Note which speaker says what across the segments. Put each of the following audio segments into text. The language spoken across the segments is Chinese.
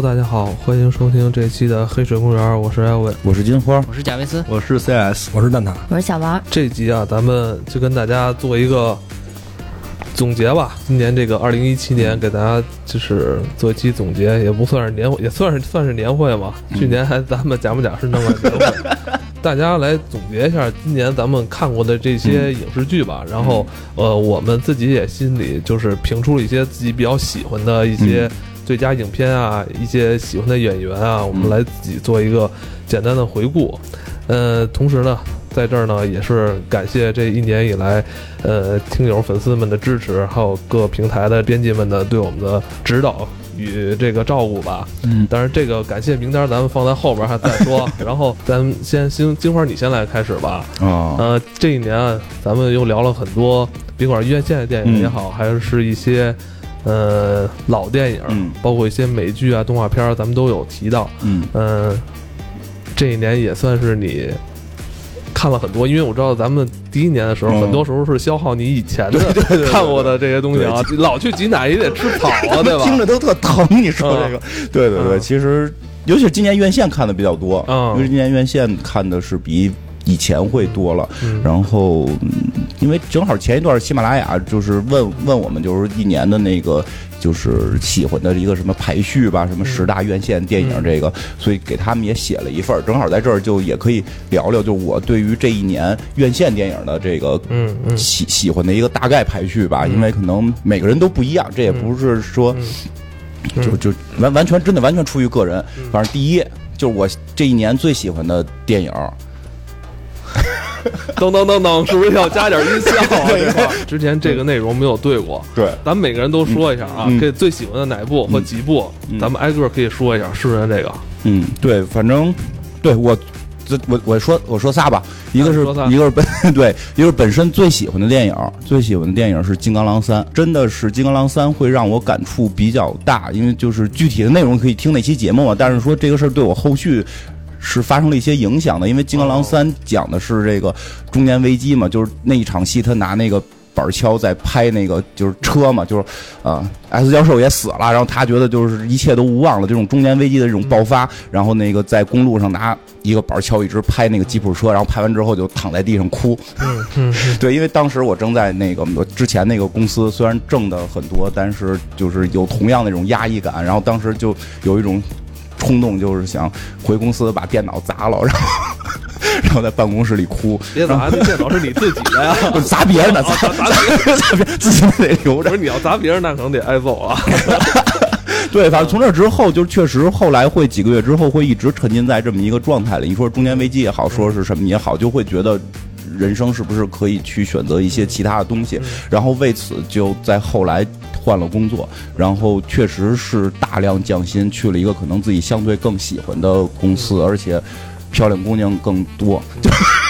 Speaker 1: Hello，大家好，欢迎收听这期的《黑水公园》，我是艾伟，
Speaker 2: 我是金花，
Speaker 3: 我是贾维斯，
Speaker 4: 我是 CS，
Speaker 5: 我是蛋挞，
Speaker 6: 我是小王。
Speaker 1: 这集啊，咱们就跟大家做一个总结吧。今年这个二零一七年，给大家就是做一期总结，也不算是年会，也算是算是年会吧。去年还咱们假不假是弄了年会，大家来总结一下今年咱们看过的这些影视剧吧。然后呃，我们自己也心里就是评出了一些自己比较喜欢的一些。最佳影片啊，一些喜欢的演员啊，我们来自己做一个简单的回顾。呃，同时呢，在这儿呢，也是感谢这一年以来，呃，听友粉丝们的支持，还有各平台的编辑们的对我们的指导与这个照顾吧。
Speaker 2: 嗯，
Speaker 1: 但是这个感谢名单咱们放在后边还再说。然后咱们先金金花，你先来开始吧。
Speaker 2: 啊，
Speaker 1: 呃，这一年咱们又聊了很多，别管院线的电影也好，还是一些。呃，老电影，包括一些美剧啊、动画片，咱们都有提到。
Speaker 2: 嗯，
Speaker 1: 呃，这一年也算是你看了很多，因为我知道咱们第一年的时候，很多时候是消耗你以前的看过的这些东西啊。老去挤奶也得吃草啊，对吧？
Speaker 2: 听着都特疼。你说这个，对对对，其实尤其是今年院线看的比较多，因为今年院线看的是比。以前会多了，然后因为正好前一段喜马拉雅就是问问我们，就是一年的那个就是喜欢的一个什么排序吧，什么十大院线电影这个，所以给他们也写了一份，正好在这儿就也可以聊聊，就我对于这一年院线电影的这个喜喜欢的一个大概排序吧，因为可能每个人都不一样，这也不是说就就完完全真的完全出于个人，反正第一就是我这一年最喜欢的电影。
Speaker 1: 噔噔噔噔，是不是要加点音效啊？这块之前这个内容没有对过，
Speaker 2: 对，
Speaker 1: 咱们每个人都说一下啊，这最喜欢的哪部或几部，咱们挨个可以说一下，是不是这个？
Speaker 2: 嗯，对，反正对我，我我说我说仨吧，一个是一个是本 对，一个是本身最喜欢的电影，最喜欢的电影是《金刚狼三》，真的是《金刚狼三》会让我感触比较大，因为就是具体的内容可以听那期节目嘛，但是说这个事儿对我后续。是发生了一些影响的，因为《金刚狼三》讲的是这个中年危机嘛，就是那一场戏，他拿那个板锹在拍那个就是车嘛，就是啊，S 教授也死了，然后他觉得就是一切都无望了，这种中年危机的这种爆发，然后那个在公路上拿一个板锹一直拍那个吉普车，然后拍完之后就躺在地上哭。嗯 对，因为当时我正在那个我之前那个公司，虽然挣的很多，但是就是有同样那种压抑感，然后当时就有一种。冲动就是想回公司把电脑砸了，然后然后在办公室里哭。
Speaker 1: 别砸，那电脑是你自己的呀，
Speaker 2: 砸别人的，砸砸别人，砸别人自己得留着。
Speaker 1: 不是你要砸别人，那可能得挨揍啊。
Speaker 2: 对，反正从这之后，就确实后来会几个月之后会一直沉浸在这么一个状态里。你说中年危机也好，说是什么也好，就会觉得。人生是不是可以去选择一些其他的东西？然后为此就在后来换了工作，然后确实是大量降薪，去了一个可能自己相对更喜欢的公司，而且漂亮姑娘更多。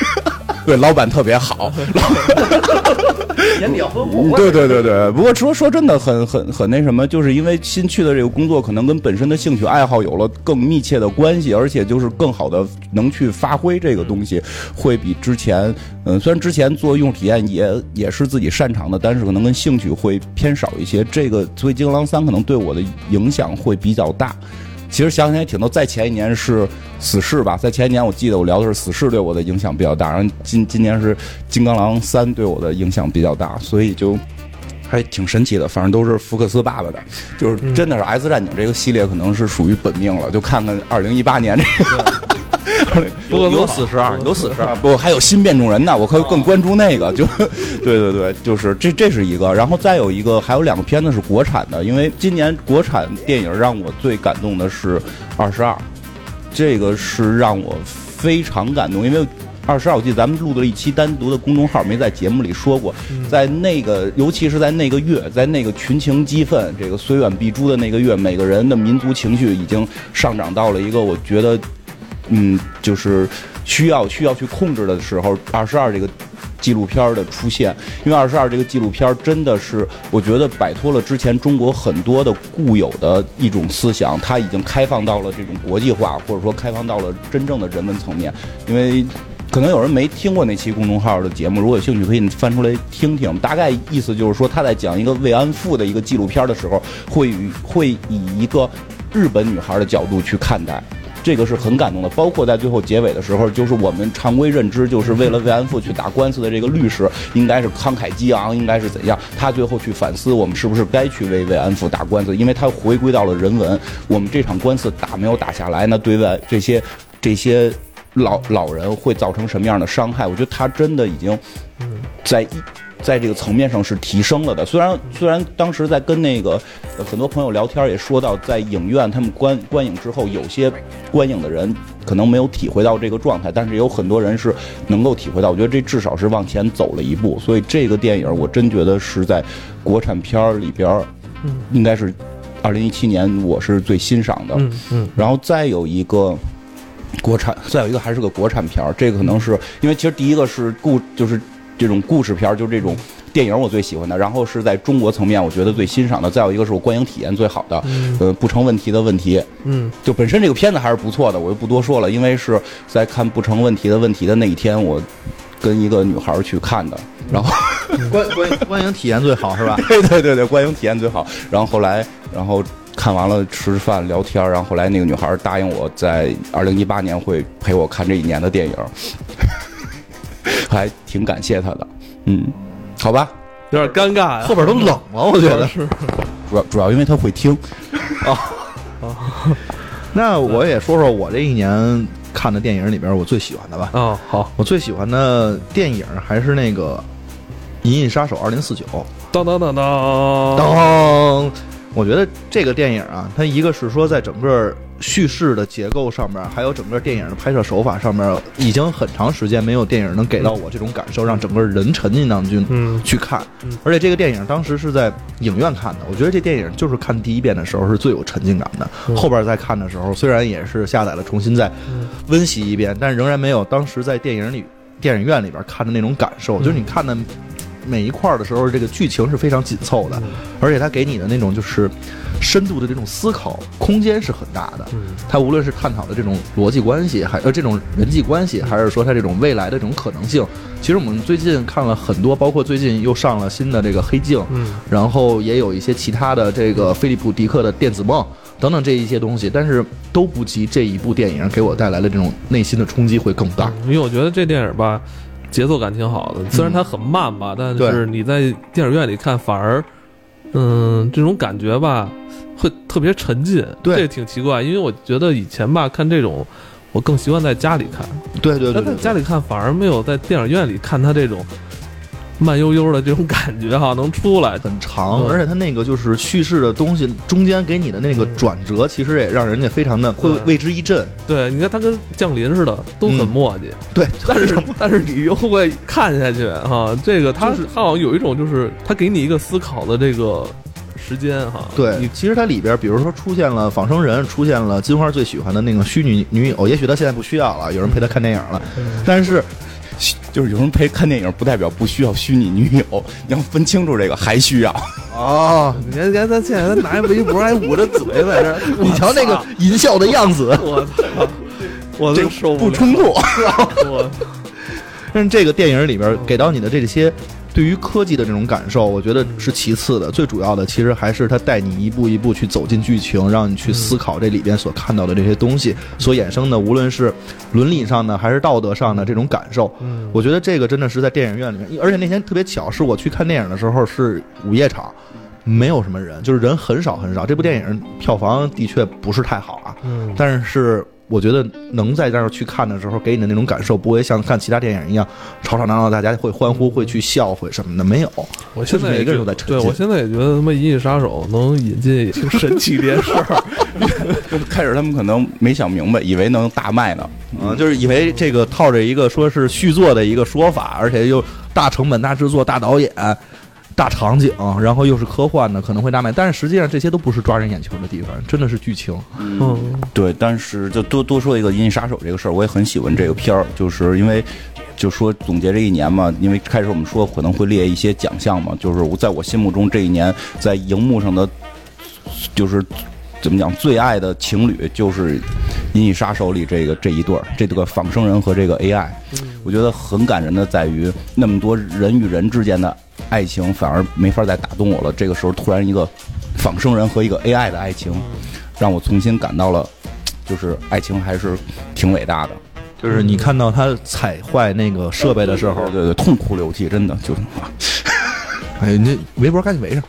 Speaker 2: 对，老板特别好。
Speaker 3: 眼底要呵护。
Speaker 2: 对对对对，不过说说真的，很很很那什么，就是因为新去的这个工作，可能跟本身的兴趣爱好有了更密切的关系，而且就是更好的能去发挥这个东西，会比之前，嗯，虽然之前做用体验也也是自己擅长的，但是可能跟兴趣会偏少一些。这个所以《金刚狼三》可能对我的影响会比较大。其实想起来挺多，在前一年是死侍吧，在前一年我记得我聊的是死侍对我的影响比较大，然后今今年是金刚狼三对我的影响比较大，所以就还挺神奇的。反正都是福克斯爸爸的，就是真的是 S 战警这个系列可能是属于本命了。就看看二零一八年这个。
Speaker 1: 有死十二，有死十二，
Speaker 2: 不还有新变种人呢？我可以更关注那个。就，对对对，就是这这是一个，然后再有一个，还有两个片子是国产的。因为今年国产电影让我最感动的是《二十二》，这个是让我非常感动。因为《二十二》，我记得咱们录的一期单独的公众号，没在节目里说过。在那个，尤其是在那个月，在那个群情激愤、这个虽远必诛的那个月，每个人的民族情绪已经上涨到了一个我觉得。嗯，就是需要需要去控制的时候，二十二这个纪录片的出现，因为二十二这个纪录片真的是，我觉得摆脱了之前中国很多的固有的一种思想，它已经开放到了这种国际化，或者说开放到了真正的人文层面。因为可能有人没听过那期公众号的节目，如果有兴趣可以翻出来听听。大概意思就是说，他在讲一个慰安妇的一个纪录片的时候，会会以一个。日本女孩的角度去看待。这个是很感动的，包括在最后结尾的时候，就是我们常规认知，就是为了慰安妇去打官司的这个律师，应该是慷慨激昂，应该是怎样？他最后去反思，我们是不是该去为慰安妇打官司？因为他回归到了人文，我们这场官司打没有打下来，那对外这些 这些老老人会造成什么样的伤害？我觉得他真的已经在。在这个层面上是提升了的，虽然虽然当时在跟那个很多朋友聊天也说到，在影院他们观观影之后，有些观影的人可能没有体会到这个状态，但是有很多人是能够体会到。我觉得这至少是往前走了一步，所以这个电影我真觉得是在国产片儿里边，应该是二零一七年我是最欣赏的。
Speaker 1: 嗯嗯，
Speaker 2: 然后再有一个国产，再有一个还是个国产片儿这个可能是因为其实第一个是故就是。这种故事片就是这种电影，我最喜欢的。然后是在中国层面，我觉得最欣赏的。再有一个是我观影体验最好的，呃，不成问题的问题。
Speaker 1: 嗯，
Speaker 2: 就本身这个片子还是不错的，我就不多说了。因为是在看不成问题的问题的那一天，我跟一个女孩去看的。然后
Speaker 3: 观观观影体验最好是吧？
Speaker 2: 对对对对，观影体验最好。然后后来，然后看完了吃饭聊天，然后后来那个女孩答应我在二零一八年会陪我看这一年的电影。还挺感谢他的，嗯，好吧，
Speaker 1: 有点尴尬呀，
Speaker 3: 后边都冷了，我觉得
Speaker 1: 是，
Speaker 2: 主要主要因为他会听，
Speaker 3: 啊啊，那我也说说我这一年看的电影里边我最喜欢的吧，
Speaker 1: 啊，好，
Speaker 3: 我最喜欢的电影还是那个《银翼杀手二零四九》，
Speaker 1: 当当当当
Speaker 3: 当，我觉得这个电影啊，它一个是说在整个。叙事的结构上面，还有整个电影的拍摄手法上面，已经很长时间没有电影能给到我这种感受，让整个人沉浸当中去看。而且这个电影当时是在影院看的，我觉得这电影就是看第一遍的时候是最有沉浸感的。后边再看的时候，虽然也是下载了重新再温习一遍，但仍然没有当时在电影里电影院里边看的那种感受。就是你看的每一块的时候，这个剧情是非常紧凑的，而且它给你的那种就是。深度的这种思考空间是很大的，它无论是探讨的这种逻辑关系，还呃这种人际关系，还是说它这种未来的这种可能性，其实我们最近看了很多，包括最近又上了新的这个《黑镜》，
Speaker 1: 嗯，
Speaker 3: 然后也有一些其他的这个菲利普·迪克的《电子梦》等等这一些东西，但是都不及这一部电影给我带来的这种内心的冲击会更大。
Speaker 1: 因为我觉得这电影吧，节奏感挺好的，虽然它很慢吧，但是你在电影院里看反而。嗯，这种感觉吧，会特别沉浸，
Speaker 3: 这
Speaker 1: 挺奇怪。因为我觉得以前吧，看这种，我更习惯在家里看。
Speaker 3: 对对对，
Speaker 1: 在家里看反而没有在电影院里看它这种。慢悠悠的这种感觉哈，能出来
Speaker 3: 很长，而且它那个就是叙事的东西中间给你的那个转折，其实也让人家非常的会为之一振。
Speaker 1: 对，你看它跟降临似的，都很磨叽。
Speaker 3: 对，
Speaker 1: 但是但是你又会看下去哈，这个它它好像有一种就是它给你一个思考的这个时间哈。
Speaker 3: 对，其实它里边比如说出现了仿生人，出现了金花最喜欢的那个虚拟女友，也许他现在不需要了，有人陪他看电影了，但是。
Speaker 2: 就是有人陪看电影，不代表不需要虚拟女友，你要分清楚这个，还需要
Speaker 1: 哦。你看，你看他现在他拿一围脖，还捂着嘴在这，
Speaker 3: 你瞧那个淫笑的样子，
Speaker 1: 我操，我都受
Speaker 2: 不冲突。
Speaker 1: 我，
Speaker 3: 但是这个电影里边给到你的这些。对于科技的这种感受，我觉得是其次的，最主要的其实还是它带你一步一步去走进剧情，让你去思考这里边所看到的这些东西所衍生的，无论是伦理上的还是道德上的这种感受。我觉得这个真的是在电影院里面，而且那天特别巧，是我去看电影的时候是午夜场，没有什么人，就是人很少很少。这部电影票房的确不是太好啊，但是。我觉得能在那儿去看的时候，给你的那种感受，不会像看其他电影一样吵吵闹闹，大家会欢呼，会去笑，会什么的，没有。
Speaker 1: 我现在
Speaker 3: 每个人都在沉
Speaker 1: 浸。对我现在也觉得他妈《银翼杀手》能引进也挺神奇的事儿。
Speaker 2: 开始他们可能没想明白，以为能大卖呢，
Speaker 3: 嗯，就是以为这个套着一个说是续作的一个说法，而且又大成本、大制作、大导演。大场景，然后又是科幻的，可能会大卖，但是实际上这些都不是抓人眼球的地方，真的是剧情。
Speaker 1: 嗯，
Speaker 2: 对，但是就多多说一个《银翼杀手》这个事儿，我也很喜欢这个片儿，就是因为就说总结这一年嘛，因为开始我们说可能会列一些奖项嘛，就是我在我心目中这一年在荧幕上的就是怎么讲最爱的情侣就是《银翼杀手》里这个这一对儿，这个仿生人和这个 AI，我觉得很感人的在于那么多人与人之间的。爱情反而没法再打动我了。这个时候突然一个仿生人和一个 AI 的爱情，让我重新感到了，就是爱情还是挺伟大的。
Speaker 3: 就是你看到他踩坏那个设备的时候，
Speaker 2: 对对，痛哭流涕，真的就是。
Speaker 3: 哎，你这微博赶紧围上。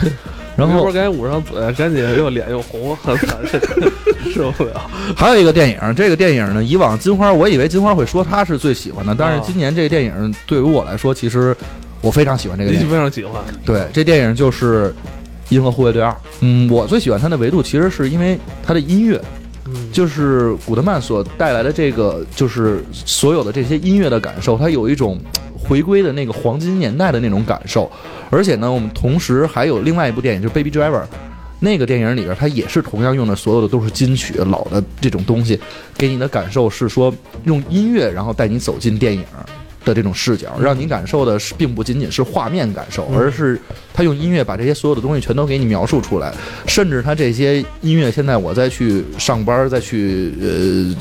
Speaker 3: 然后
Speaker 1: 赶紧捂上嘴，赶紧又脸又红，很烦，受不了。
Speaker 3: 还有一个电影，这个电影呢，以往金花我以为金花会说他是最喜欢的，但是今年这个电影对于我来说，其实我非常喜欢这个电影，
Speaker 1: 非常喜欢。
Speaker 3: 对，这电影就是《银河护卫队二》。嗯，我最喜欢它的维度，其实是因为它的音乐，就是古德曼所带来的这个，就是所有的这些音乐的感受，它有一种。回归的那个黄金年代的那种感受，而且呢，我们同时还有另外一部电影，就是《Baby Driver》，那个电影里边，它也是同样用的所有的都是金曲，老的这种东西，给你的感受是说用音乐，然后带你走进电影。的这种视角，让你感受的是，并不仅仅是画面感受，而是他用音乐把这些所有的东西全都给你描述出来。甚至他这些音乐，现在我再去上班、再去呃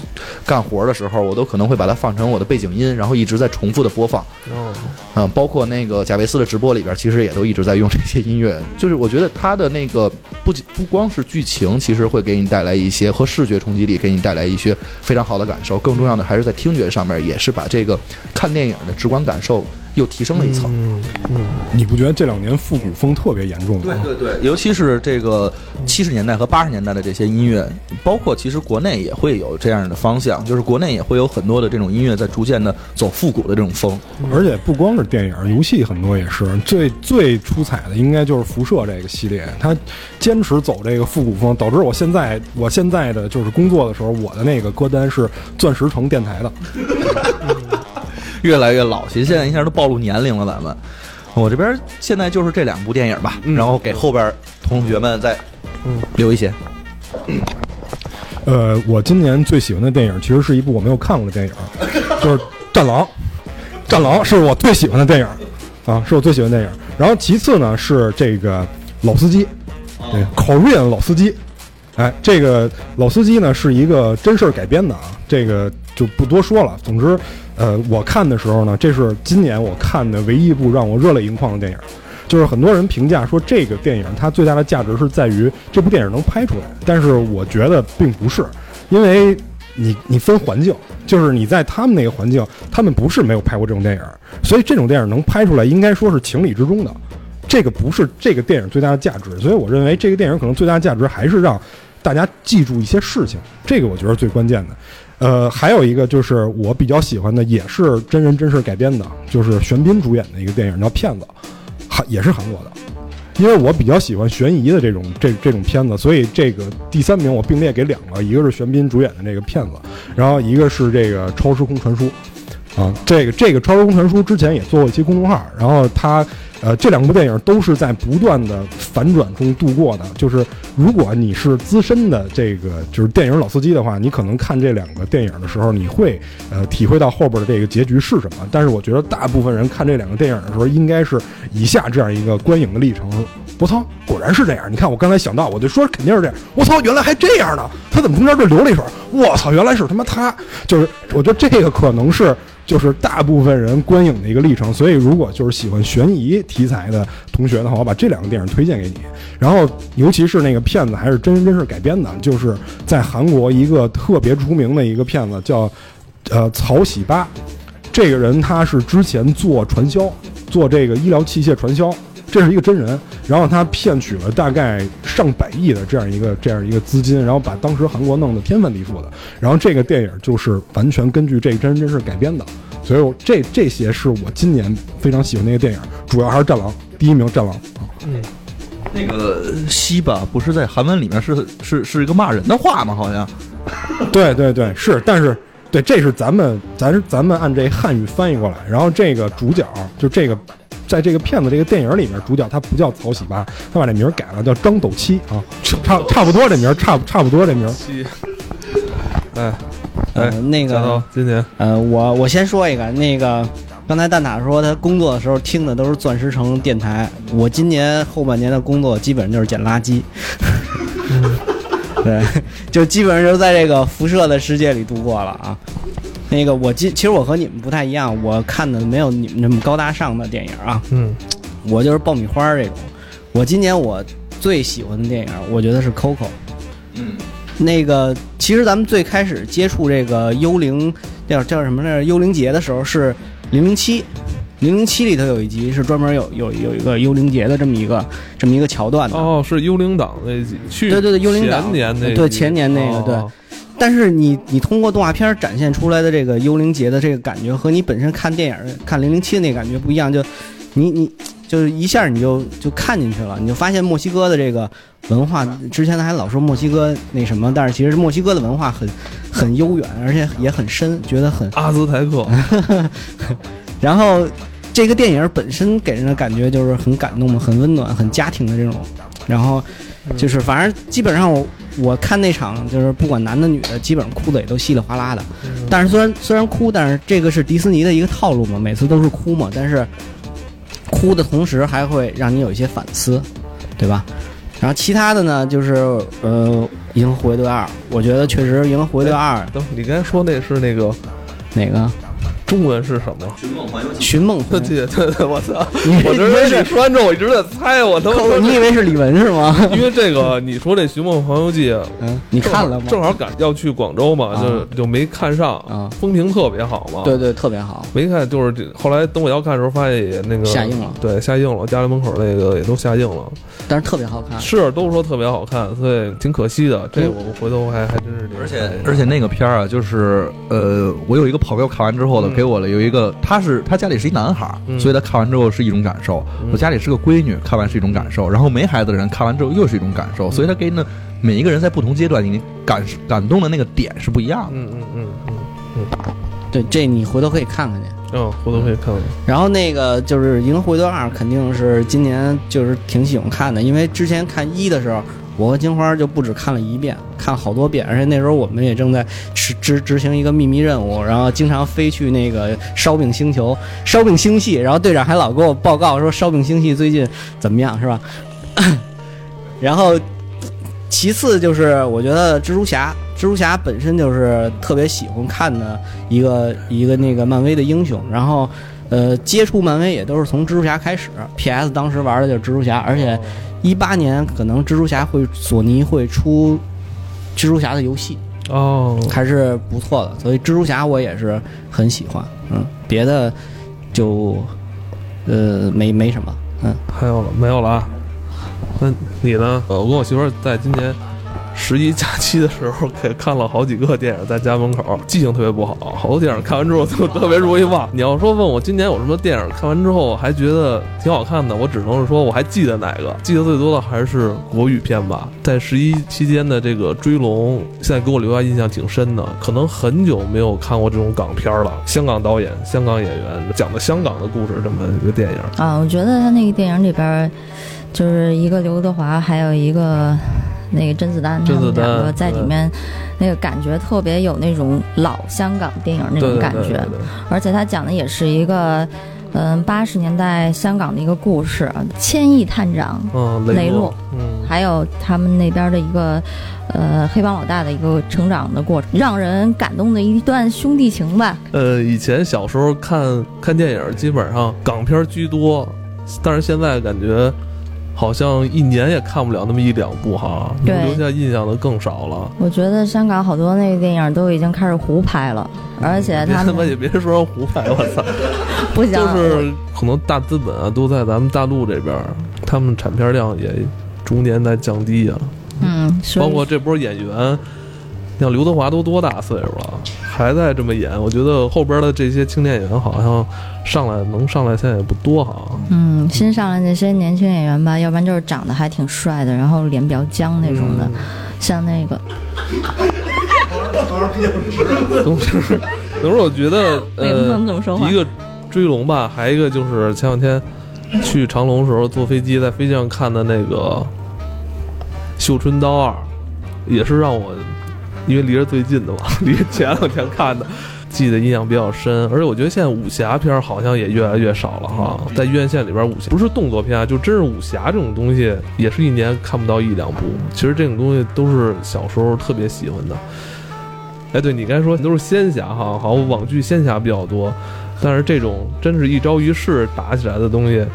Speaker 3: 干活的时候，我都可能会把它放成我的背景音，然后一直在重复的播放。哦，嗯，包括那个贾维斯的直播里边，其实也都一直在用这些音乐。就是我觉得他的那个不仅不光是剧情，其实会给你带来一些和视觉冲击力，给你带来一些非常好的感受。更重要的还是在听觉上面，也是把这个看电影。的直观感受。又提升了一层。
Speaker 1: 嗯嗯，
Speaker 4: 你不觉得这两年复古风特别严重吗？
Speaker 3: 对对对，尤其是这个七十年代和八十年代的这些音乐，包括其实国内也会有这样的方向，就是国内也会有很多的这种音乐在逐渐的走复古的这种风。
Speaker 4: 而且不光是电影，游戏很多也是。最最出彩的应该就是辐射这个系列，它坚持走这个复古风，导致我现在我现在的就是工作的时候，我的那个歌单是钻石城电台的。
Speaker 3: 越来越老其实，现在一下都暴露年龄了。咱们，我这边现在就是这两部电影吧，然后给后边同学们再留一些。
Speaker 4: 呃，我今年最喜欢的电影其实是一部我没有看过的电影，就是《战狼》。《战狼》是我最喜欢的电影啊，是我最喜欢的电影。然后其次呢是这个老司机，对，Korean 老司机。哎，这个老司机呢是一个真事儿改编的啊，这个就不多说了。总之。呃，我看的时候呢，这是今年我看的唯一一部让我热泪盈眶的电影，就是很多人评价说这个电影它最大的价值是在于这部电影能拍出来，但是我觉得并不是，因为你你分环境，就是你在他们那个环境，他们不是没有拍过这种电影，所以这种电影能拍出来应该说是情理之中的，这个不是这个电影最大的价值，所以我认为这个电影可能最大的价值还是让大家记住一些事情，这个我觉得最关键的。呃，还有一个就是我比较喜欢的，也是真人真事改编的，就是玄彬主演的一个电影，叫《骗子》，韩也是韩国的。因为我比较喜欢悬疑的这种这这种片子，所以这个第三名我并列给两个，一个是玄彬主演的那个《骗子》，然后一个是这个《超时空传输》。啊，这个这个《超时空传输》之前也做过一期公众号，然后他。呃，这两部电影都是在不断的反转中度过的。就是如果你是资深的这个就是电影老司机的话，你可能看这两个电影的时候，你会呃体会到后边的这个结局是什么。但是我觉得大部分人看这两个电影的时候，应该是以下这样一个观影的历程：我操，果然是这样！你看我刚才想到，我就说肯定是这样。我操，原来还这样呢！他怎么中间就留了一手？我操，原来是他妈他！就是我觉得这个可能是。就是大部分人观影的一个历程，所以如果就是喜欢悬疑题材的同学的话，我把这两个电影推荐给你。然后，尤其是那个骗子还是真人真事改编的，就是在韩国一个特别出名的一个骗子叫，呃，曹喜八。这个人他是之前做传销，做这个医疗器械传销。这是一个真人，然后他骗取了大概上百亿的这样一个这样一个资金，然后把当时韩国弄得天翻地覆的。然后这个电影就是完全根据这个真人真事改编的，所以这这些是我今年非常喜欢的一个电影，主要还是《战狼》第一名，《战狼》啊
Speaker 3: 嗯，那个西吧不是在韩文里面是是是一个骂人的话吗？好像。
Speaker 4: 对对对，是，但是对，这是咱们咱咱们按这汉语翻译过来，然后这个主角就这个。在这个骗子这个电影里面，主角他不叫曹喜八，他把这名改了，叫张斗七啊，差差不多这名，差差不多这名。
Speaker 1: 哎，哎，
Speaker 5: 那个
Speaker 1: 今年，
Speaker 5: 呃，我我先说一个，那个刚才蛋塔说他工作的时候听的都是钻石城电台，我今年后半年的工作基本上就是捡垃圾，对，就基本上就在这个辐射的世界里度过了啊。那个我今其实我和你们不太一样，我看的没有你们那么高大上的电影啊。
Speaker 1: 嗯，
Speaker 5: 我就是爆米花这种。我今年我最喜欢的电影，我觉得是《Coco》。
Speaker 3: 嗯，
Speaker 5: 那个其实咱们最开始接触这个幽灵叫叫什么来着？幽灵节的时候是零零七，零零七里头有一集是专门有有有一个幽灵节的这么一个这么一个桥段的。
Speaker 1: 哦，是幽灵党那集，去
Speaker 5: 对对对，幽灵党
Speaker 1: 前年那
Speaker 5: 对前年那个
Speaker 1: 哦
Speaker 5: 对。但是你你通过动画片展现出来的这个幽灵节的这个感觉，和你本身看电影看零零七的那感觉不一样，就你你就是一下你就就看进去了，你就发现墨西哥的这个文化，之前他还老说墨西哥那什么，但是其实墨西哥的文化很很悠远，而且也很深，觉得很。
Speaker 1: 阿兹台克，
Speaker 5: 然后这个电影本身给人的感觉就是很感动嘛，很温暖，很家庭的这种。然后就是反正基本上我我看那场就是不管男的女的，基本上哭的也都稀里哗啦的。但是虽然虽然哭，但是这个是迪士尼的一个套路嘛，每次都是哭嘛，但是哭的同时还会让你有一些反思，对吧？然后其他的呢，就是呃，《银河护卫队二》，我觉得确实《银河护卫队二》
Speaker 1: 等你刚才说那是那个
Speaker 5: 哪个
Speaker 1: 中文是什么？
Speaker 5: 《寻梦环游记》
Speaker 1: 对对对，我操！我这
Speaker 5: 你以为是
Speaker 1: 你说完之后，我一直在猜，我他妈
Speaker 5: 你以为是李玟是吗？
Speaker 1: 因为这个，你说这《寻梦环游记》，
Speaker 5: 嗯，你看了吗？
Speaker 1: 正好赶要去广州嘛，
Speaker 5: 啊
Speaker 1: 就就没看上
Speaker 5: 啊，
Speaker 1: 风评特别好嘛。
Speaker 5: 对对，特别好。
Speaker 1: 没看，就是这后来等我要看的时候，发现也那个
Speaker 5: 下映了
Speaker 1: 对，下映了，家里门口那个也都下映了，
Speaker 5: 但是特别好看。
Speaker 1: 是都说特别好看，所以挺可惜的。这
Speaker 5: 嗯
Speaker 1: 我回头还还真是，
Speaker 3: 而且而且那个片儿啊，就是呃，我有一个朋友看完之后呢，
Speaker 1: 嗯
Speaker 3: 给我了有一个，他是他家里是一男孩所以他看完之后是一种感受。
Speaker 1: 嗯
Speaker 3: 我家里是个闺女，看完是一种感受，然后没孩子的人看完之后又是一种感受，所以他给那每一个人在不同阶段，你感感动的那个点是不一样的。
Speaker 1: 嗯嗯嗯嗯嗯
Speaker 5: 对，这你回头可以看看去。
Speaker 1: 嗯，回头可以看看。
Speaker 5: 然后那个就是《银河护卫队二》，肯定是今年就是挺喜欢看的，因为之前看一的时候，我和金花就不止看了一遍，看好多遍，而且那时候我们也正在执执执行一个秘密任务，然后经常飞去那个烧饼星球、烧饼星系，然后队长还老给我报告说烧饼星系最近怎么样，是吧？然后其次就是我觉得蜘蛛侠，蜘蛛侠本身就是特别喜欢看的一个一个那个漫威的英雄，然后呃接触漫威也都是从蜘蛛侠开始，PS 当时玩的就是蜘蛛侠，而且一八年可能蜘蛛侠会索尼会出蜘蛛侠的游戏，
Speaker 1: 哦，
Speaker 5: 还是不错的，所以蜘蛛侠我也是很喜欢，嗯，别的就呃没没什么，嗯。
Speaker 1: 还有了没有了啊？那你呢？呃，我跟我媳妇儿在今年十一假期的时候，给看了好几个电影，在家门口，记性特别不好，好多电影看完之后就特别容易忘。你要说问我今年有什么电影看完之后还觉得挺好看的，我只能是说我还记得哪个，记得最多的还是国语片吧。在十一期间的这个《追龙》，现在给我留下印象挺深的，可能很久没有看过这种港片了。香港导演、香港演员讲的香港的故事，这么一个电影。
Speaker 6: 啊，我觉得他那个电影里边，就是一个刘德华，还有一个那个甄子丹，他们两个在里面，那个感觉特别有那种老香港电影那种感觉，而且他讲的也是一个。嗯，八十年代香港的一个故事，千亿探长，
Speaker 1: 嗯，
Speaker 6: 雷
Speaker 1: 洛
Speaker 6: 洛，
Speaker 1: 嗯，
Speaker 6: 还有他们那边的一个，呃，黑帮老大的一个成长的过程，让人感动的一段兄弟情吧。
Speaker 1: 呃，以前小时候看看电影，基本上港片居多，但是现在感觉好像一年也看不了那么一两部哈，能
Speaker 6: 对
Speaker 1: 留下印象的更少了。
Speaker 6: 我觉得香港好多那个电影都已经开始胡拍了，而且他
Speaker 1: 别他妈也别说胡拍，我操！
Speaker 6: 不行，
Speaker 1: 就是可能大资本啊都在咱们大陆这边，他们产片量也逐年在降低啊。
Speaker 6: 嗯，
Speaker 1: 包括这波演员，像刘德华都多大岁数了，还在这么演，我觉得后边的这些青年演员好像上来能上来现在也不多哈。
Speaker 6: 嗯，新上来那些年轻演员吧，要不然就是长得还挺帅的，然后脸比较僵那种的，
Speaker 1: 嗯
Speaker 6: 像那个
Speaker 1: 都是，有时候我觉得，
Speaker 6: 为什么
Speaker 1: 呃，
Speaker 6: 这么说话
Speaker 1: 一？个追龙吧，还一个就是前两天去长隆的时候坐飞机，在飞机上看的那个《绣春刀二》，也是让我因为离着最近的嘛，离前两天看的。记得印象比较深，而且我觉得现在武侠片好像也越来越少了哈，在院线里边，武侠不是动作片啊，就真是武侠这种东西，也是一年看不到一两部。其实这种东西都是小时候特别喜欢的。哎，对你刚才说都是仙侠哈，好像网剧仙侠比较多，但是这种真是一招一式打起来的东西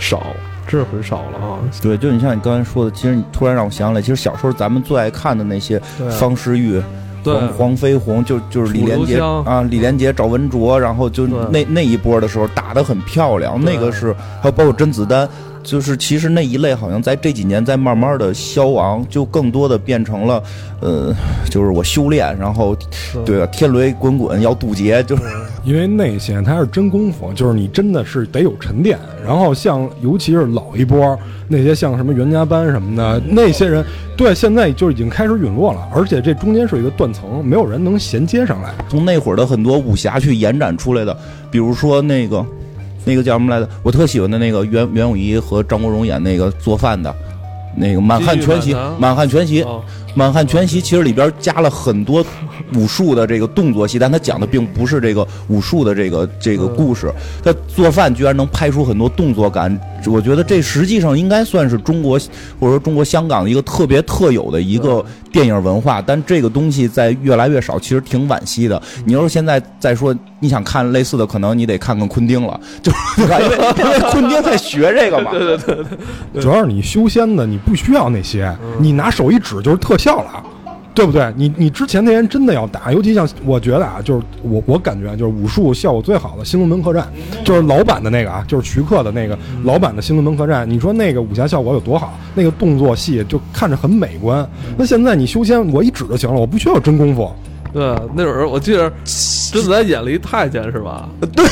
Speaker 1: 少，真是很少了啊。
Speaker 2: 对，就你像你刚才说的，其实你突然让我想起来，其实小时候咱们最爱看的那些方世玉。
Speaker 1: 对
Speaker 2: 黄黄飞鸿就就是李连杰啊，李连杰、赵文卓，然后就那那一波的时候打得很漂亮，那个是还有包括甄子丹，就是其实那一类好像在这几年在慢慢的消亡，就更多的变成了呃，就是我修炼，然后对吧，天雷滚滚要渡劫，就是
Speaker 4: 因为那些它是真功夫，就是你真的是得有沉淀。然后像尤其是老一波那些像什么袁家班什么的那些人，对，现在就已经开始陨落了，而且这中间是一个断层，没有人能衔接上来。
Speaker 2: 从那会儿的很多武侠去延展出来的，比如说那个那个叫什么来着？我特喜欢的那个袁袁咏仪和张国荣演那个做饭的。那个《满汉全席》，《满汉全席》，《
Speaker 1: 哦
Speaker 2: 满汉全席》其实里边加了很多武术的这个动作戏，但他讲的并不是这个武术的这个这个故事。他做饭居然能拍出很多动作感，我觉得这实际上应该算是中国或者说中国香港的一个特别特有的一个电影文化。但这个东西在越来越少，其实挺惋惜的。你要是现在再说你想看类似的，可能你得看看昆汀了，就是对吧？因为因为昆汀在学这个嘛。对对对。
Speaker 4: 主要是你修仙的，你不需要那些，你拿手一指就是特笑了，对不对？你你之前那些人真的要打，尤其像我觉得啊，就是我我感觉就是武术效果最好的《新龙门客栈》，就是老版的那个啊，就是徐克的那个老版的《新龙门客栈》。你说那个武侠效果有多好？那个动作戏就看着很美观。那现在你修仙，我一指就行了，我不需要真功夫。
Speaker 1: 对，那会儿我记得甄子丹演了一太监是吧？
Speaker 2: 对，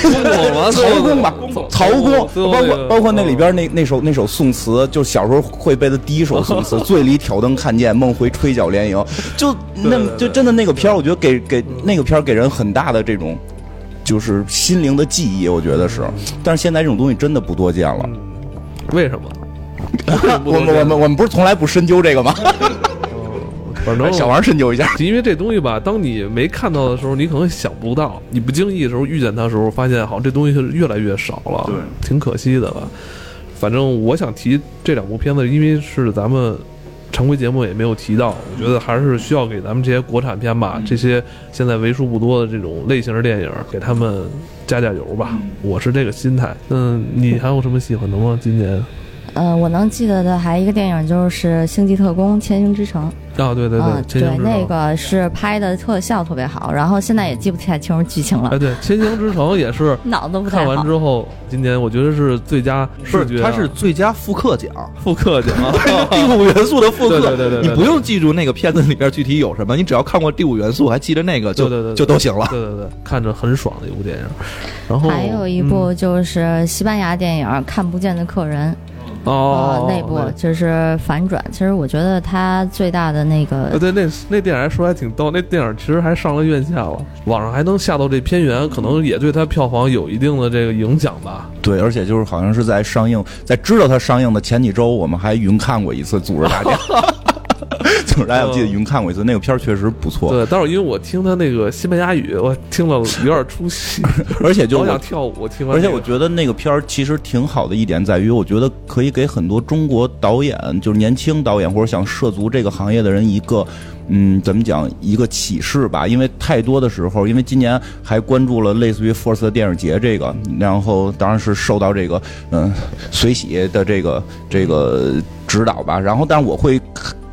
Speaker 2: 曹公吧，曹公，包括包括那里边那那首那首宋词，就小时候会背的第一首宋词 “醉里挑灯看剑，梦回吹角连营”，就那就真的那个片儿，我觉得给给那个片儿给人很大的这种就是心灵的记忆，我觉得是。但是现在这种东西真的不多见了。
Speaker 1: 为什么？
Speaker 2: 我们我们我们不是从来不深究这个吗？
Speaker 1: 反正
Speaker 2: 小王深究一下。
Speaker 1: 因为这东西吧，当你没看到的时候，你可能想不到；你不经意的时候遇见它的时候，发现好像这东西是越来越少了，
Speaker 2: 对，
Speaker 1: 挺可惜的吧。反正我想提这两部片子，因为是咱们常规节目也没有提到，我觉得还是需要给咱们这些国产片吧，这些现在为数不多的这种类型的电影，给他们加加油吧。我是这个心态。嗯，你还有什么喜欢的吗？今年？
Speaker 6: 呃，我能记得的还一个电影就是《星际特工：千星之城》。
Speaker 1: 啊，对对
Speaker 6: 嗯，
Speaker 1: 千星之城
Speaker 6: 那个是拍的特效特别好，然后现在也记不太清楚剧情了
Speaker 1: 哎，，对，《千星之城》也是
Speaker 6: 脑子不太
Speaker 1: 看完。之后，今年我觉得是最佳
Speaker 3: 不
Speaker 1: 视觉啊，
Speaker 3: 是，它是最佳复刻奖，
Speaker 1: 复刻奖，
Speaker 3: 第五元素的复刻。
Speaker 1: 对对对对对
Speaker 3: 你不用记住那个片子里边具体有什么，你只要看过第五元素，还记得那个，就
Speaker 1: 对对对对
Speaker 3: 就都行了。
Speaker 1: 对对对，看着很爽的一部电影。然后
Speaker 6: 还有一部就是西班牙电影《看不见的客人》
Speaker 1: 哦
Speaker 6: 呃，那部就是反转。其实我觉得它最大的那
Speaker 1: 呃，
Speaker 6: 个
Speaker 1: 对，那那电影还说还挺逗，那电影其实还上了院线了，网上还能下到这片源，可能也对它票房有一定的这个影响吧。
Speaker 2: 对，而且就是好像是在上映，在知道它上映的前几周，我们还云看过一次，组织大家，组织大家，我记得云看过一次，那个片儿确实不错，
Speaker 1: 对，但是因为我听他那个西班牙语，我听了有点出戏，
Speaker 2: 而且就我
Speaker 1: 想跳舞。听完
Speaker 2: 而且我觉得那个片儿其实挺好的一点在于，我觉得可以给很多中国导演，就是年轻导演或者想涉足这个行业的人一个。嗯，怎么讲一个启示吧？因为太多的时候，因为今年还关注了类似于 Force 的电影节这个，然后当然是受到这个嗯随喜的这个这个指导吧。然后，但是我会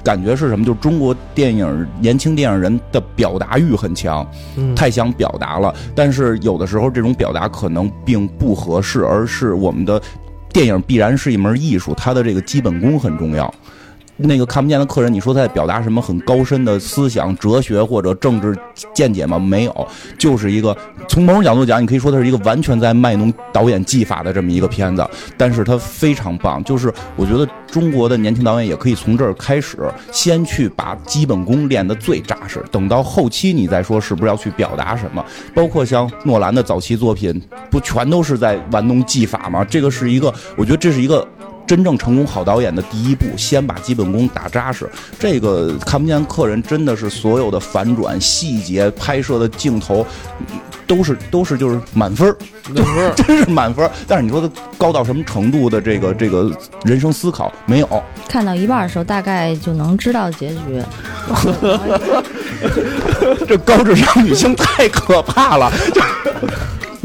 Speaker 2: 感觉是什么？就是中国电影年轻电影人的表达欲很强，太想表达了，但是有的时候这种表达可能并不合适，而是我们的电影必然是一门艺术，它的这个基本功很重要。那个看不见的客人，你说他在表达什么很高深的思想、哲学或者政治见解吗？没有，就是一个从某种角度讲，你可以说它是一个完全在卖弄导演技法的这么一个片子，但是它非常棒。就是我觉得中国的年轻导演也可以从这儿开始，先去把基本功练得最扎实，等到后期你再说是不是要去表达什么。包括像诺兰的早期作品，不全都是在玩弄技法吗？这个是一个，我觉得这是一个。真正成功好导演的第一步，先把基本功打扎实。这个看不见客人真的是所有的反转、细节、拍摄的镜头，都是都是就是满分儿，
Speaker 1: 那不是
Speaker 2: 真是满分儿。但是你说它高到什么程度的这个这个人生思考没有？
Speaker 6: 看到一半的时候，大概就能知道结局。
Speaker 2: 这高智商女性太可怕了。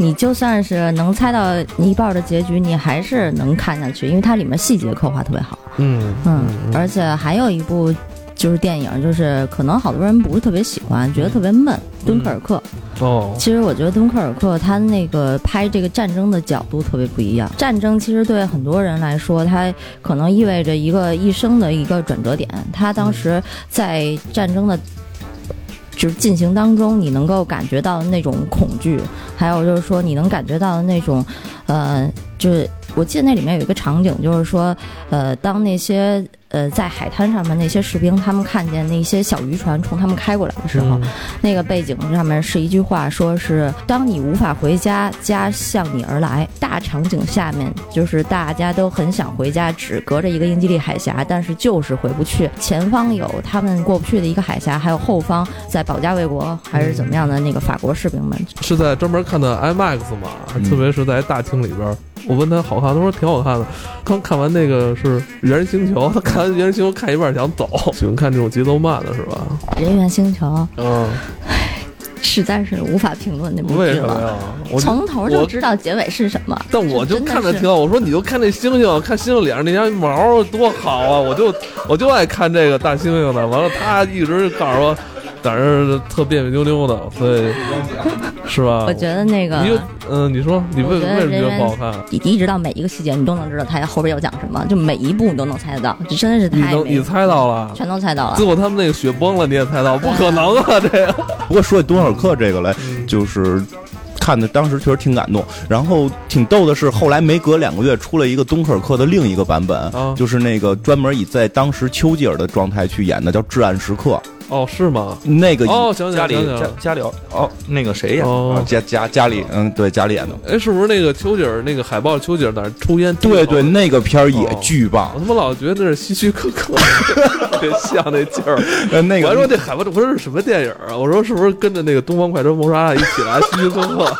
Speaker 2: 就
Speaker 6: 你就算是能猜到一半的结局，你还是能看下去，因为它里面细节刻画特别好。
Speaker 1: 嗯
Speaker 6: 嗯，而且还有一部就是电影，就是可能好多人不是特别喜欢，觉得特别闷，《敦刻尔克》。
Speaker 1: 哦，
Speaker 6: 其实我觉得敦刻尔克他那个拍这个战争的角度特别不一样。战争其实对很多人来说，它可能意味着一个一生的一个转折点。他当时在战争的。就是进行当中，你能够感觉到那种恐惧，还有就是说你能感觉到的那种，呃，就是我记得那里面有一个场景，就是说，呃，当那些。呃，在海滩上面那些士兵，他们看见那些小渔船冲他们开过来的时候，那个背景上面是一句话，说是当你无法回家，家向你而来。大场景下面就是大家都很想回家，只隔着一个英吉利海峡，但是就是回不去。前方有他们过不去的一个海峡，还有后方在保家卫国还是怎么样的那个法国士兵们。
Speaker 1: 是在专门看的 IMAX 嘛？特别是在大厅里边。我问他好看，他说挺好看的。刚看完那个是《猿人星球》，他 看完《猿人星球》看一半想走，喜欢看这种节奏慢的是吧？
Speaker 6: 人猿星球，
Speaker 1: 嗯，
Speaker 6: 实在是无法评论那部剧
Speaker 1: 了。
Speaker 6: 我从头就知道结尾是什么。
Speaker 1: 但我就看着挺好。我说你就看那星星，看星星脸上那张毛多好啊！我就我就爱看这个大猩猩的。完了，他一直告诉我。但是特别别扭扭的，所以是吧？
Speaker 6: 我觉得那个，
Speaker 1: 嗯，你说你为为什么觉得不好看？
Speaker 6: 你一直到每一个细节，你都能知道他后边要讲什么，就每一步你都能猜得到，这真的是太
Speaker 1: 你你猜到了，
Speaker 6: 全都猜到了。
Speaker 1: 最后他们那个雪崩了，你也猜到，不可能啊！这个。
Speaker 2: 不过说起敦刻尔克这个来，就是看的当时确实挺感动。然后挺逗的是，后来没隔两个月，出了一个敦刻尔克的另一个版本，就是那个专门以在当时丘吉尔的状态去演的，叫《至暗时刻》。
Speaker 1: 哦，是吗？
Speaker 2: 那个
Speaker 1: 哦，想
Speaker 3: 家里
Speaker 1: 家
Speaker 3: 家里哦，那个谁演
Speaker 2: 的？家家家里，嗯，对，家里演的。
Speaker 1: 哎，是不是那个丘吉尔那个海报？丘吉尔在那抽烟？
Speaker 2: 对对，那个片儿也巨棒。
Speaker 1: 我他妈老觉得那是希区柯克，特别像那劲儿。
Speaker 2: 那个，
Speaker 1: 我还说那海报不是什么电影啊？我说是不是跟着那个《东方快车谋杀案》一起来？希区柯克。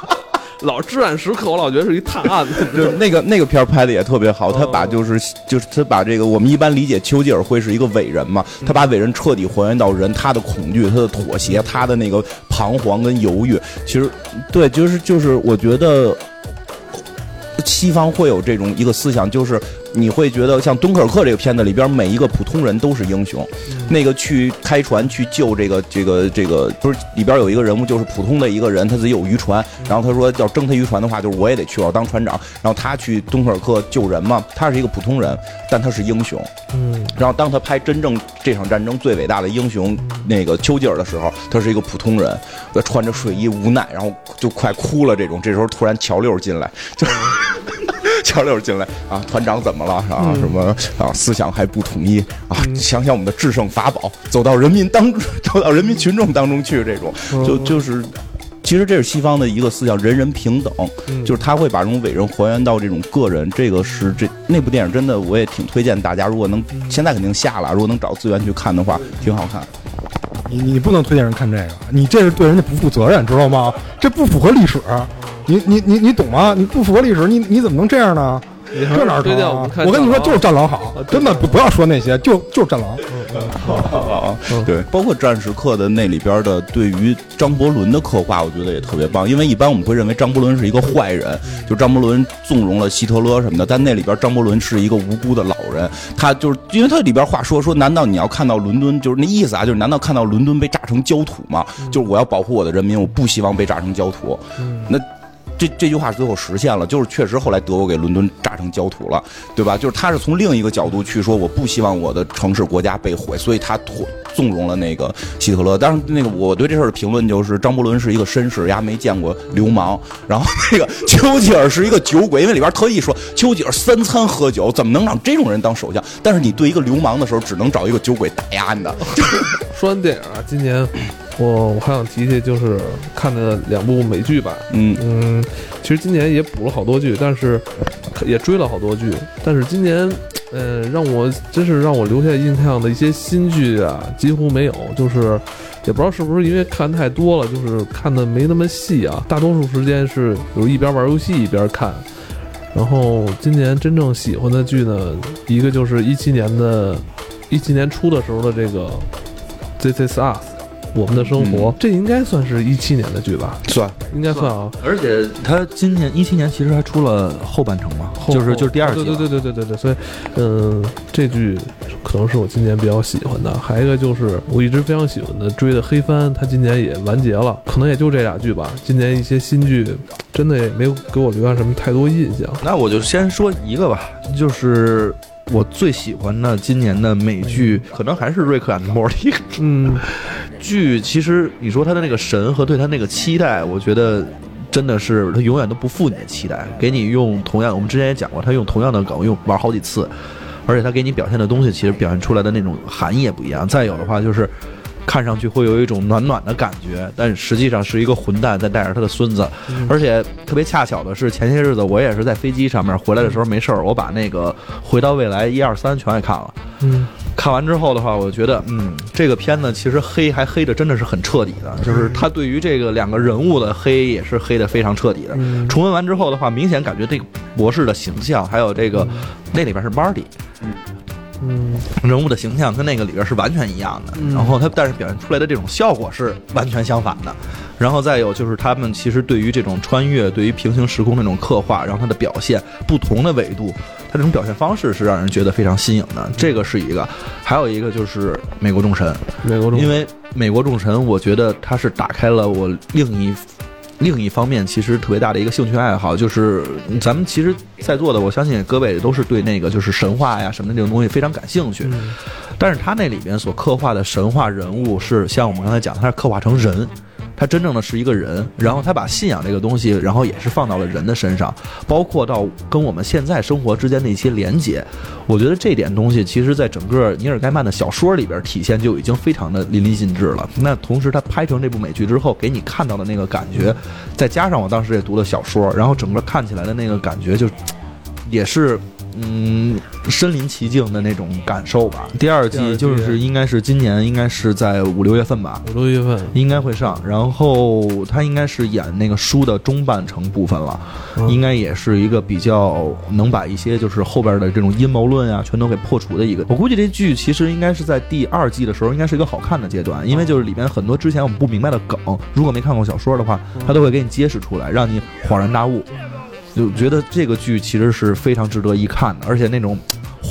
Speaker 1: 老至暗时刻，我老觉得是一探案的，
Speaker 2: 就是那个那个片拍的也特别好。他把就是就是他把这个我们一般理解丘吉尔会是一个伟人嘛，他把伟人彻底还原到人，他的恐惧、他的妥协、他的那个彷徨跟犹豫。其实，对，就是就是我觉得西方会有这种一个思想，就是。你会觉得像《敦刻尔克》这个片子里边每一个普通人都是英雄，那个去开船去救这个这个这个，不是里边有一个人物就是普通的一个人，他自己有渔船，然后他说要征他渔船的话，就是我也得去，我要当船长。然后他去敦刻尔克救人嘛，他是一个普通人，但他是英雄。
Speaker 1: 嗯。
Speaker 2: 然后当他拍真正这场战争最伟大的英雄那个丘吉尔的时候，他是一个普通人，穿着睡衣无奈，然后就快哭了。这种这时候突然乔六进来就。乔六进来啊，团长怎么了啊？什么啊？思想还不统一啊？想想我们的制胜法宝，走到人民当，走到人民群众当中去，这种就就是，其实这是西方的一个思想，人人平等，就是他会把这种伟人还原到这种个人。这个是这那部电影真的，我也挺推荐大家，如果能现在肯定下了，如果能找资源去看的话，挺好看。
Speaker 4: 你你不能推荐人看这个，你这是对人家不负责任，知道吗？这不符合历史。你你你你懂吗？你不符合历史，你你怎么能这样呢？这哪儿成啊？我跟你说，就是战狼好，真的不不要说那些，就就是战狼。
Speaker 2: 对，包括《战时刻》的那里边的对于张伯伦的刻画，我觉得也特别棒。因为一般我们会认为张伯伦是一个坏人，就张伯伦纵容了希特勒什么的。但那里边张伯伦是一个无辜的老人，他就是因为他里边话说说，难道你要看到伦敦就是那意思啊？就是难道看到伦敦被炸成焦土吗？就是我要保护我的人民，我不希望被炸成焦土。那。这这句话最后实现了，就是确实后来德国给伦敦炸成焦土了，对吧？就是他是从另一个角度去说，我不希望我的城市国家被毁，所以他纵容了那个希特勒。当然那个我对这事儿的评论就是，张伯伦是一个绅士，丫没见过流氓。然后那个丘吉尔是一个酒鬼，因为里边特意说丘吉尔三餐喝酒，怎么能让这种人当首相？但是你对一个流氓的时候，只能找一个酒鬼打压你的。
Speaker 1: 说完电影啊，今年。我我还想提提，就是看的两部美剧吧。
Speaker 2: 嗯
Speaker 1: 嗯，其实今年也补了好多剧，但是也追了好多剧。但是今年，呃，让我真是让我留下印象的一些新剧啊，几乎没有。就是也不知道是不是因为看太多了，就是看的没那么细啊。大多数时间是有一边玩游戏一边看。然后今年真正喜欢的剧呢，一个就是一七年的，一七年初的时候的这个《This Is Us》。我们的生活，这应该算是一七年的剧吧？
Speaker 2: 算，
Speaker 1: 应该算啊。
Speaker 3: 而且他今年一七年其实还出了后半程嘛，就是就是第二季。
Speaker 1: 对对对对对对，所以嗯，这剧可能是我今年比较喜欢的。还有一个就是我一直非常喜欢的追的《黑帆》，它今年也完结了，可能也就这俩剧吧。今年一些新剧真的也没有给我留下什么太多印象。
Speaker 3: 那我就先说一个吧，就是我最喜欢的今年的美剧，可能还是《瑞克 and Morty》。
Speaker 1: 嗯，
Speaker 3: 剧其实你说他的那个神和对他那个期待，我觉得真的是他永远都不负你的期待，给你用同样，我们之前也讲过，他用同样的梗用玩好几次，而且他给你表现的东西，其实表现出来的那种含义也不一样。再有的话就是。看上去会有一种暖暖的感觉，但实际上是一个混蛋在带着他的孙子，而且特别恰巧的是，前些日子我也是在飞机上面回来的时候没事儿，我把那个《回到未来》一二三全给看了。
Speaker 1: 嗯，
Speaker 3: 看完之后的话，我觉得，嗯，这个片子其实黑还黑的真的是很彻底的，就是他对于这个两个人物的黑也是黑的非常彻底的。重温完之后的话，明显感觉这个博士的形象还有这个那里边是 Marty。
Speaker 1: 嗯，
Speaker 3: 人物的形象跟那个里边是完全一样的，然后他但是表现出来的这种效果是完全相反的，然后再有就是他们其实对于这种穿越、对于平行时空那种刻画，然后他的表现不同的维度，他这种表现方式是让人觉得非常新颖的，这个是一个，还有一个就是美国众神，
Speaker 1: 美国众。
Speaker 3: 神，因为美国众神，我觉得他是打开了我另一。另一方面，其实特别大的一个兴趣爱好，就是咱们其实在座的，我相信各位都是对那个就是神话呀什么的这种东西非常感兴趣。但是他那里边所刻画的神话人物，是像我们刚才讲，他是刻画成人。他真正的是一个人，然后他把信仰这个东西，然后也是放到了人的身上，包括到跟我们现在生活之间的一些连接。我觉得这点东西，其实在整个尼尔盖曼的小说里边体现就已经非常的淋漓尽致了。那同时他拍成这部美剧之后，给你看到的那个感觉，再加上我当时也读了小说，然后整个看起来的那个感觉，就也是。嗯，身临其境的那种感受吧。第二季就是应该是今年，应该是在五六月份吧。
Speaker 1: 五六月份
Speaker 3: 应该会上。然后他应该是演那个书的中半程部分了，应该也是一个比较能把一些就是后边的这种阴谋论啊全都给破除的一个。我估计这剧其实应该是在第二季的时候，应该是一个好看的阶段，因为就是里边很多之前我们不明白的梗，如果没看过小说的话，他都会给你揭示出来，让你恍然大悟。就觉得这个剧其实是非常值得一看的，而且那种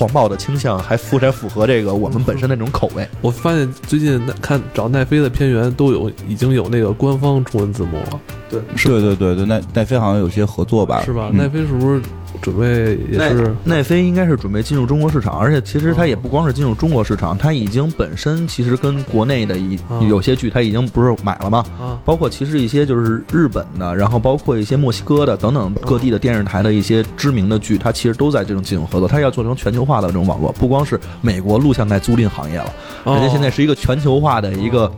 Speaker 3: 黄暴的倾向还符才符合这个我们本身那种口味。
Speaker 1: 我发现最近看找奈飞的片源都有已经有那个官方中文字幕了。
Speaker 3: 对，
Speaker 2: 对对对对，奈奈飞好像有些合作吧？
Speaker 1: 是吧？奈飞是不是？准备也是
Speaker 3: 奈飞应该是准备进入中国市场，而且其实它也不光是进入中国市场，它已经本身其实跟国内的一有些剧，它已经不是买了吗？包括其实一些就是日本的，然后包括一些墨西哥的等等各地的电视台的一些知名的剧，它其实都在这种进行合作，它要做成全球化的这种网络，不光是美国录像带租赁行业了，人家现在是一个全球化的一个。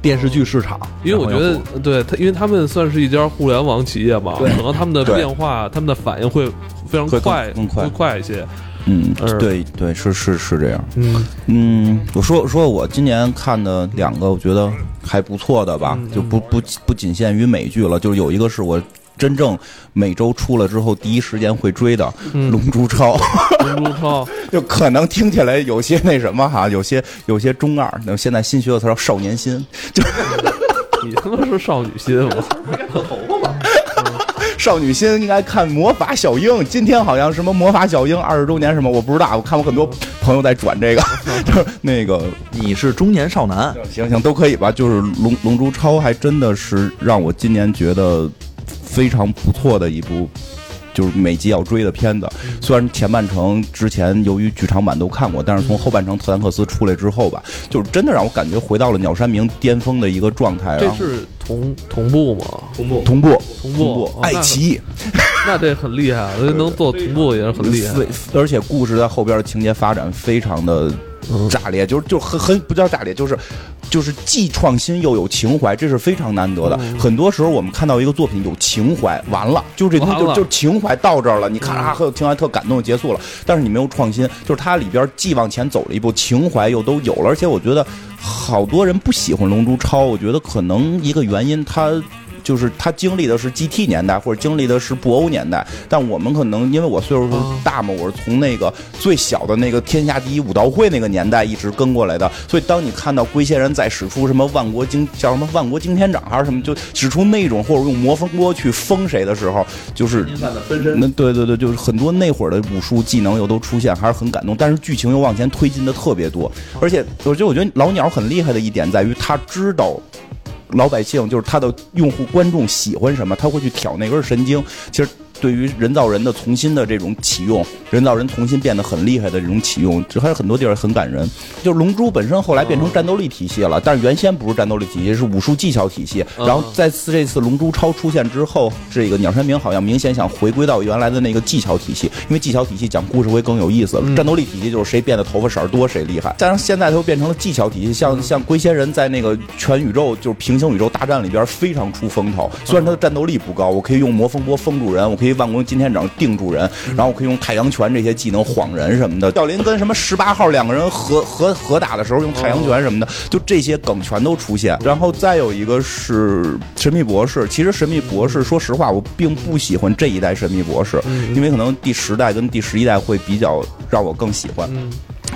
Speaker 3: 电视剧市场，
Speaker 1: 因为我觉得，对他，因为他们算是一家互联网企业嘛，可能他们的变化，他们的反应会非常快，
Speaker 2: 更快，
Speaker 1: 快一些。
Speaker 2: 嗯，对对，是是是这样。
Speaker 1: 嗯
Speaker 2: 嗯，我说说我今年看的两个，我觉得还不错的吧，就不不不仅限于美剧了，就是有一个是我。真正每周出了之后，第一时间会追的《龙珠超》，《
Speaker 1: 龙珠超》
Speaker 2: 就可能听起来有些那什么哈，有些有些中二。那现在新学的词叫少年心，就
Speaker 1: 你他妈是少女心吗？
Speaker 3: 头发吧。
Speaker 2: 少女心应该看《魔法小樱》，今天好像什么《魔法小樱》二十周年什么，我不知道。我看我很多朋友在转这个，就是那个
Speaker 3: 你是中年少男，
Speaker 2: 行行都可以吧。就是《龙龙珠超》还真的是让我今年觉得。非常不错的一部，就是每集要追的片子。虽然前半程之前由于剧场版都看过，但是从后半程特兰克斯出来之后吧，就是真的让我感觉回到了鸟山明巅峰的一个状态。
Speaker 1: 这是同同步吗？
Speaker 3: 同步，
Speaker 2: 同步，
Speaker 1: 同步。
Speaker 2: 爱奇艺，
Speaker 1: 那 这很厉害，能做同步也是很厉害。
Speaker 2: 而且故事在后边的情节发展非常的炸裂，就是就很很不叫炸裂，就是。就是既创新又有情怀，这是非常难得的。很多时候我们看到一个作品有情怀，完了就这东西就就情怀到这儿了，你看啊，很有情怀，特感动，结束了。但是你没有创新，就是它里边既往前走了一步，情怀又都有了。而且我觉得好多人不喜欢《龙珠超》，我觉得可能一个原因它。就是他经历的是 GT 年代或者经历的是布欧年代，但我们可能因为我岁数大嘛，我是从那个最小的那个天下第一武道会那个年代一直跟过来的，所以当你看到龟仙人在使出什么万国惊叫什么万国惊天掌还是什么，就使出那种或者用魔风波去封谁的时候，就是那对对对，就是很多那会儿的武术技能又都出现，还是很感动。但是剧情又往前推进的特别多，而且我觉得我觉得老鸟很厉害的一点在于他知道。老百姓就是他的用户观众喜欢什么，他会去挑那根神经。其实。对于人造人的重新的这种启用，人造人重新变得很厉害的这种启用，这还有很多地儿很感人。就是龙珠本身后来变成战斗力体系了，但是原先不是战斗力体系，是武术技巧体系。然后在次这次龙珠超出现之后，这个鸟山明好像明显想回归到原来的那个技巧体系，因为技巧体系讲故事会更有意思。战斗力体系就是谁变得头发色儿多谁厉害。但是现在它又变成了技巧体系，像像龟仙人在那个全宇宙就是平行宇宙大战里边非常出风头。虽然他的战斗力不高，我可以用魔风波封住人，我可以。万国今天整定住人，然后我可以用太阳拳这些技能晃人什么的。教林跟什么十八号两个人合合合打的时候用太阳拳什么的，就这些梗全都出现。然后再有一个是神秘博士，其实神秘博士说实话我并不喜欢这一代神秘博士，因为可能第十代跟第十一代会比较让我更喜欢。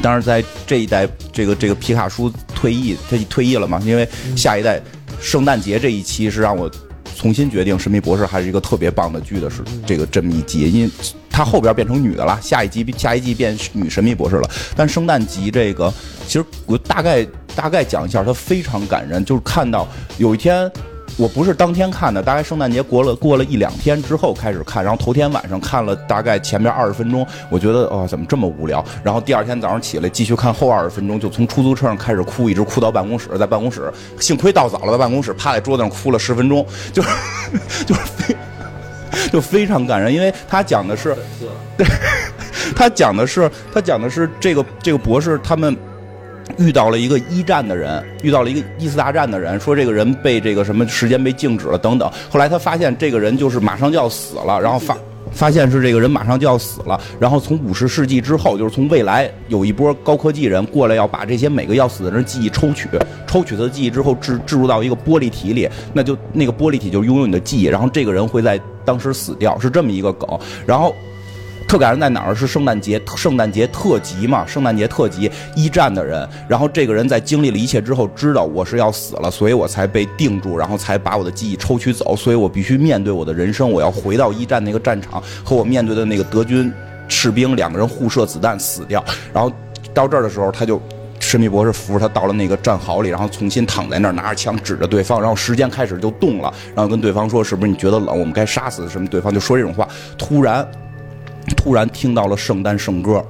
Speaker 2: 但是在这一代，这个这个皮卡叔退役，他退役了嘛？因为下一代圣诞节这一期是让我。重新决定《神秘博士》还是一个特别棒的剧的是这个这么一集，因为他后边变成女的了，下一集下一季变女神秘博士了。但圣诞集这个，其实我大概大概讲一下，它非常感人，就是看到有一天。我不是当天看的，大概圣诞节过了过了一两天之后开始看，然后头天晚上看了大概前面二十分钟，我觉得哦怎么这么无聊，然后第二天早上起来继续看后二十分钟，就从出租车上开始哭，一直哭到办公室，在办公室幸亏到早了，在办公室趴在桌子上哭了十分钟，就是就是非就非常感人，因为他讲的是，对，他讲的是他讲的是这个这个博士他们。遇到了一个一战的人，遇到了一个一次大战的人，说这个人被这个什么时间被静止了等等。后来他发现这个人就是马上就要死了，然后发发现是这个人马上就要死了。然后从五十世纪之后，就是从未来有一波高科技人过来，要把这些每个要死的人记忆抽取，抽取他的记忆之后置置入到一个玻璃体里，那就那个玻璃体就拥有你的记忆，然后这个人会在当时死掉，是这么一个梗。然后。特感人在哪儿？是圣诞节，圣诞节特辑嘛？圣诞节特辑，一战的人，然后这个人在经历了一切之后，知道我是要死了，所以我才被定住，然后才把我的记忆抽取走，所以我必须面对我的人生，我要回到一战那个战场，和我面对的那个德军士兵两个人互射子弹死掉。然后到这儿的时候，他就神秘博士扶着他到了那个战壕里，然后重新躺在那儿，拿着枪指着对方，然后时间开始就动了，然后跟对方说：“是不是你觉得冷？我们该杀死什么？”对方就说这种话，突然。突然听到了圣诞圣歌，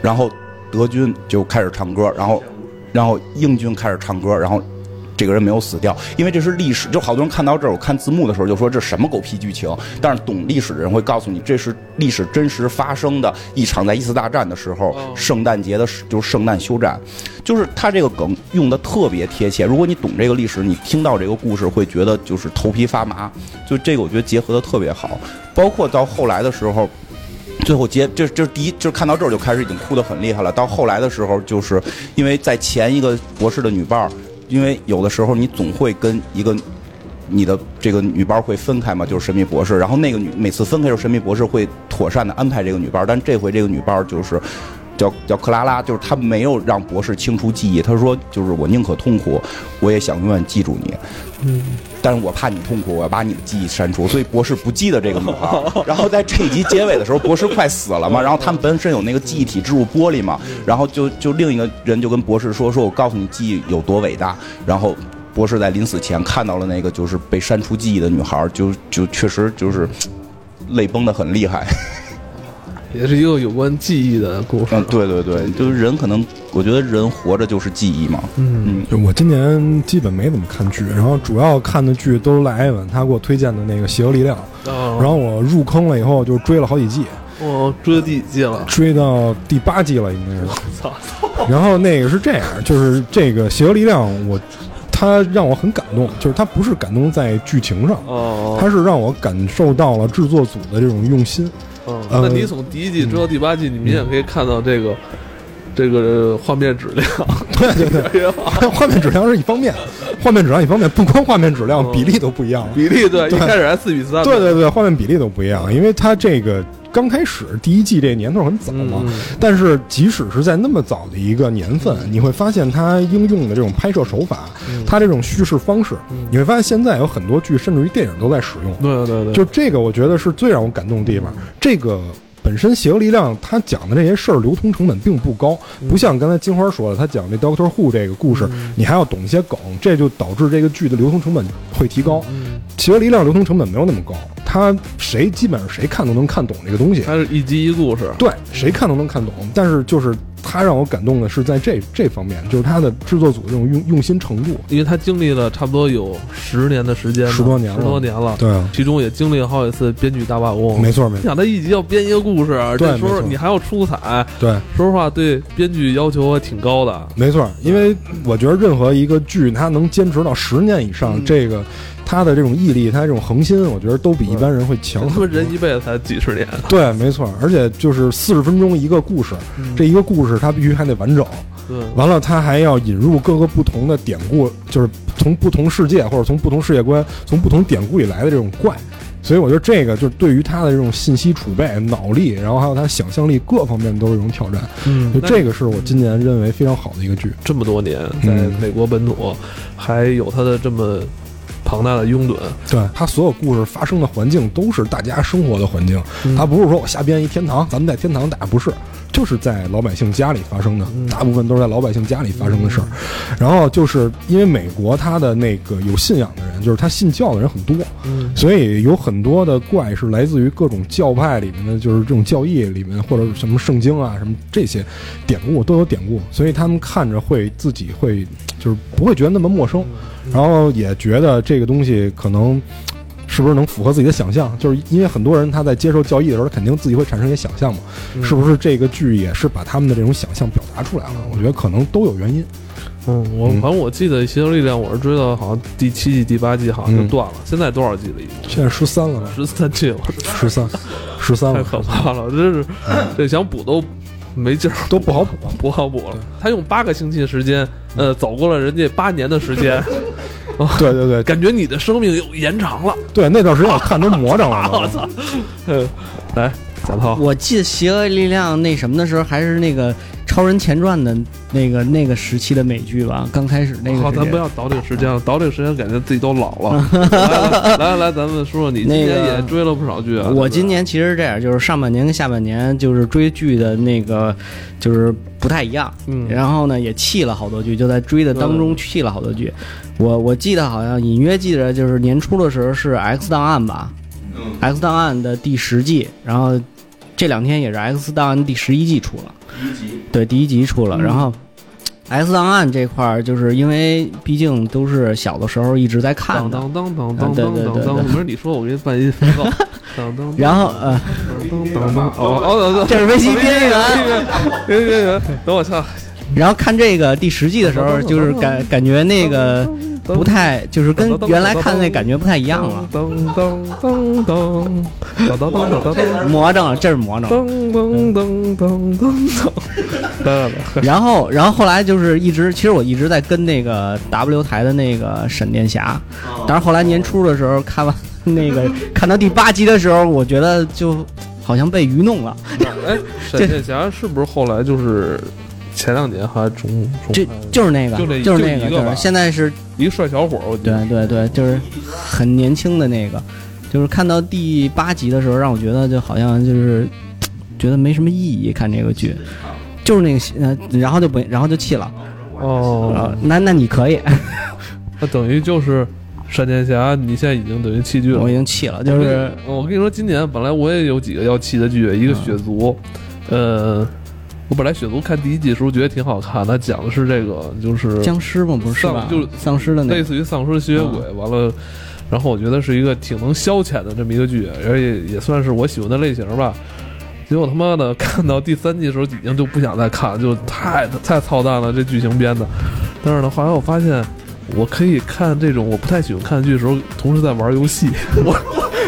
Speaker 2: 然后德军就开始唱歌，然后，然后英军开始唱歌，然后这个人没有死掉，因为这是历史。就好多人看到这儿，我看字幕的时候就说这什么狗屁剧情。但是懂历史的人会告诉你，这是历史真实发生的一场在一次大战的时候，圣诞节的，就是圣诞休战，就是他这个梗用的特别贴切。如果你懂这个历史，你听到这个故事会觉得就是头皮发麻。就这个我觉得结合的特别好，包括到后来的时候。最后结，这这第一，就是看到这儿就开始已经哭得很厉害了。到后来的时候，就是因为在前一个博士的女伴儿，因为有的时候你总会跟一个你的这个女伴儿会分开嘛，就是神秘博士。然后那个女每次分开时候，神秘博士会妥善的安排这个女伴儿，但这回这个女伴儿就是叫叫克拉拉，就是她没有让博士清除记忆。她说，就是我宁可痛苦，我也想永远记住你。嗯。但是我怕你痛苦，我要把你的记忆删除，所以博士不记得这个女孩。然后在这一集结尾的时候，博士快死了嘛，然后他们本身有那个记忆体植入玻璃嘛，然后就就另一个人就跟博士说：“说我告诉你记忆有多伟大。”然后博士在临死前看到了那个就是被删除记忆的女孩，就就确实就是泪崩的很厉害。
Speaker 1: 也是一个有关记忆的故事。
Speaker 2: 嗯，对对对，就是人可能，我觉得人活着就是记忆嘛。
Speaker 4: 嗯，我今年基本没怎么看剧，然后主要看的剧都是赖艾文他给我推荐的那个《邪恶力量》，然后我入坑了以后就追了好几季。
Speaker 1: 哦，追到第几季了？
Speaker 4: 追到第八季了，应该是。操！然后那个是这样，就是这个《邪恶力量》，我它让我很感动，就是它不是感动在剧情上，哦，它是让我感受到了制作组的这种用心。
Speaker 1: 嗯，那你从第一季追到第八季，你明显可以看到这个这个画面质量，
Speaker 4: 对对对，画面质量是一方面，画面质量一方面，不光画面质量，比例都不一样。
Speaker 1: 比例对，一开始还四比三。
Speaker 4: 对对对，画面比例都不一样，因为它这个。刚开始第一季这年头很早嘛，但是即使是在那么早的一个年份，你会发现它应用的这种拍摄手法，它这种叙事方式，你会发现现在有很多剧甚至于电影都在使用。
Speaker 1: 对对对，
Speaker 4: 就这个我觉得是最让我感动的地方。这个本身《邪恶力量》它讲的这些事儿流通成本并不高，不像刚才金花说的，他讲这 Doctor Who 这个故事，你还要懂一些梗，这就导致这个剧的流通成本会提高。《邪恶力量》流通成本没有那么高。他谁基本上谁看都能看懂这个东西，
Speaker 1: 它是一集一故事，
Speaker 4: 对，谁看都能看懂。但是就是他让我感动的是在这这方面，就是他的制作组这种用用心程度，
Speaker 1: 因为他经历了差不多有十年的时间，
Speaker 4: 十多年了，
Speaker 1: 十多年了，
Speaker 4: 对，
Speaker 1: 其中也经历了好几次编剧大罢工，
Speaker 4: 没错没错。
Speaker 1: 你想他一集要编一个故事，这时候你还要出彩，
Speaker 4: 对，
Speaker 1: 说实话对编剧要求还挺高的，
Speaker 4: 没错。因为我觉得任何一个剧，它能坚持到十年以上，这个。他的这种毅力，他这种恒心，我觉得都比一般人会强。
Speaker 1: 他妈人一辈子才几十年。
Speaker 4: 对，没错。而且就是四十分钟一个故事，这一个故事他必须还得完整。
Speaker 1: 对。
Speaker 4: 完了，他还要引入各个不同的典故，就是从不同世界或者从不同世界观、从不同典故里来的这种怪。所以我觉得这个就是对于他的这种信息储备、脑力，然后还有他想象力各方面都是一种挑战。
Speaker 1: 嗯。
Speaker 4: 就这个是我今年认为非常好的一个剧。
Speaker 1: 这么多年在美国本土，还有他的这么。庞大的拥趸，
Speaker 4: 对。他所有故事发生的环境都是大家生活的环境，他不是说我瞎编一天堂，咱们在天堂打，不是，就是在老百姓家里发生的，大部分都是在老百姓家里发生的事儿。然后就是因为美国他的那个有信仰的人，就是他信教的人很多，所以有很多的怪是来自于各种教派里面的，就是这种教义里面或者什么圣经啊什么这些典故都有典故，所以他们看着会自己会就是不会觉得那么陌生。然后也觉得这个东西可能是不是能符合自己的想象？就是因为很多人他在接受教义的时候，肯定自己会产生一些想象嘛。是不是这个剧也是把他们的这种想象表达出来了？我觉得可能都有原因。
Speaker 1: 嗯，我反正我记得《邪恶力量》，我是追到好像第七季、第八季好像就断了。现在多少季了？已经
Speaker 4: 现在十三了吧？
Speaker 1: 十三季了，
Speaker 4: 十三，十三
Speaker 1: 太可怕了！真是，这想补都。没劲儿，
Speaker 4: 都不好补，
Speaker 1: 不好补了。他用八个星期的时间，呃，走过了人家八年的时间。
Speaker 4: 对对对，
Speaker 1: 感觉你的生命又延长了。
Speaker 4: 对，那段时间我看都魔怔了。
Speaker 1: 我操！嗯，来，贾涛，
Speaker 5: 我记得《邪恶力量》那什么的时候，还是那个。超人前传的那个那个时期的美剧吧，刚开始那个。
Speaker 1: 好，咱不要倒这个时间了，倒这个时间感觉自己都老了。来来来，咱们说说你今年也追了不少剧啊。
Speaker 5: 我今年其实这样，就是上半年跟下半年就是追剧的那个就是不太一样。嗯。然后呢，也弃了好多剧，就在追的当中弃了好多剧。我我记得好像隐约记得就是年初的时候是《X 档案》吧，《X 档案》的第十季，然后这两天也是《X 档案》第十一季出了。
Speaker 2: 集。
Speaker 5: 对第一集出了然后 s 档案这块儿就是因为毕竟都是小的时候一直在看
Speaker 1: 当当当当
Speaker 5: 当当当
Speaker 1: 不是你说我给你办一个风暴
Speaker 5: 然后呃这是危机边缘。
Speaker 1: 等我操
Speaker 5: 然后看这个第十季的时候就是感感觉那个不太就是跟原来看的那感觉不太一样了。噔噔噔噔噔噔噔噔噔魔怔了这是魔怔噔噔噔噔噔噔然后然后后来就是一直其实我一直在跟那个 w 台的那个闪电侠但是后来年初的时候看完那个 看到第八集的时候我觉得就好像被愚弄了。
Speaker 1: 闪电侠是不是后来就是前两年还中中，
Speaker 5: 就就是那个，就是那个，
Speaker 1: 就是
Speaker 5: 现在是
Speaker 1: 一个帅小伙儿。
Speaker 5: 对对对，就是很年轻的那个，就是看到第八集的时候，让我觉得就好像就是觉得没什么意义。看这个剧，就是那个，呃，然后就不，然后就弃了。
Speaker 1: 哦，
Speaker 5: 那那你可以，
Speaker 1: 那等于就是闪电侠，你现在已经等于弃剧了。
Speaker 5: 我已经弃了，就是
Speaker 1: 我跟你说，今年本来我也有几个要弃的剧，一个血族，呃。我本来血族看第一季的时候觉得挺好看，它讲的是这个就是
Speaker 5: 僵尸嘛？不是
Speaker 1: 丧，就是
Speaker 5: 丧尸的，
Speaker 1: 类似于丧尸吸血鬼。完了，然后我觉得是一个挺能消遣的这么一个剧，而且也算是我喜欢的类型吧。结果他妈的看到第三季的时候，已经就不想再看，就太太操蛋了，这剧情编的。但是呢，后来我发现我可以看这种我不太喜欢看剧的时候，同时在玩游戏。我。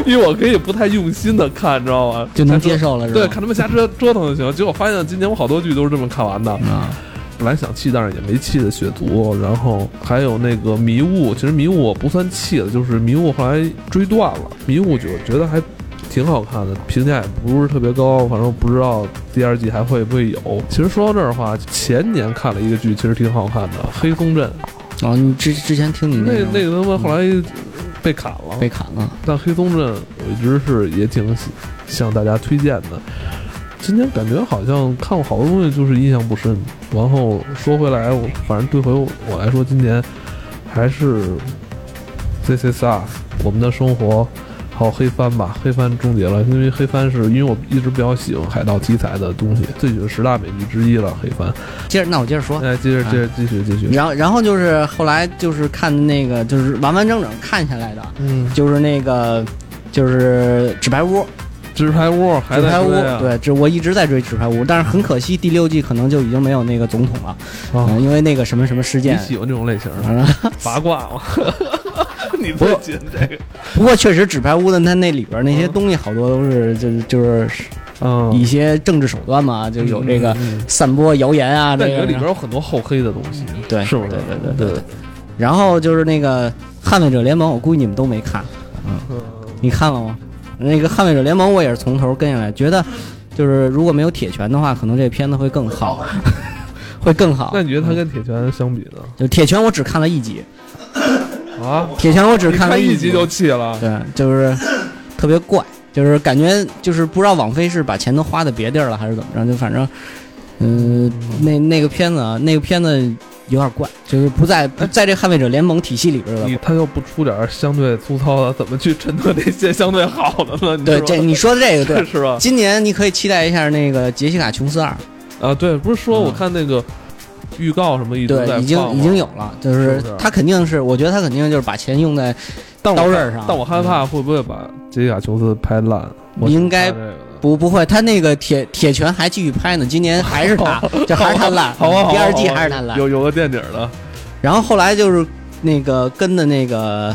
Speaker 1: 因为我可以不太用心的看，你知道吗？
Speaker 5: 就能接受了，是吧？
Speaker 1: 对，看他们瞎折折腾就行。结果发现今年我好多剧都是这么看完的。啊，本来想弃，但是也没弃的血族，然后还有那个迷雾，其实迷雾我不算弃了，就是迷雾后来追断了，迷雾就觉得还挺好看的，评价也不是特别高，反正不知道第二季还会不会有。其实说到这儿的话，前年看了一个剧，其实挺好看的，《黑松镇》。
Speaker 5: 哦，你之之前听你
Speaker 1: 那
Speaker 5: 个
Speaker 1: 那个他妈后来被砍了，
Speaker 5: 被砍了，
Speaker 1: 但《黑松镇》我一直是也挺向大家推荐的。今年感觉好像看过好多东西，就是印象不深。然后说回来，我反正对回我来说，今年还是《This Is Us》我们的生活，还有黑帆吧。黑帆终结了，因为黑帆是因为我一直比较喜欢海盗题材的东西，最喜欢十大美剧之一了。黑帆，
Speaker 5: 接着那我接着说，
Speaker 1: 哎，接着接着继续继续。
Speaker 5: 然后然后就是后来就是看那个就是完完整整看下来的，
Speaker 1: 嗯，
Speaker 5: 就是那个就是纸牌屋。
Speaker 1: 纸牌屋，
Speaker 5: 纸牌屋，对，这我一直在追纸牌屋，但是很可惜，第六季可能就已经没有那个总统了，嗯，因为那个什么什么事件。
Speaker 1: 你喜欢这种类型的 八卦吗？你最紧这个。
Speaker 5: 不过确实，纸牌屋的它那里边那些东西好多都是就就是
Speaker 1: 嗯
Speaker 5: 一些政治手段嘛，就有这个散播谣言啊，这个
Speaker 1: 里边有很多厚黑的东西，
Speaker 5: 对，
Speaker 1: 是不是？
Speaker 5: 对对对对。然后就是那个捍卫者联盟，我估计你们都没看，嗯，你看了吗？那个捍卫者联盟我也是从头跟下来，觉得就是如果没有铁拳的话，可能这片子会更好，会更好。
Speaker 1: 那你觉得它跟铁拳相比呢？
Speaker 5: 就铁拳我只看了一集，
Speaker 1: 啊，
Speaker 5: 铁拳我只看了
Speaker 1: 一
Speaker 5: 集
Speaker 1: 就气了。
Speaker 5: 对，就是特别怪，就是感觉就是不知道网飞是把钱都花在别地儿了，还是怎么着？就反正，嗯，那那个片子啊，那个片子。有点怪，就是不在不在这捍卫者联盟体系里边
Speaker 1: 的。他又不出点相对粗糙的，怎么去衬托那些相对好的呢？
Speaker 5: 对，这你说的这个对
Speaker 1: 是吧？
Speaker 5: 今年你可以期待一下那个杰西卡琼斯二
Speaker 1: 啊，对，不是说我看那个预告什么一直
Speaker 5: 对，已经已经有了，就是他肯定是，我觉得他肯定就是把钱用在刀刃上。
Speaker 1: 但我害怕会不会把杰西卡琼斯拍烂？
Speaker 5: 应该。不不会，他那个铁铁拳还继续拍呢，今年还是他，这还是他烂，第二季还是他烂，
Speaker 1: 有有个垫底的。
Speaker 5: 然后后来就是那个跟的那个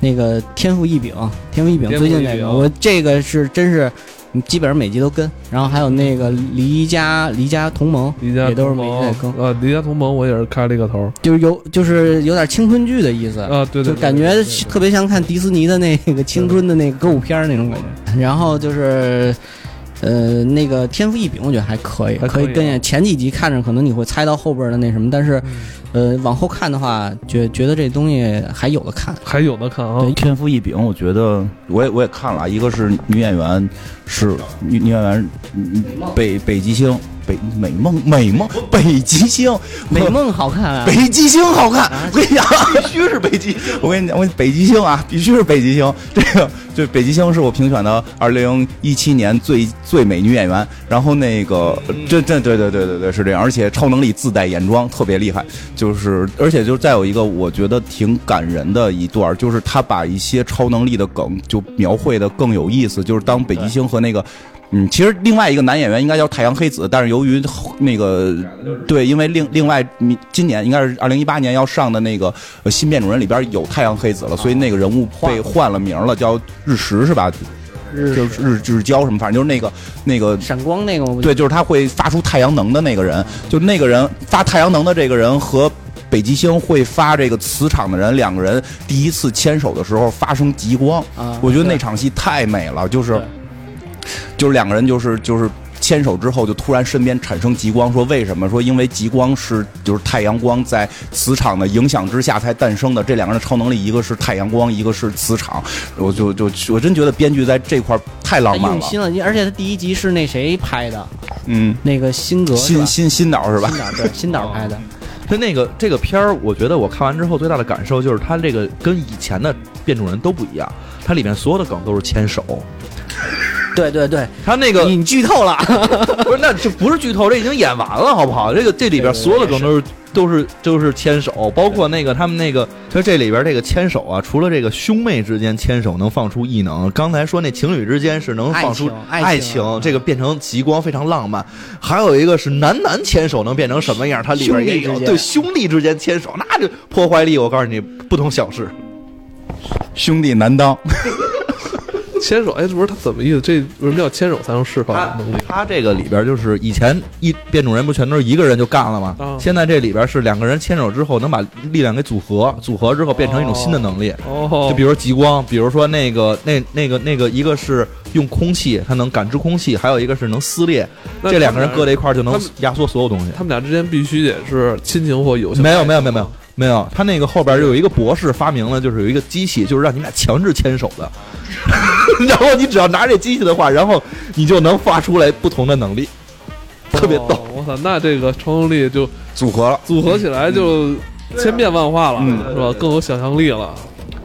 Speaker 5: 那个天赋异禀，天赋异禀最近那个，我这个是真是基本上每集都跟。然后还有那个离家离家同盟，也都是每集在更。
Speaker 1: 呃，离家同盟我也是开了一个头，
Speaker 5: 就是有就是有点青春剧的意思
Speaker 1: 啊，对
Speaker 5: 对，就感觉特别像看迪士尼的那个青春的那个歌舞片那种感觉。然后就是。呃，那个天赋异禀，我觉得还可以，可以跟下。前几集看着可能你会猜到后边的那什么，但是，呃，往后看的话，觉觉得这东西还有的看，
Speaker 1: 还有的看啊。
Speaker 2: 天赋异禀，我觉得我也我也看了，一个是女演员，是女女演员北北极星。北美梦美梦北极星
Speaker 5: 美梦好看啊，
Speaker 2: 北极星好看，我跟你讲，必须是北极。我跟你讲，我北极星啊，必须是北极星。这个就北极星是我评选的二零一七年最最美女演员。然后那个这这对对对对对是这样，而且超能力自带眼妆，特别厉害。就是而且就再有一个我觉得挺感人的一段，就是他把一些超能力的梗就描绘的更有意思。就是当北极星和那个。嗯，其实另外一个男演员应该叫太阳黑子，但是由于那个对，因为另另外今年应该是二零一八年要上的那个新变种人里边有太阳黑子了，所以那个人物被换了名了，叫日食是吧？
Speaker 5: 日
Speaker 2: 就是日日交什么，反正就是那个那个
Speaker 5: 闪光那个
Speaker 2: 对，就是他会发出太阳能的那个人，就那个人发太阳能的这个人和北极星会发这个磁场的人，两个人第一次牵手的时候发生极光，我觉得那场戏太美了，就是。就是两个人，就是就是牵手之后，就突然身边产生极光。说为什么？说因为极光是就是太阳光在磁场的影响之下才诞生的。这两个人的超能力，一个是太阳光，一个是磁场。我就就我真觉得编剧在这块太浪漫了，
Speaker 5: 用心了。而且他第一集是那谁拍的？
Speaker 2: 嗯，
Speaker 5: 那个辛格，
Speaker 2: 新新新导是吧？
Speaker 5: 新导对，新导拍的。
Speaker 3: 他那个这个片儿，我觉得我看完之后最大的感受就是，他这个跟以前的变种人都不一样。它里面所有的梗都是牵手。
Speaker 5: 对对对，
Speaker 3: 他那个
Speaker 5: 你剧透了，
Speaker 3: 不是？那就不是剧透，这已经演完了，好不好？这个这里边所有的梗都是都是都是牵手，包括那个他们那个，就这里边这个牵手啊，除了这个兄妹之间牵手能放出异能，刚才说那情侣之间是能放出
Speaker 5: 爱
Speaker 3: 情，这个变成极光非常浪漫。还有一个是男男牵手能变成什么样？它里边也有对兄弟之间牵手，那就破坏力，我告诉你不同小事，
Speaker 2: 兄弟难当。
Speaker 1: 牵手，哎，不是他怎么意思？这为什么要牵手才能释放能力？
Speaker 3: 他这个里边就是以前一变种人不全都是一个人就干了吗？现在这里边是两个人牵手之后能把力量给组合，组合之后变成一种新的能力。
Speaker 1: 哦，
Speaker 3: 就比如说极光，比如说那个那那个那个一个是用空气，它能感知空气，还有一个是能撕裂。这两个人搁在一块儿就能压缩所有东西。
Speaker 1: 他们俩之间必须得是亲情或友情。
Speaker 3: 没有没有没有没有没有，他那个后边有一个博士发明了，就是有一个机器，就是让你们俩强制牵手的。然后你只要拿这机器的话，然后你就能发出来不同的能力，特别逗。
Speaker 1: 我操，那这个超能力就
Speaker 2: 组合了，
Speaker 1: 组合起来就千变万化了，是吧？更有想象力了。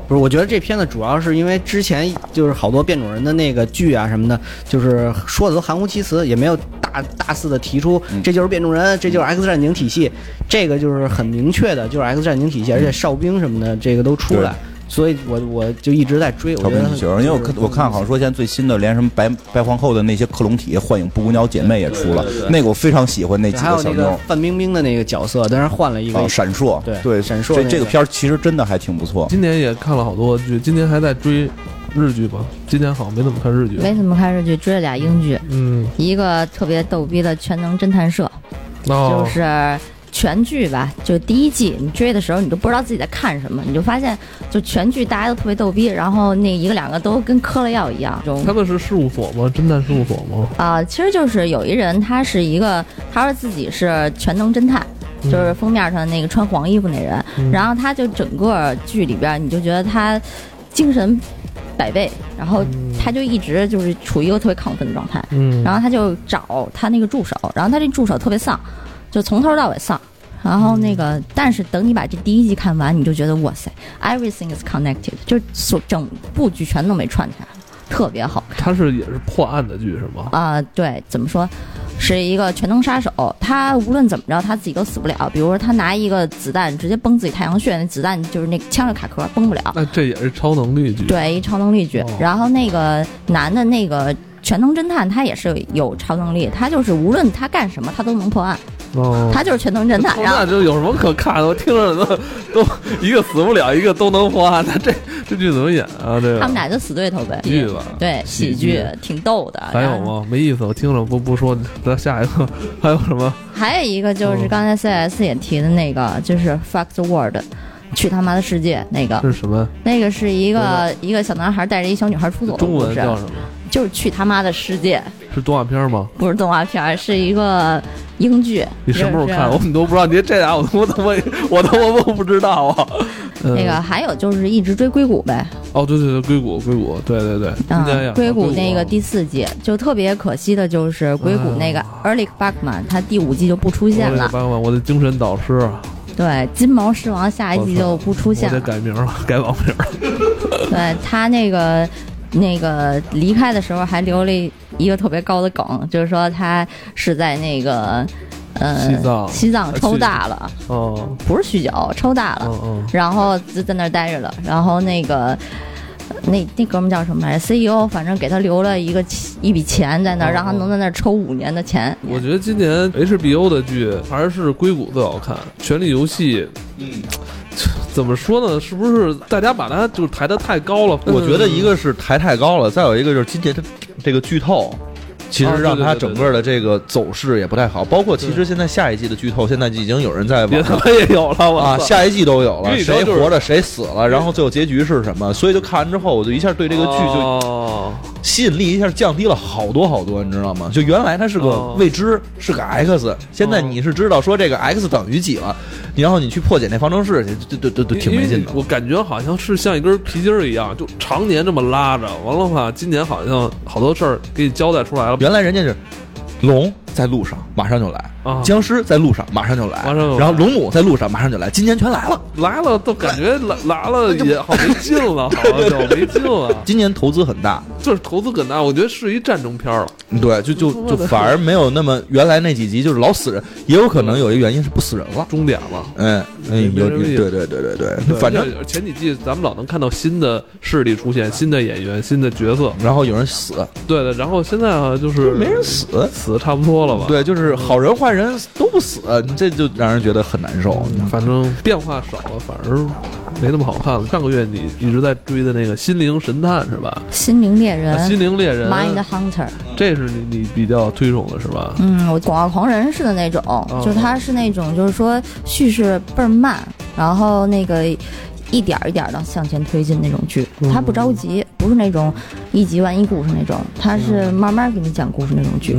Speaker 5: 不是，我觉得这片子主要是因为之前就是好多变种人的那个剧啊什么的，就是说的都含糊其辞，也没有大大肆的提出这就是变种人，这就是 X 战警体系，这个就是很明确的，就是 X 战警体系，而且哨兵什么的这个都出来。所以我我就一直在追，我觉得，
Speaker 2: 因为我看我看好像说现在最新的连什么白白皇后的那些克隆体、幻影布谷鸟姐妹也出了，那个我非常喜欢那几个小妞。
Speaker 5: 范冰冰的那个角色，但是换了一个
Speaker 2: 闪烁，
Speaker 5: 对
Speaker 2: 对
Speaker 5: 闪烁。
Speaker 2: 这这个片儿其实真的还挺不错。
Speaker 1: 今年也看了好多剧，今年还在追日剧吧？今年好像没怎么看日剧，
Speaker 6: 没怎么看日剧，追了俩英剧，
Speaker 1: 嗯，
Speaker 6: 一个特别逗逼的《全能侦探社》，就是。全剧吧，就第一季，你追的时候你都不知道自己在看什么，你就发现就全剧大家都特别逗逼，然后那一个两个都跟嗑了药一样。
Speaker 1: 他们是事务所吗？侦探事务所吗？
Speaker 6: 啊，其实就是有一人，他是一个，他说自己是全能侦探，就是封面上那个穿黄衣服那人，然后他就整个剧里边，你就觉得他精神百倍，然后他就一直就是处于一个特别亢奋的状态，
Speaker 1: 嗯，
Speaker 6: 然后他就找他那个助手，然后他这助手特别丧。就从头到尾丧，然后那个，但是等你把这第一季看完，你就觉得哇塞，everything is connected，就所整部剧全都没串起来，特别好看。
Speaker 1: 它是也是破案的剧是吗？
Speaker 6: 啊，对，怎么说，是一个全能杀手，他无论怎么着，他自己都死不了。比如说他拿一个子弹直接崩自己太阳穴，那子弹就是那枪是卡壳，崩不了。
Speaker 1: 那这也是超能力剧。
Speaker 6: 对，一超能力剧。然后那个男的那个全能侦探，他也是有超能力，他就是无论他干什么，他都能破案。
Speaker 1: 哦，
Speaker 6: 他就是全能侦探，
Speaker 1: 那这有什么可看的？我听着都 都一个死不了，一个都能破案，那这这剧怎么演啊？这个
Speaker 6: 他们俩就死对头呗，
Speaker 1: 吧？
Speaker 6: 对，喜剧挺逗的。
Speaker 1: 还有吗？没意思，我听着不不说。咱下一个 还有什么？
Speaker 6: 还有一个就是刚才 CS 也提的那个，就是 Fuck the World，去他妈的世界那个。
Speaker 1: 是什么？
Speaker 6: 那个是一个一个小男孩带着一小女孩出走的
Speaker 1: 故事。中文叫什么？
Speaker 6: 就是去他妈的世界，
Speaker 1: 是动画片吗？
Speaker 6: 不是动画片，是一个英剧。
Speaker 1: 你什么时候看？我们都不知道。你这俩我我怎么 我都我都不知道啊。
Speaker 6: 那个还有就是一直追硅谷呗。
Speaker 1: 哦，对对对，硅谷硅谷，对对对。
Speaker 6: 嗯，硅
Speaker 1: 谷
Speaker 6: 那个第四季就特别可惜的就是硅谷那个 Erlich Bachman，他第五季就不出现了。
Speaker 1: Bachman，我的精神导师。
Speaker 6: 对，金毛狮王下一季就不出现了。
Speaker 1: 得改名了，改网名。
Speaker 6: 对他那个。那个离开的时候还留了一个特别高的梗，就是说他是在那个，呃，
Speaker 1: 西藏。
Speaker 6: 西藏抽大了，
Speaker 1: 哦，
Speaker 6: 不是酗酒，抽大了，然后就在那儿待着了，然后那个那那哥们叫什么来着？CEO，反正给他留了一个一笔钱在那儿，让他能在那儿抽五年的钱。
Speaker 1: 我觉得今年 HBO 的剧还是硅谷最好看，《权力游戏》嗯。怎么说呢？是不是大家把它就抬得太高了？
Speaker 3: 我觉得一个是抬太高了，再有一个就是今年它这个剧透。其实让它整个的这个走势也不太好，包括其实现在下一季的剧透，现在已经有人在网上
Speaker 1: 也有了
Speaker 3: 啊，下一季都有了，谁活着谁死了，然后最后结局是什么？所以就看完之后，我就一下对这个剧就吸引力一下降低了好多好多，你知道吗？就原来它是个未知，是个 X，现在你是知道说这个 X 等于几了，然后你去破解那方程式去，对对对对，挺没劲的。
Speaker 1: 我感觉好像是像一根皮筋儿一样，就常年这么拉着，完了话，今年好像好多事儿给你交代出来了。
Speaker 3: 原来人家是龙在路上，马上就来。僵尸在路上，马上就来。然后龙母在路上，马上就来。今年全来了，
Speaker 1: 来了都感觉来来了也好没劲了，好就没劲了。
Speaker 3: 今年投资很大，
Speaker 1: 就是投资很大，我觉得是一战争片了。
Speaker 3: 对，就就就反而没有那么原来那几集就是老死人，也有可能有一个原因是不死人了，
Speaker 1: 终点了。
Speaker 3: 嗯嗯，有对对对对对，反正
Speaker 1: 前几季咱们老能看到新的势力出现，新的演员、新的角色，
Speaker 3: 然后有人死。
Speaker 1: 对的，然后现在啊，就是
Speaker 3: 没人死，
Speaker 1: 死的差不多了吧？
Speaker 3: 对，就是好人坏。人都不死，这就让人觉得很难受。
Speaker 1: 反正变化少了，反而没那么好看了。上个月你一直在追的那个《心灵神探》是吧？
Speaker 6: 心灵猎人，
Speaker 1: 心灵猎人
Speaker 6: ，Mind Hunter，
Speaker 1: 这是你你比较推崇的是吧？
Speaker 6: 嗯，我广告狂人似的那种，就他是那种就是说叙事倍儿慢，然后那个。一点一点的向前推进那种剧，他不着急，不是那种一集完一故事那种，他是慢慢给你讲故事那种剧。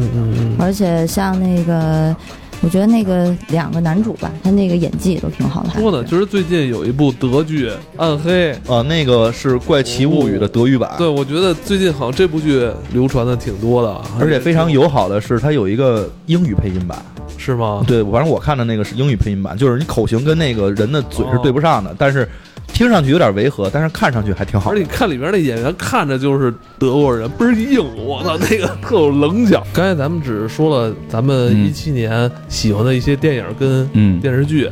Speaker 6: 而且像那个，我觉得那个两个男主吧，他那个演技都挺好的。
Speaker 1: 说的，就是最近有一部德剧《暗黑》
Speaker 3: 啊，那个是《怪奇物语》的德语版。
Speaker 1: 对，我觉得最近好像这部剧流传的挺多的，
Speaker 3: 而且非常友好的是，它有一个英语配音版，
Speaker 1: 是吗？
Speaker 3: 对，反正我看的那个是英语配音版，就是你口型跟那个人的嘴是对不上的，但是。听上去有点违和，但是看上去还挺好。
Speaker 1: 而且你看里边那演员，看着就是德国人，倍儿硬。我操，那个特有棱角。刚才咱们只是说了咱们一七年喜欢的一些电影跟电视剧，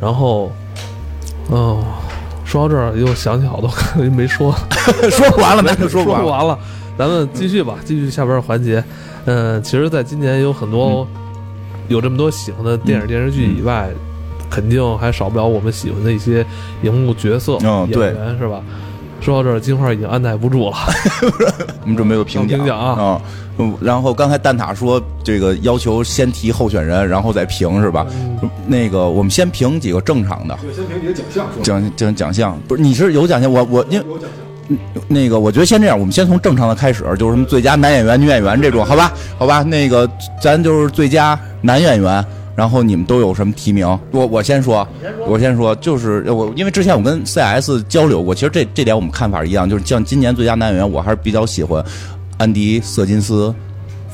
Speaker 1: 然后，哦，说到这儿又想起好多没说，
Speaker 2: 说不完了，没
Speaker 1: 说
Speaker 2: 不
Speaker 1: 完了。咱们继续吧，继续下边环节。嗯，其实，在今年有很多有这么多喜欢的电影电视剧以外。肯定还少不了我们喜欢的一些荧幕角色、演员，是吧？说到这儿，金花已经按耐不住了，
Speaker 2: 我们准备个评
Speaker 1: 奖
Speaker 2: 啊。嗯，然后刚才蛋挞说这个要求先提候选人，然后再评，是吧？那个我们先评几个正常的，
Speaker 4: 先评几个奖项，
Speaker 2: 奖奖奖项不是？你是有奖项，我我因为那个我觉得先这样，我们先从正常的开始，就是什么最佳男演员、女演员这种，好吧？好吧？那个咱就是最佳男演员。然后你们都有什么提名？我我先说，我先说，就是我因为之前我跟 CS 交流过，其实这这点我们看法一样，就是像今年最佳男演员，我还是比较喜欢安迪瑟金斯，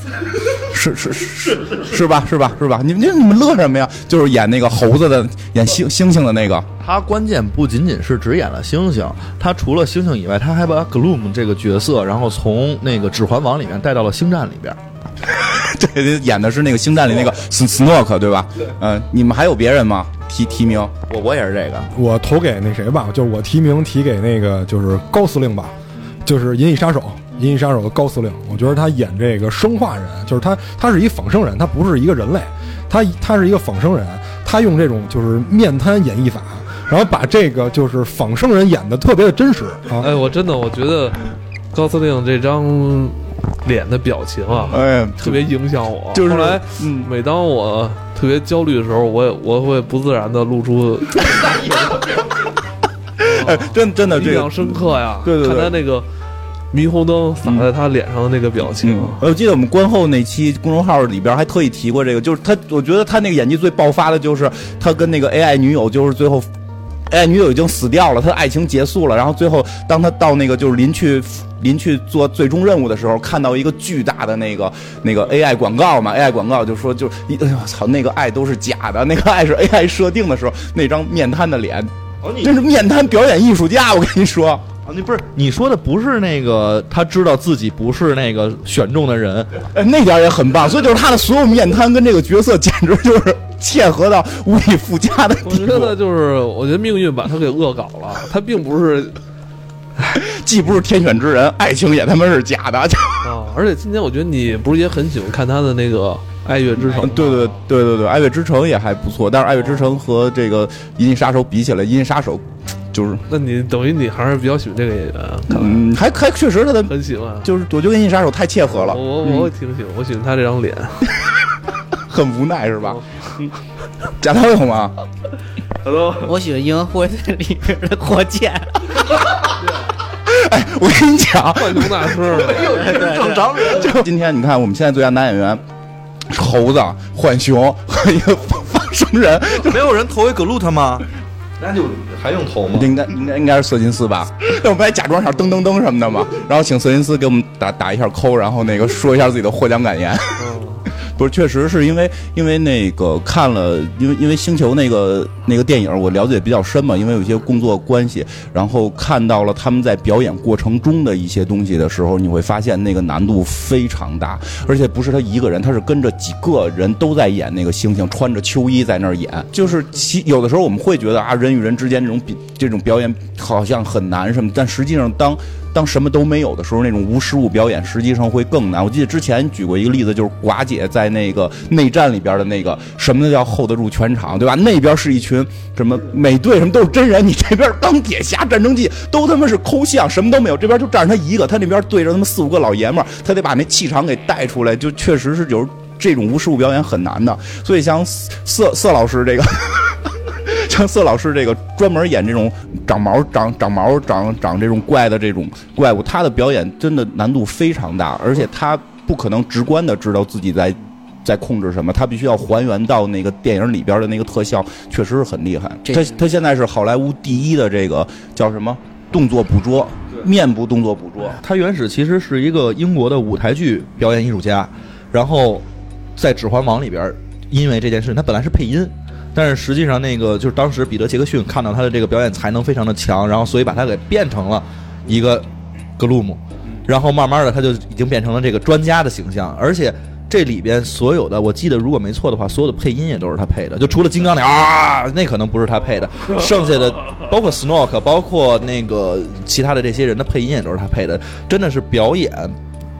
Speaker 2: 是是是是吧是吧是吧？你们你们乐什么呀？就是演那个猴子的，演猩猩星的那个。
Speaker 3: 他关键不仅仅是只演了猩猩，他除了猩猩以外，他还把 Gloom 这个角色，然后从那个指环王里面带到了星战里边。
Speaker 2: 对，演的是那个星战里那个斯斯诺克，对吧？对。嗯，你们还有别人吗？提提名？
Speaker 3: 我我也是这个，
Speaker 4: 我投给那谁吧，就是我提名提给那个就是高司令吧，就是《银翼杀手》《银翼杀手》的高司令。我觉得他演这个生化人，就是他他是一仿生人，他不是一个人类，他他是一个仿生人，他用这种就是面瘫演绎法，然后把这个就是仿生人演的特别的真实啊！
Speaker 1: 哎，我真的我觉得高司令这张。脸的表情啊，
Speaker 2: 哎，
Speaker 1: 特别影响我。
Speaker 2: 就是
Speaker 1: 后来，每当我特别焦虑的时候，我也我会不自然的露出。
Speaker 2: 哎，真真的
Speaker 1: 印象深刻呀！
Speaker 2: 对对对，
Speaker 1: 看他那个霓虹灯洒在他脸上的那个表情。
Speaker 2: 我记得我们观后那期公众号里边还特意提过这个，就是他，我觉得他那个演技最爆发的就是他跟那个 AI 女友，就是最后，AI 女友已经死掉了，他的爱情结束了，然后最后当他到那个就是临去。临去做最终任务的时候，看到一个巨大的那个那个 AI 广告嘛，AI 广告就说就哎呦操，那个爱都是假的，那个爱是 AI 设定的时候，那张面瘫的脸，真是面瘫表演艺术家，我跟你说啊，
Speaker 3: 你不是你说的不是那个他知道自己不是那个选中的人，
Speaker 2: 哎，那点也很棒，所以就是他的所有面瘫跟这个角色简直就是切合到无以复加的。
Speaker 1: 我觉得就是，我觉得命运把他给恶搞了，他并不是。
Speaker 2: 既不是天选之人，爱情也他妈是假的。啊！
Speaker 1: 而且今天我觉得你不是也很喜欢看他的那个《爱乐之城》？
Speaker 2: 对对对对对，《爱乐之城》也还不错。但是《爱乐之城》和这个《银翼杀手》比起来，《银翼杀手》就是……
Speaker 1: 那你等于你还是比较喜欢这个演员？
Speaker 2: 嗯，还还确实他的
Speaker 1: 很喜欢。
Speaker 2: 就是我觉得《银翼杀手》太切合了。
Speaker 1: 我我挺喜欢，我喜欢他这张脸，
Speaker 2: 很无奈是吧？贾涛有吗？
Speaker 1: 好多。
Speaker 5: 我喜欢《银河护卫队》里边的火箭。
Speaker 2: 哎，我跟你讲，
Speaker 1: 换成大师
Speaker 3: 正常人。
Speaker 2: 就今天，你看我们现在最佳男演员，猴子、浣熊和一个放生人，
Speaker 3: 没有人投一格鲁特吗？那就还用投吗？
Speaker 2: 应该应该应该是瑟金斯吧？那我们还假装一下噔噔噔什么的嘛，然后请瑟金斯给我们打打一下扣，然后那个说一下自己的获奖感言。不是，确实是因为因为那个看了，因为因为星球那个那个电影，我了解比较深嘛，因为有些工作关系，然后看到了他们在表演过程中的一些东西的时候，你会发现那个难度非常大，而且不是他一个人，他是跟着几个人都在演那个星星，穿着秋衣在那儿演，就是其有的时候我们会觉得啊，人与人之间这种比这种表演好像很难什么，但实际上当。当什么都没有的时候，那种无实物表演实际上会更难。我记得之前举过一个例子，就是寡姐在那个内战里边的那个什么叫 hold 得住全场，对吧？那边是一群什么美队，什么都是真人，你这边钢铁侠、战争机都他妈是抠像，什么都没有，这边就站着他一个，他那边对着他们四五个老爷们，他得把那气场给带出来，就确实是有这种无实物表演很难的。所以像色色老师这个。像色老师这个专门演这种长毛、长长毛、长长这种怪的这种怪物，他的表演真的难度非常大，而且他不可能直观的知道自己在在控制什么，他必须要还原到那个电影里边的那个特效，确实是很厉害。他他现在是好莱坞第一的这个叫什么动作捕捉，面部动作捕捉。
Speaker 3: 他原始其实是一个英国的舞台剧表演艺术家，然后在《指环王》里边，因为这件事，他本来是配音。但是实际上，那个就是当时彼得·杰克逊看到他的这个表演才能非常的强，然后所以把他给变成了一个格鲁姆，然后慢慢的他就已经变成了这个专家的形象。而且这里边所有的，我记得如果没错的话，所有的配音也都是他配的，就除了金刚那啊，那可能不是他配的，剩下的包括 Snoke，包括那个其他的这些人的配音也都是他配的，真的是表演。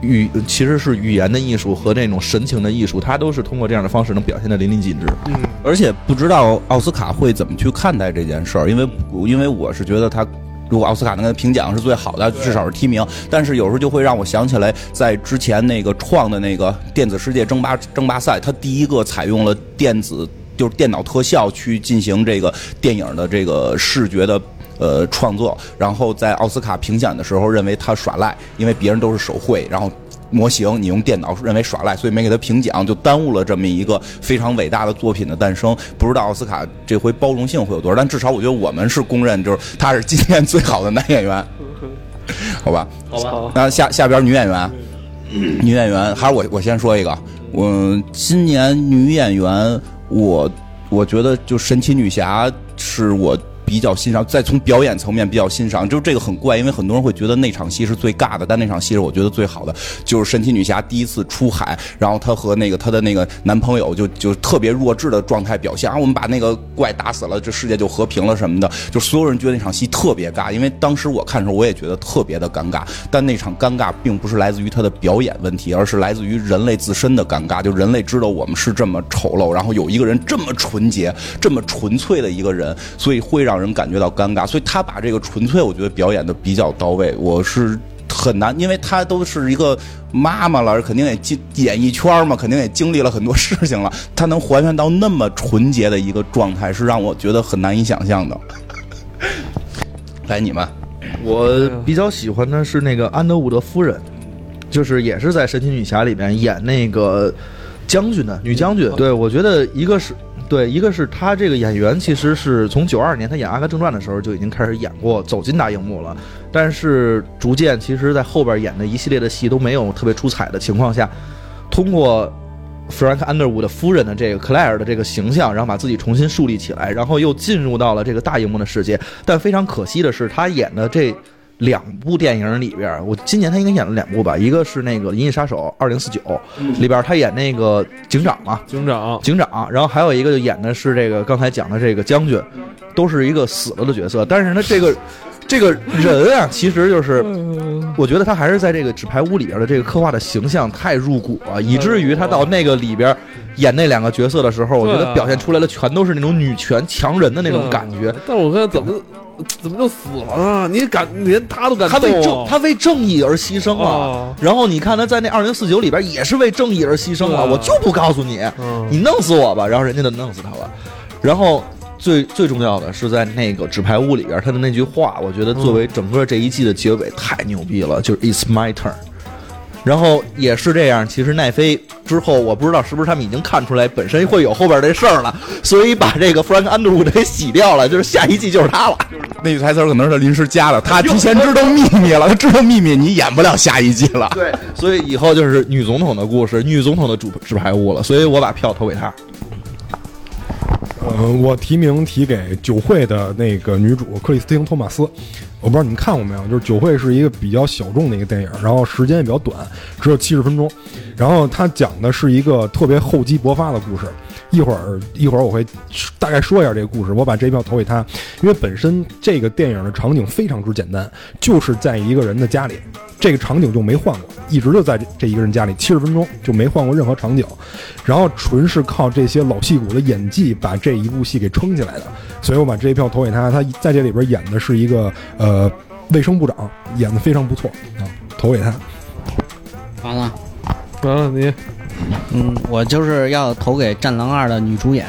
Speaker 3: 语其实是语言的艺术和那种神情的艺术，它都是通过这样的方式能表现的淋漓尽致。
Speaker 2: 嗯，而且不知道奥斯卡会怎么去看待这件事儿，因为因为我是觉得他如果奥斯卡能给他评奖是最好的，至少是提名。但是有时候就会让我想起来，在之前那个创的那个电子世界争霸争霸赛，他第一个采用了电子就是电脑特效去进行这个电影的这个视觉的。呃，创作，然后在奥斯卡评奖的时候认为他耍赖，因为别人都是手绘，然后模型你用电脑认为耍赖，所以没给他评奖，就耽误了这么一个非常伟大的作品的诞生。不知道奥斯卡这回包容性会有多少，但至少我觉得我们是公认，就是他是今年最好的男演员，好吧？
Speaker 3: 好吧。
Speaker 2: 那下下边女演员，女演员还是我我先说一个，我今年女演员，我我觉得就神奇女侠是我。比较欣赏，再从表演层面比较欣赏，就是这个很怪，因为很多人会觉得那场戏是最尬的，但那场戏是我觉得最好的，就是神奇女侠第一次出海，然后她和那个她的那个男朋友就就特别弱智的状态表现，啊，我们把那个怪打死了，这世界就和平了什么的，就所有人觉得那场戏特别尬，因为当时我看的时候我也觉得特别的尴尬，但那场尴尬并不是来自于她的表演问题，而是来自于人类自身的尴尬，就人类知道我们是这么丑陋，然后有一个人这么纯洁、这么纯粹的一个人，所以会让。让人感觉到尴尬，所以他把这个纯粹，我觉得表演的比较到位。我是很难，因为他都是一个妈妈了，肯定也经演艺圈嘛，肯定也经历了很多事情了。他能还原到那么纯洁的一个状态，是让我觉得很难以想象的。来，你们，
Speaker 3: 我比较喜欢的是那个安德伍德夫人，就是也是在《神奇女侠》里面演那个将军的女将军。对我觉得一个是。对，一个是他这个演员，其实是从九二年他演《阿甘正传》的时候就已经开始演过，走进大荧幕了。但是逐渐，其实在后边演的一系列的戏都没有特别出彩的情况下，通过 Frank Underwood 夫人的这个克莱尔的这个形象，然后把自己重新树立起来，然后又进入到了这个大荧幕的世界。但非常可惜的是，他演的这。两部电影里边，我今年他应该演了两部吧，一个是那个《银翼杀手二零四九》里边他演那个警长嘛，
Speaker 1: 警长，
Speaker 3: 警长，然后还有一个就演的是这个刚才讲的这个将军，都是一个死了的角色，但是呢这个这个人啊，其实就是，我觉得他还是在这个纸牌屋里边的这个刻画的形象太入骨了，以至于他到那个里边演那两个角色的时候，我觉得表现出来的全都是那种女权强人的那种感觉。
Speaker 1: 但我看怎么。怎么就死了呢？你敢连他都敢？
Speaker 3: 他为正他为正义而牺牲了。然后你看他在那二零四九里边也是为正义而牺牲了。我就不告诉你，你弄死我吧。然后人家就弄死他了。然后最最重要的是在那个纸牌屋里边，他的那句话，我觉得作为整个这一季的结尾太牛逼了，就是 It's my turn。然后也是这样，其实奈飞之后，我不知道是不是他们已经看出来本身会有后边这事儿了，所以把这个 Frank Underwood 给洗掉了，就是下一季就是他了。
Speaker 2: 那句台词可能是临时加的，他提前知道秘密了，他知道秘密，你演不了下一季了。
Speaker 3: 对，所以以后就是女总统的故事，女总统的主纸牌屋了，所以我把票投给他。
Speaker 4: 嗯，我提名提给《酒会》的那个女主克里斯汀·托马斯。我不知道你们看过没有，就是《酒会》是一个比较小众的一个电影，然后时间也比较短，只有七十分钟。然后它讲的是一个特别厚积薄发的故事。一会儿一会儿我会大概说一下这个故事。我把这一票投给他，因为本身这个电影的场景非常之简单，就是在一个人的家里，这个场景就没换过，一直就在这一个人家里，七十分钟就没换过任何场景，然后纯是靠这些老戏骨的演技把这一部戏给撑起来的。所以我把这一票投给他，他在这里边演的是一个呃卫生部长，演的非常不错啊，投给他。
Speaker 5: 完了，
Speaker 1: 完了你。
Speaker 5: 嗯，我就是要投给《战狼二》的女主演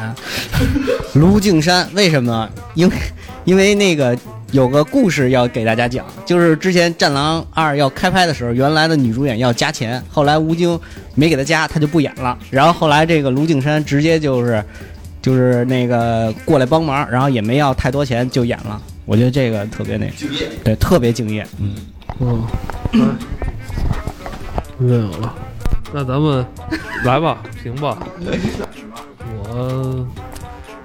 Speaker 5: 卢靖姗。为什么？因为 因为那个有个故事要给大家讲，就是之前《战狼二》要开拍的时候，原来的女主演要加钱，后来吴京没给她加，她就不演了。然后后来这个卢靖姗直接就是就是那个过来帮忙，然后也没要太多钱就演了。我觉得这个特别那
Speaker 2: 敬业，
Speaker 5: 对，特别敬业。
Speaker 1: 嗯嗯，没有了。那咱们 来吧，评吧。我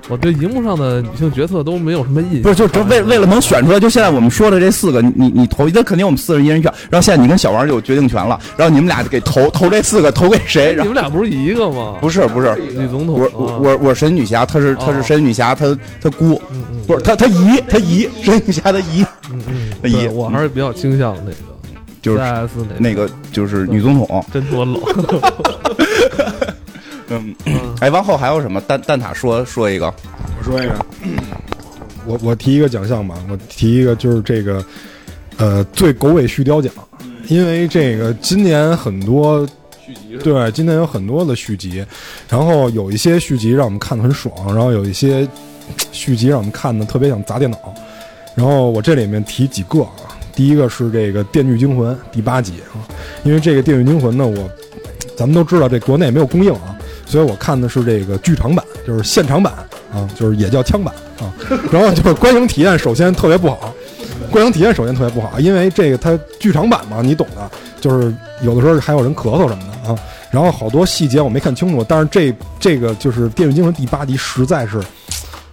Speaker 1: 我对荧幕上的女性角色都没有什么印象。
Speaker 2: 不是，就为为了能选出来，就现在我们说的这四个，你你投，那肯定我们四人一人票。然后现在你跟小王就有决定权了。然后你们俩给投投这四个，投给谁？
Speaker 1: 你们俩不是一个吗？
Speaker 2: 不是不是，
Speaker 1: 女总统。
Speaker 2: 我我我我神女侠，她是她是神女侠，她她姑，不是她她姨，她姨神女侠的姨，
Speaker 1: 嗯嗯，
Speaker 2: 她姨。
Speaker 1: 我还是比较倾向那个。
Speaker 2: 就是那个，就是女总统，
Speaker 1: 真多冷。
Speaker 2: 嗯，哎，往后还有什么？蛋蛋挞说说一个，
Speaker 4: 我说一个，我我提一个奖项吧，我提一个就是这个，呃，最狗尾续貂奖，因为这个今年很多
Speaker 1: 续集，
Speaker 4: 对，今年有很多的续集，然后有一些续集让我们看的很爽，然后有一些续集让我们看的特别想砸电脑，然后我这里面提几个啊。第一个是这个《电锯惊魂》第八集啊，因为这个《电锯惊魂》呢，我咱们都知道这国内没有公映啊，所以我看的是这个剧场版，就是现场版啊，就是也叫枪版啊。然后就是观影体验首先特别不好，观影体验首先特别不好，因为这个它剧场版嘛，你懂的，就是有的时候还有人咳嗽什么的啊。然后好多细节我没看清楚，但是这这个就是《电锯惊魂》第八集实在是。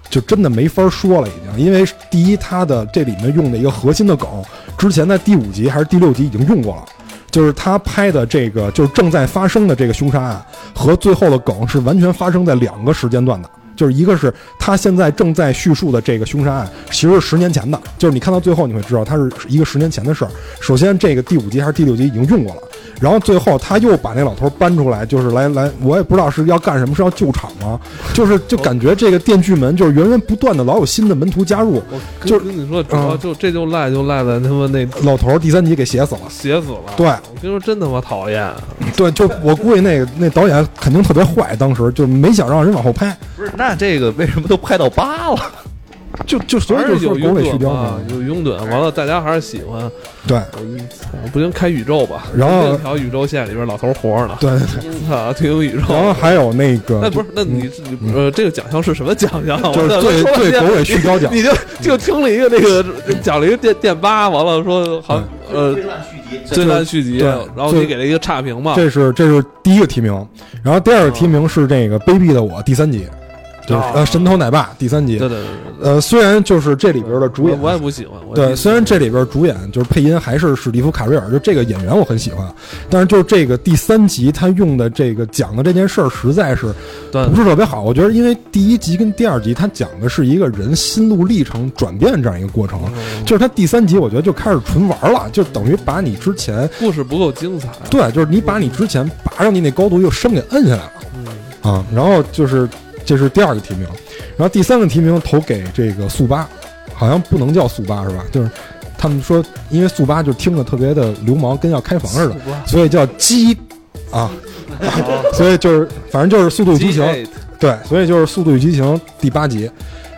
Speaker 4: 就真的没法说了，已经，因为第一，它的这里面用的一个核心的梗，之前在第五集还是第六集已经用过了，就是他拍的这个，就是正在发生的这个凶杀案和最后的梗是完全发生在两个时间段的，就是一个是他现在正在叙述的这个凶杀案，其实是十年前的，就是你看到最后你会知道它是一个十年前的事儿。首先，这个第五集还是第六集已经用过了。然后最后他又把那老头搬出来，就是来来，我也不知道是要干什么，是要救场吗？就是就感觉这个电锯门就是源源不断的老有新的门徒加入。就
Speaker 1: 跟你说，主要就这就赖就赖在他妈那
Speaker 4: 老头第三集给写死了，
Speaker 1: 写死了。
Speaker 4: 对，
Speaker 1: 我跟你说真他妈讨厌。
Speaker 4: 对，就我估计那个那导演肯定特别坏，当时就没想让人往后拍。
Speaker 3: 不是，那这个为什么都拍到八了？
Speaker 4: 就就所以就
Speaker 1: 有
Speaker 4: 狗尾续貂
Speaker 1: 嘛，有拥趸，完了大家还是喜欢。
Speaker 4: 对，
Speaker 1: 不行开宇宙吧。
Speaker 4: 然后
Speaker 1: 条宇宙线里边老头活着呢。
Speaker 4: 对对
Speaker 1: 对，啊，退休宇宙。
Speaker 4: 然后还有那个，
Speaker 1: 那不是，那你呃，这个奖项是什么奖项？
Speaker 4: 就是最最狗尾续貂奖。
Speaker 1: 你就就听了一个那个讲了一个电电八，完了说好呃最烂续集，最烂续集，然后你给了一个差评嘛。
Speaker 4: 这是这是第一个提名，然后第二个提名是这个卑鄙的我第三集。就是呃，神偷奶爸第三集。
Speaker 1: 对对对。
Speaker 4: 呃，虽然就是这里边的主演，
Speaker 1: 我也不喜欢。
Speaker 4: 对，虽然这里边主演就是配音还是史蒂夫卡瑞尔，就这个演员我很喜欢，但是就这个第三集他用的这个讲的这件事儿实在是不是特别好。我觉得，因为第一集跟第二集他讲的是一个人心路历程转变这样一个过程，就是他第三集我觉得就开始纯玩了，就等于把你之前
Speaker 1: 故事不够精彩。
Speaker 4: 对，就是你把你之前拔上你那高度又生给摁下来了。嗯啊，然后就是。这是第二个提名，然后第三个提名投给这个速八，好像不能叫速八是吧？就是他们说，因为速八就听着特别的流氓，跟要开房似的，所以叫鸡啊，所以就是反正就是《速度与激情》，对，所以就是《速度与激情》第八集。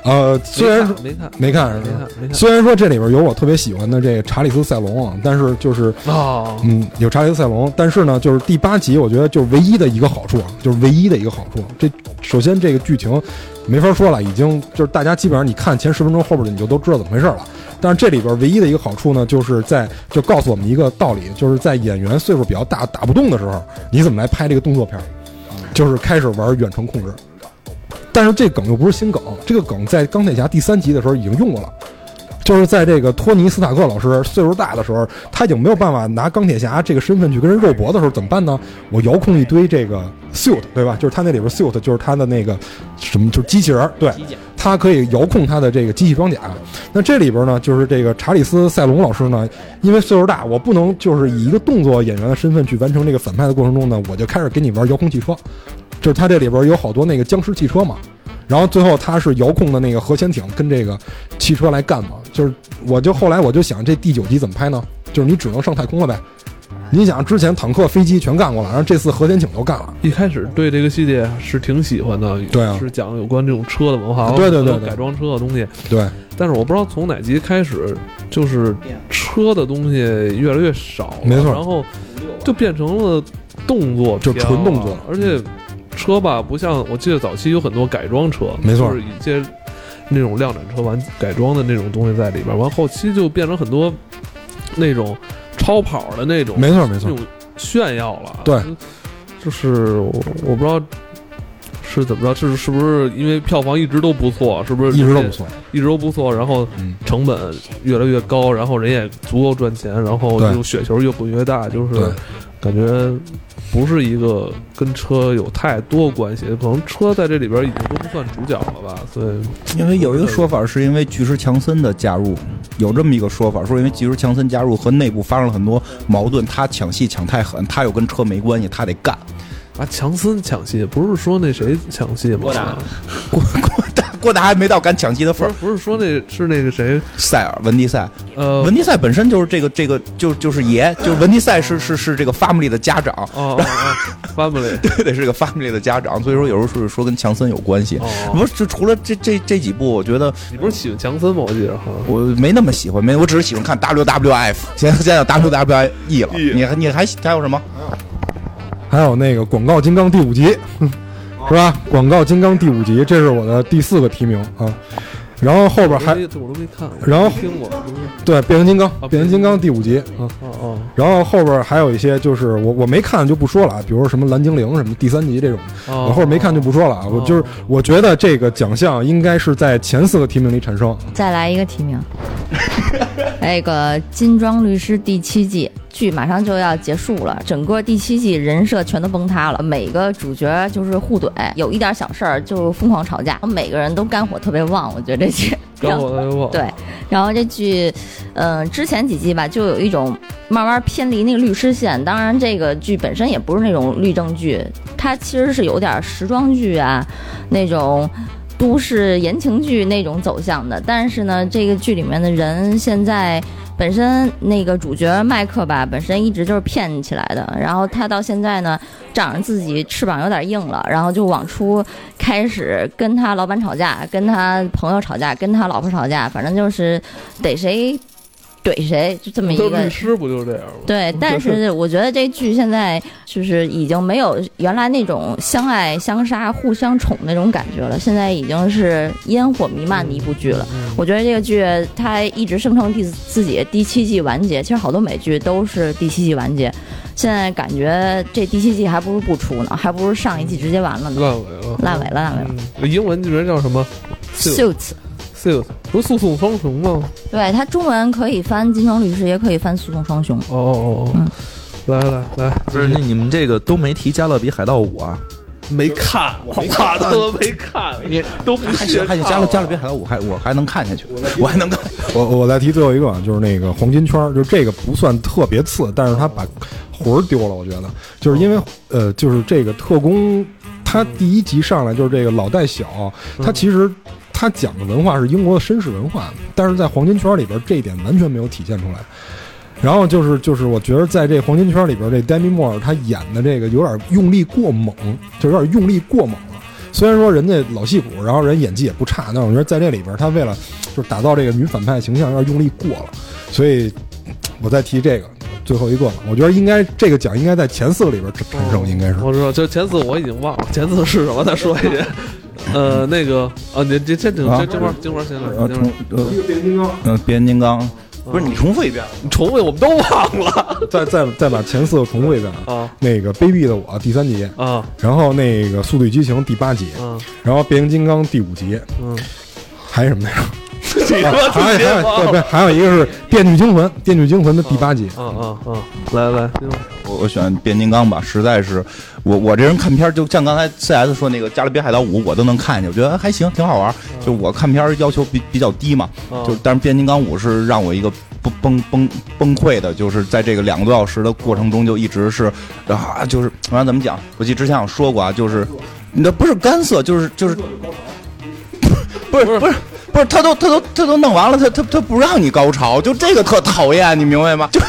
Speaker 4: 呃，虽然
Speaker 1: 没看，
Speaker 4: 没看，
Speaker 1: 没看，没看。
Speaker 4: 虽然说这里边有我特别喜欢的这个查理斯·塞隆啊，但是就是
Speaker 1: 哦，
Speaker 4: 嗯，有查理斯·塞隆，但是呢，就是第八集，我觉得就是唯一的一个好处啊，就是唯一的一个好处。这首先这个剧情没法说了，已经就是大家基本上你看前十分钟后边的你就都知道怎么回事了。但是这里边唯一的一个好处呢，就是在就告诉我们一个道理，就是在演员岁数比较大打不动的时候，你怎么来拍这个动作片？就是开始玩远程控制。但是这梗又不是新梗，这个梗在钢铁侠第三集的时候已经用过了，就是在这个托尼斯塔克老师岁数大的时候，他已经没有办法拿钢铁侠这个身份去跟人肉搏的时候，怎么办呢？我遥控一堆这个 suit，对吧？就是他那里边 suit 就是他的那个什么，就是机器人，对，他可以遥控他的这个机器装甲。那这里边呢，就是这个查理斯塞隆老师呢，因为岁数大，我不能就是以一个动作演员的身份去完成这个反派的过程中呢，我就开始给你玩遥控汽车，就是他这里边有好多那个僵尸汽车嘛。然后最后他是遥控的那个核潜艇跟这个汽车来干嘛？就是我就后来我就想这第九集怎么拍呢？就是你只能上太空了呗。你想之前坦克、飞机全干过了，然后这次核潜艇都干了。
Speaker 1: 一开始对这个系列是挺喜欢的，
Speaker 4: 对啊，
Speaker 1: 是讲有关这种车的文化，
Speaker 4: 对对对，
Speaker 1: 改装车的东西，
Speaker 4: 对。
Speaker 1: 但是我不知道从哪集开始，就是车的东西越来越少，
Speaker 4: 没错，
Speaker 1: 然后就变成了动作，
Speaker 4: 就纯动作，
Speaker 1: 而且。车吧，不像我记得早期有很多改装车，
Speaker 4: 没错，
Speaker 1: 就是一些那种量产车完改装的那种东西在里边。完后期就变成很多那种超跑的那种，
Speaker 4: 没错没错，
Speaker 1: 那种炫耀了。
Speaker 4: 对，
Speaker 1: 就是我我不知道是怎么着，是是不是因为票房一直都不错，是不是
Speaker 4: 一直都不错，
Speaker 1: 一直都不错，然后成本越来越高，然后人也足够赚钱，然后就雪球越滚越大，就是感觉。不是一个跟车有太多关系，可能车在这里边已经都不算主角了吧？所以，
Speaker 2: 因为有一个说法是因为巨石强森的加入，有这么一个说法，说因为巨石强森加入和内部发生了很多矛盾，他抢戏抢太狠，他又跟车没关系，他得干。
Speaker 1: 啊，强森抢戏不是说那谁抢戏吗？
Speaker 2: 郭达，郭 郭达。郭达还没到敢抢戏的份儿，
Speaker 1: 不是说那是那个谁
Speaker 2: 塞尔文迪塞，
Speaker 1: 呃，
Speaker 2: 文迪塞本身就是这个这个就就是爷，就是文迪塞是是是这个 family 的家长，
Speaker 1: 哦，family
Speaker 2: 对得是个 family 的家长，所以说有时候是说跟强森有关系，不是就除了这这这几部，我觉得
Speaker 1: 你不是喜欢强森吗？我记得
Speaker 2: 我没那么喜欢，没我只是喜欢看 WWF，现在现在 WWE 了，你还你还还有什么？
Speaker 4: 还有那个广告金刚第五集。是吧？广告金刚 第五集，这是我的第四个提名啊。然后后边还
Speaker 1: 我都没看，
Speaker 4: 然后
Speaker 1: 听过，
Speaker 4: 对变形金刚，变形金刚第五集
Speaker 1: 啊哦哦。
Speaker 4: 然后后边还有一些就是我我没看就不说了啊，比如什么蓝精灵什么第三集这种，我后边没看就不说了啊。我就是我觉得这个奖项应该是在前四个提名里产生。
Speaker 6: 再来一个提名，那个金装律师第七季。剧马上就要结束了，整个第七季人设全都崩塌了。每个主角就是互怼，有一点小事儿就疯狂吵架，每个人都肝火特别旺。我觉得这剧
Speaker 1: 肝火特别旺。
Speaker 6: 对，然后这剧，嗯，之前几季吧，就有一种慢慢偏离那个律师线。当然，这个剧本身也不是那种律政剧，它其实是有点时装剧啊，那种都市言情剧那种走向的。但是呢，这个剧里面的人现在。本身那个主角麦克吧，本身一直就是骗起来的，然后他到现在呢，仗着自己翅膀有点硬了，然后就往出开始跟他老板吵架，跟他朋友吵架，跟他老婆吵架，反正就是逮谁。怼谁就这么一个
Speaker 1: 律师不就这样吗？
Speaker 6: 对，但是我觉得这剧现在就是已经没有原来那种相爱相杀、互相宠那种感觉了，现在已经是烟火弥漫的一部剧了。我觉得这个剧它一直声称第自己第七季完结，其实好多美剧都是第七季完结，现在感觉这第七季还不如不出呢，还不如上一季直接完了呢。
Speaker 1: 烂尾了，
Speaker 6: 烂尾了，烂尾了。
Speaker 1: 英文这边叫什么
Speaker 6: ？Suits。
Speaker 1: 不是诉讼双雄吗？
Speaker 6: 对，它中文可以翻金装律师，也可以翻诉讼双雄。
Speaker 1: 哦哦哦，嗯，来来来，
Speaker 3: 不是那你们这个都没提《加勒比海盗五》啊？
Speaker 1: 没看，我怕都没看，你都不
Speaker 2: 还行还行，《加勒加勒比海盗五》还我还能看下去，我还能看。
Speaker 4: 我我再提最后一个，就是那个黄金圈，就这个不算特别次，但是他把魂儿丢了，我觉得，就是因为呃，就是这个特工，他第一集上来就是这个老带小，他其实。他讲的文化是英国的绅士文化，但是在黄金圈里边这一点完全没有体现出来。然后就是就是，我觉得在这黄金圈里边，这戴米莫尔他演的这个有点用力过猛，就有点用力过猛了。虽然说人家老戏骨，然后人演技也不差，但我觉得在这里边他为了就是打造这个女反派形象，有点用力过了。所以，我再提这个最后一个了，我觉得应该这个奖应该在前四个里边产生，应该是。
Speaker 1: 我知道，就前四我已经忘了，前四是什么？再说一遍。呃，那个啊，你这这这这这块这块先来，呃，
Speaker 4: 重呃，变形金刚，
Speaker 2: 嗯，变形金刚，不是你重复一遍，
Speaker 1: 你 重复，我们都忘了，
Speaker 4: 再再再把前四个重复一遍
Speaker 1: 啊，
Speaker 4: 那个卑鄙的我第三集
Speaker 1: 啊，
Speaker 4: 然后那个速度与激情第八集，
Speaker 1: 嗯，
Speaker 4: 然后变形金刚第五集，
Speaker 1: 嗯，
Speaker 4: 还有什么来着？
Speaker 1: 你他妈
Speaker 4: 还有还有对对，还有一个是《电锯惊魂》，《电锯惊魂》的第八集。
Speaker 1: 嗯嗯嗯，来来，
Speaker 2: 我我选变形金刚吧，实在是我我这人看片儿就像刚才 CS 说那个《加勒比海盗五》，我都能看见，我觉得还行，挺好玩。就我看片儿要求比比较低嘛，
Speaker 1: 嗯
Speaker 2: 就但是变形金刚五是让我一个崩崩崩崩溃的，就是在这个两个多小时的过程中，就一直是啊，就是完了怎么讲？我记得之前我说过啊，就是你的不是干涩，就是就是。不是不是不是，不是他都他都他都弄完了，他他他不让你高潮，就这个特讨厌，你明白吗？就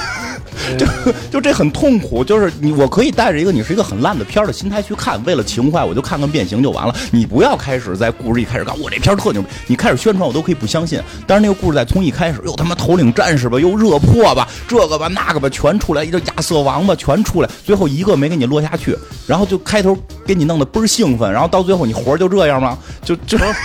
Speaker 2: 就就这很痛苦，就是你我可以带着一个你是一个很烂的片儿的心态去看，为了情怀我就看看变形就完了。你不要开始在故事一开始干我这片儿特牛逼，你开始宣传我都可以不相信。但是那个故事在从一开始又他妈头领战士吧，又热破吧，这个吧那个吧全出来，一个亚瑟王吧全出来，最后一个没给你落下去，然后就开头给你弄得倍儿兴奋，然后到最后你活儿就这样吗？就就对吧？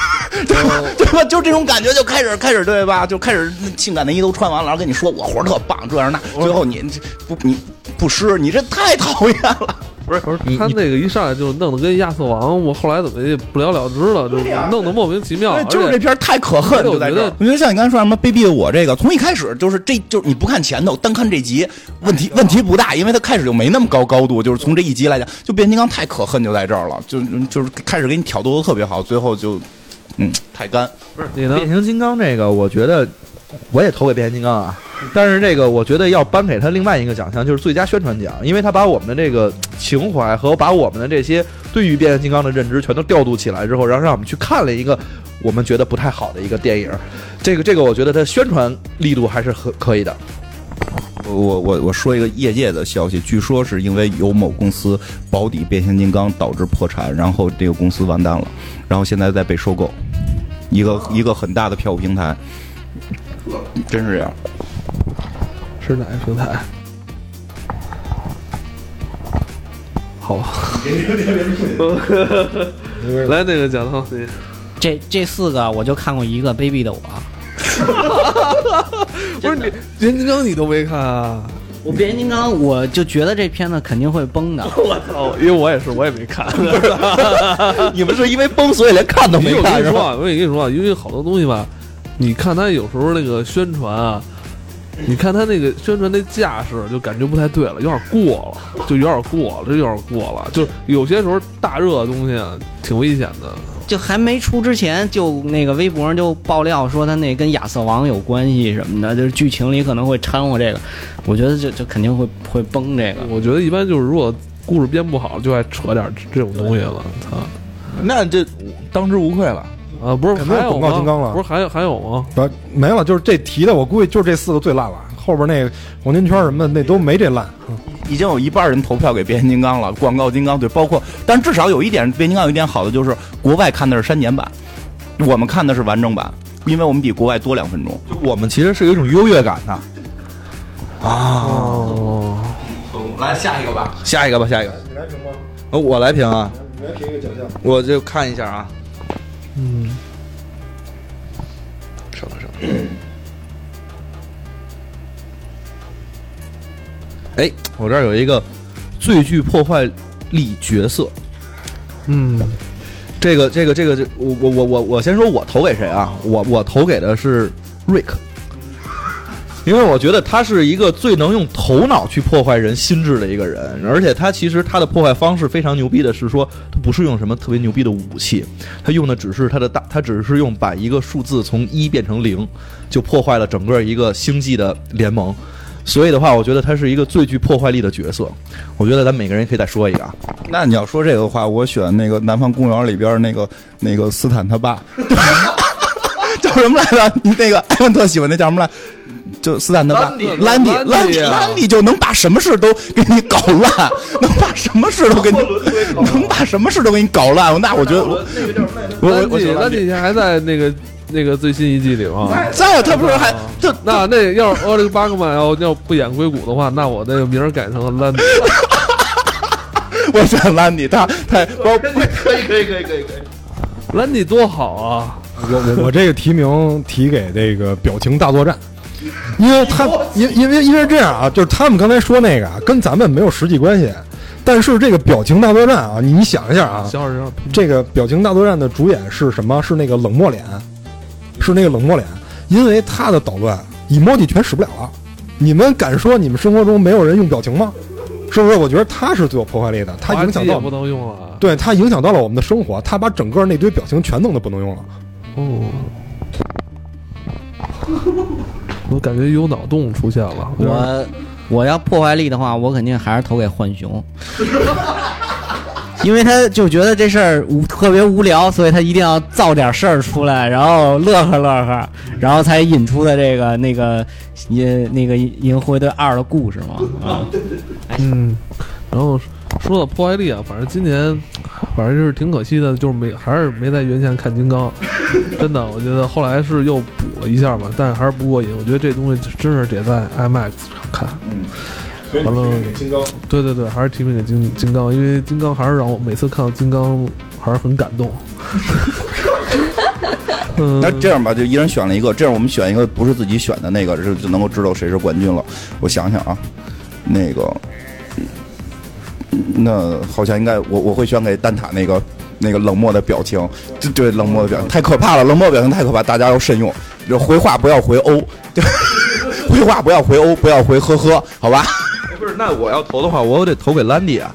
Speaker 2: 对吧？就这种感觉就开始开始对吧？就开始性感内衣都穿完了，然后跟你说我活儿特棒，这样那，最后你不你不湿，你这太讨厌了。
Speaker 1: 不是不是，他那个一上来就弄得跟亚瑟王，我后来怎么也不了了之了，就弄得莫名其妙。
Speaker 2: 对，就是这片太可恨，就在这儿。我觉得像你刚才说什么卑鄙的我这个，从一开始就是这就是你不看前头，单看这集，问题问题不大，因为他开始就没那么高高度，就是从这一集来讲，就变形金刚太可恨就在这儿了，就就是开始给你挑逗的特别好，最后就嗯太干。
Speaker 1: 不是你呢
Speaker 3: 变？形金刚这个，我觉得我也投给变形金刚啊，但是这个我觉得要颁给他另外一个奖项，就是最佳宣传奖，因为他把我们的这个情怀和把我们的这些对于变形金刚的认知全都调度起来之后，然后让我们去看了一个我们觉得不太好的一个电影。这个这个，我觉得他宣传力度还是很可以的。
Speaker 2: 我我我我说一个业界的消息，据说是因为有某公司保底变形金刚导致破产，然后这个公司完蛋了，然后现在在被收购，一个一个很大的票务平台，真是这样。
Speaker 1: 是哪个平台？好吧，来那个贾涛，你
Speaker 5: 这这四个我就看过一个《卑鄙的我》，
Speaker 1: 不是你变形金刚你都没看啊？
Speaker 5: 我变形金刚我就觉得这片子肯定会崩的。
Speaker 1: 我操！因为我也是，我也没看。
Speaker 3: 你们是因为崩所以连看都没看是吧？
Speaker 1: 跟你说啊，我跟你说啊，因为好多东西吧，你看他有时候那个宣传啊，你看他那个宣传那架势，就感觉不太对了，有点过了，就有点过了，这有点过了。就是有些时候大热的东西啊，挺危险的。
Speaker 5: 就还没出之前，就那个微博上就爆料说他那跟亚瑟王有关系什么的，就是剧情里可能会掺和这个，我觉得这这肯定会会崩这个。
Speaker 1: 我觉得一般就是如果故事编不好，就爱扯点这种东西了。操
Speaker 3: 那这当之无愧了。
Speaker 1: 啊，不是
Speaker 4: 肯定有
Speaker 1: 还有
Speaker 4: 广告金刚了
Speaker 1: 吗？不是还有还有吗？
Speaker 4: 不没了，就是这提的，我估计就是这四个最烂了，后边那个黄金圈什么的那都没这烂。嗯
Speaker 2: 已经有一半人投票给变形金刚了，广告金刚对，包括，但至少有一点，变形金刚有一点好的就是国外看的是删减版，我们看的是完整版，因为我们比国外多两分钟。
Speaker 3: 就我们其实是有一种优越感的。
Speaker 1: 哦，
Speaker 2: 来下一个吧，
Speaker 3: 下一个吧，下一个。
Speaker 4: 你来评吗？
Speaker 3: 呃我来评啊，
Speaker 4: 你来评一个奖项。
Speaker 3: 我就看一下啊。
Speaker 1: 嗯，
Speaker 3: 稍等稍等。哎，我这儿有一个最具破坏力角色。
Speaker 1: 嗯，
Speaker 3: 这个这个这个这，我我我我我先说我投给谁啊？我我投给的是瑞克，因为我觉得他是一个最能用头脑去破坏人心智的一个人，而且他其实他的破坏方式非常牛逼的是说，他不是用什么特别牛逼的武器，他用的只是他的大，他只是用把一个数字从一变成零，就破坏了整个一个星际的联盟。所以的话，我觉得他是一个最具破坏力的角色。我觉得咱每个人可以再说一个啊，
Speaker 2: 那你要说这个的话，我选那个《南方公园》里边那个那个斯坦他爸，叫什么来着？你 那个艾文特喜欢那叫什么来？就斯坦他爸，
Speaker 3: 兰迪
Speaker 2: 兰迪，
Speaker 1: 兰迪
Speaker 2: 兰迪，就能把什么事都给你搞烂，能把什么事都给你，能把什么事都给你搞烂。那我觉得我我我
Speaker 1: 兰迪
Speaker 2: 我喜欢兰迪。
Speaker 1: 兰迪还在那个那个最新一季里吗？
Speaker 2: 在他不是还就
Speaker 1: 那那要是奥利巴克曼要要不演硅谷的话，那我那个名儿改成了兰迪。
Speaker 2: 我选兰迪，他他包
Speaker 3: 可以可以可以可以可以。
Speaker 1: 兰迪多好啊！
Speaker 4: 我我我这个提名提给这个表情大作战，因为他因因为因为这样啊，就是他们刚才说那个啊，跟咱们没有实际关系，但是这个表情大作战啊，你你想一下啊，这个表情大作战的主演是什么？是那个冷漠脸，是那个冷漠脸。因为他的捣乱，emoji 全使不了了。你们敢说你们生活中没有人用表情吗？是不是？我觉得他是最有破坏力的，他影响到
Speaker 1: 不能用了。
Speaker 4: 对他影响到了我们的生活，他把整个那堆表情全弄得不能用了。
Speaker 1: 哦，我感觉有脑洞出现了。
Speaker 5: 我我要破坏力的话，我肯定还是投给浣熊。因为他就觉得这事儿无特别无聊，所以他一定要造点事儿出来，然后乐呵乐呵，然后才引出的这个那个银那个银灰队二的故事嘛。啊，
Speaker 1: 嗯，然后说到破坏力啊，反正今年反正就是挺可惜的，就是没还是没在原先看金刚。真的，我觉得后来是又补了一下嘛，但是还是不过瘾。我觉得这东西真是得在 IMAX 上看。
Speaker 4: 嗯。
Speaker 1: 完了，
Speaker 4: 金刚，
Speaker 1: 对对对，还是提名给金金刚，因为金刚还是让我每次看到金刚还是很感动。
Speaker 2: 那这样吧，就一人选了一个，这样我们选一个不是自己选的那个，就就能够知道谁是冠军了。我想想啊，那个，那好像应该我我会选给蛋挞那个那个冷漠的表情，对冷漠的表情太可怕了，冷漠表情太可怕，大家要慎用，就回话不要回欧，回话不要回欧，不要回呵呵，好吧？
Speaker 3: 不是，那我要投的话，我得投给兰迪啊。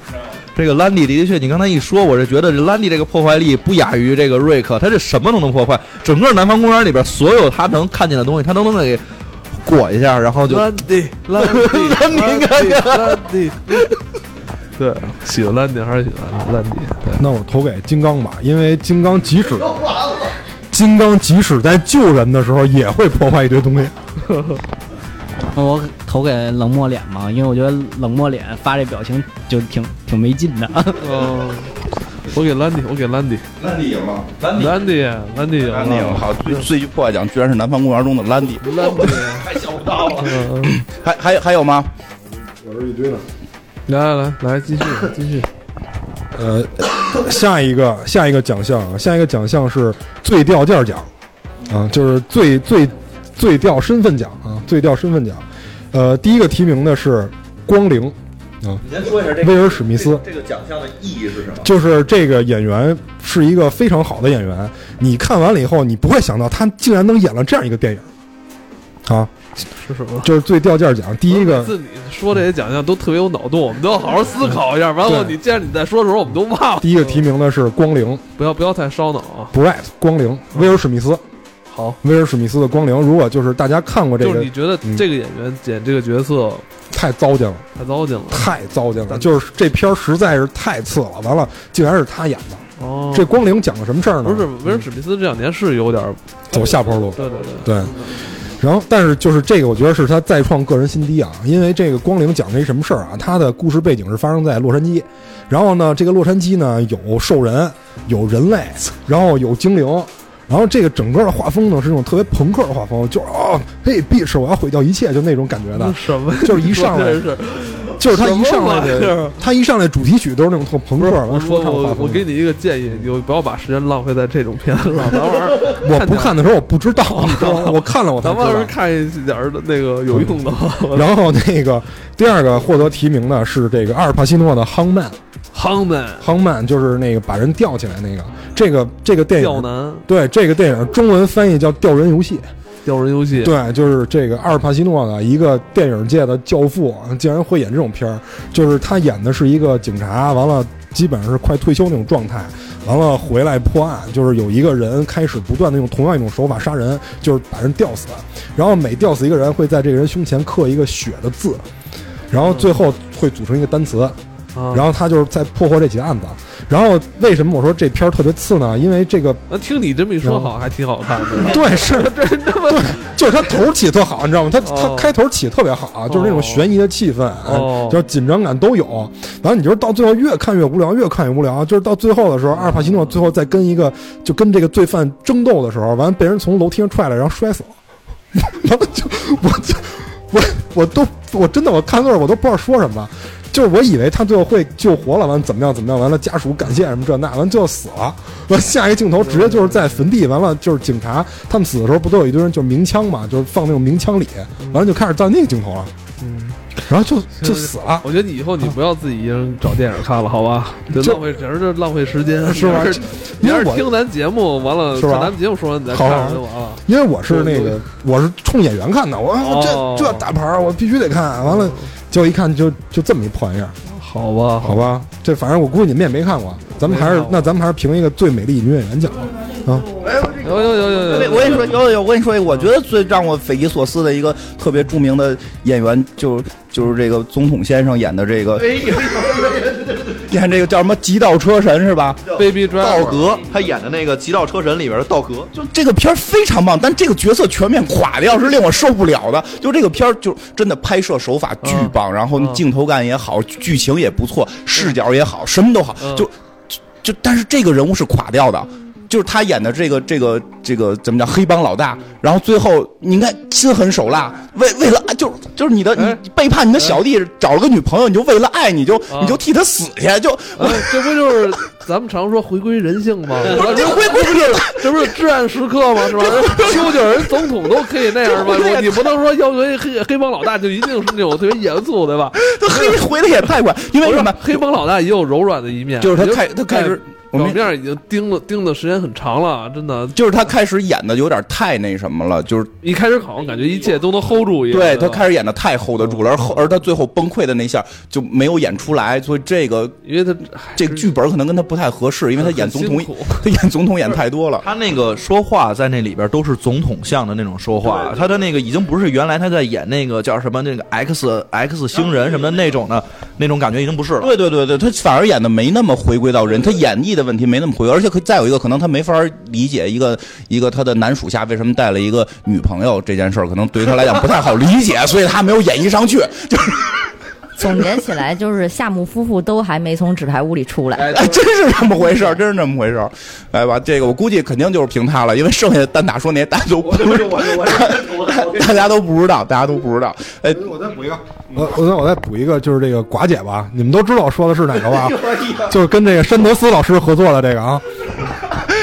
Speaker 3: 这个兰迪的确，你刚才一说，我是觉得这兰迪这个破坏力不亚于这个瑞克，他这什么都能破坏。整个南方公园里边所有他能看见的东西，他都能给裹一下，然后就
Speaker 1: 兰迪，兰迪，
Speaker 3: 兰迪，
Speaker 1: 兰迪。对，喜欢兰迪还是喜欢兰迪？
Speaker 4: 那我投给金刚吧，因为金刚即使金刚即使在救人的时候也会破坏一堆东西。
Speaker 5: 我投给冷漠脸嘛，因为我觉得冷漠脸发这表情就挺挺没劲的。
Speaker 1: 嗯，我给兰迪，我给兰迪，
Speaker 2: 兰迪赢了，
Speaker 1: 兰迪，兰迪，兰迪赢
Speaker 2: 了。好，最最具破坏奖居然是南方公园中的兰迪，
Speaker 1: 兰迪
Speaker 3: 太想不到了。
Speaker 2: 还还还有吗？
Speaker 4: 我这一堆呢。
Speaker 1: 来来来来，继续继续。
Speaker 4: 呃，下一个下一个奖项啊，下一个奖项是最掉价奖啊，就是最最。最吊身份奖啊，最吊身份奖，呃，第一个提名的是光灵
Speaker 3: 啊。你先说一下这
Speaker 4: 个威尔史密斯
Speaker 3: 这个奖项的意义是什么？
Speaker 4: 就是这个演员是一个非常好的演员，你看完了以后，你不会想到他竟然能演了这样一个电影啊。
Speaker 1: 是什么？
Speaker 4: 就是最掉件奖。第一个，
Speaker 1: 自你说这些奖项都特别有脑洞，我们都要好好思考一下。完了，你既然你在说的时候，我们都忘了。
Speaker 4: 第一个提名的是光灵，
Speaker 1: 不要不要太烧脑啊。
Speaker 4: Bright 光灵，威尔史密斯。
Speaker 1: 好，
Speaker 4: 威尔史密斯的光灵，如果就是大家看过这个，
Speaker 1: 就是你觉得这个演员演这个角色
Speaker 4: 太糟践了，
Speaker 1: 太糟践了，
Speaker 4: 太糟践了，就是这片儿实在是太次了。完了，竟然是他演的。哦，这光灵讲了什么事儿呢？
Speaker 1: 不是威尔史密斯这两年是有点
Speaker 4: 走下坡路。
Speaker 1: 对对对
Speaker 4: 对。然后，但是就是这个，我觉得是他再创个人新低啊。因为这个光灵讲了一什么事儿啊？他的故事背景是发生在洛杉矶，然后呢，这个洛杉矶呢有兽人，有人类，然后有精灵。然后这个整个的画风呢是那种特别朋克的画风，就是啊，嘿，bitch，我要毁掉一切，就那种感觉的。
Speaker 1: 什么？
Speaker 4: 就是一上来
Speaker 1: 是，
Speaker 4: 就是 他一上来的，他一上来主题曲都是那种特朋克完说唱我。
Speaker 1: 我给你一个建议，就不要把时间浪费在这种片子上。咱玩儿，
Speaker 4: 我不看的时候我不知道，我看了我才知道。
Speaker 1: 咱们看一点儿的那个有用的。
Speaker 4: 然后那个第二个获得提名的是这个阿尔帕西诺的《Hangman》。
Speaker 1: Hangman，Hangman
Speaker 4: 就是那个把人吊起来那个。这个这个电影
Speaker 1: 吊男，
Speaker 4: 对这个电影中文翻译叫《吊人游戏》。
Speaker 1: 吊人游戏，
Speaker 4: 对，就是这个阿尔帕西诺的一个电影界的教父，竟然会演这种片儿。就是他演的是一个警察，完了基本上是快退休那种状态，完了回来破案，就是有一个人开始不断的用同样一种手法杀人，就是把人吊死，然后每吊死一个人会在这个人胸前刻一个血的字，然后最后会组成一个单词。然后他就是在破获这起案子，然后为什么我说这片儿特别次呢？因为这个，
Speaker 1: 听你这么一说，好还挺好看的。
Speaker 4: 对，是，对，就是他头起特好，你知道吗？他他开头起特别好，就是那种悬疑的气氛，就是紧张感都有。完了，你就是到最后越看越无聊，越看越无聊。就是到最后的时候，阿尔帕西诺最后在跟一个就跟这个罪犯争斗的时候，完了被人从楼梯上踹了，然后摔死了。然后就我我我都我真的我看那儿我都不知道说什么。就是我以为他最后会救活了，完怎么样怎么样，完了家属感谢什么这那，完最后死了。完下一个镜头直接就是在坟地，完了就是警察他们死的时候不都有一堆人就鸣枪嘛，就是放那种鸣枪礼，完了就开始到那个镜头了。嗯，然后就就死了。
Speaker 1: 我觉得你以后你不要自己一人找电影看了，好吧？就浪费，简直就浪费时间，
Speaker 4: 是吧？
Speaker 1: 你要是听咱节目，完了是吧咱们节目说完你再看就完了。
Speaker 4: 因为我是那个，我是冲演员看的，我这这大牌我必须得看。完了，结果一看就就这么一破玩意儿。
Speaker 1: 好吧，
Speaker 4: 好吧，这反正我估计你们也没看过，咱们还是那咱们还是评一个最美丽女演员奖啊！
Speaker 1: 有有有有有，
Speaker 2: 我跟你说有有，我跟你说一个，我觉得最让我匪夷所思的一个特别著名的演员，就就是这个总统先生演的这个。演这个叫什么《极道车神》是吧
Speaker 1: ？Baby
Speaker 3: 道格，他演的那个《极道车神》里边的道格，
Speaker 2: 就这个片儿非常棒，但这个角色全面垮掉是令我受不了的。就这个片儿，就真的拍摄手法巨棒，然后镜头感也好，剧情也不错，视角也好，什么都好，就就但是这个人物是垮掉的。就是他演的这个这个这个怎么讲黑帮老大，然后最后你应该心狠手辣，为为了就就是你的你背叛你的小弟，找了个女朋友，你就为了爱你就你就替他死去，就
Speaker 1: 这不就是咱们常说回归人性吗？
Speaker 2: 这回归
Speaker 1: 不是这不是至暗时刻吗？是吧？究竟人总统都可以那样吗？你不能说要求黑黑帮老大就一定是那种特别严肃，对吧？
Speaker 2: 他黑回的也太快，因为什么？
Speaker 1: 黑帮老大也有柔软的一面，
Speaker 2: 就是他开他开始。
Speaker 1: 表面已经盯了盯的时间很长了，真的
Speaker 2: 就是他开始演的有点太那什么了，就是
Speaker 1: 一开始好像感觉一切都能 hold 住一
Speaker 2: 样。对他开始演的太 hold 得住了，而后而他最后崩溃的那下就没有演出来，所以这个
Speaker 1: 因为他
Speaker 2: 这个剧本可能跟他不太合适，因为他演总统 他演总统演太多了。
Speaker 3: 他那个说话在那里边都是总统像的那种说话，他的那个已经不是原来他在演那个叫什么那个 X X 星人什么的那种的那种感觉已经不是了。
Speaker 2: 对对对对，他反而演的没那么回归到人，他演绎的问题没那么回归，而且。可再有一个可能，他没法理解一个一个他的男属下为什么带了一个女朋友这件事儿，可能对于他来讲不太好理解，所以他没有演绎上去。就是
Speaker 6: 总结起来，就是夏目夫妇都还没从纸牌屋里出来，
Speaker 2: 哎，真是这么回事儿，真是这么回事儿。哎吧，这个我估计肯定就是凭他了，因为剩下的单打说那些单都不，大家都不知道，大家都不知道。哎，
Speaker 4: 我再补一个，我我再我再补一个，就是这个寡姐吧，你们都知道我说的是哪个吧？就是跟这个山德斯老师合作的这个啊。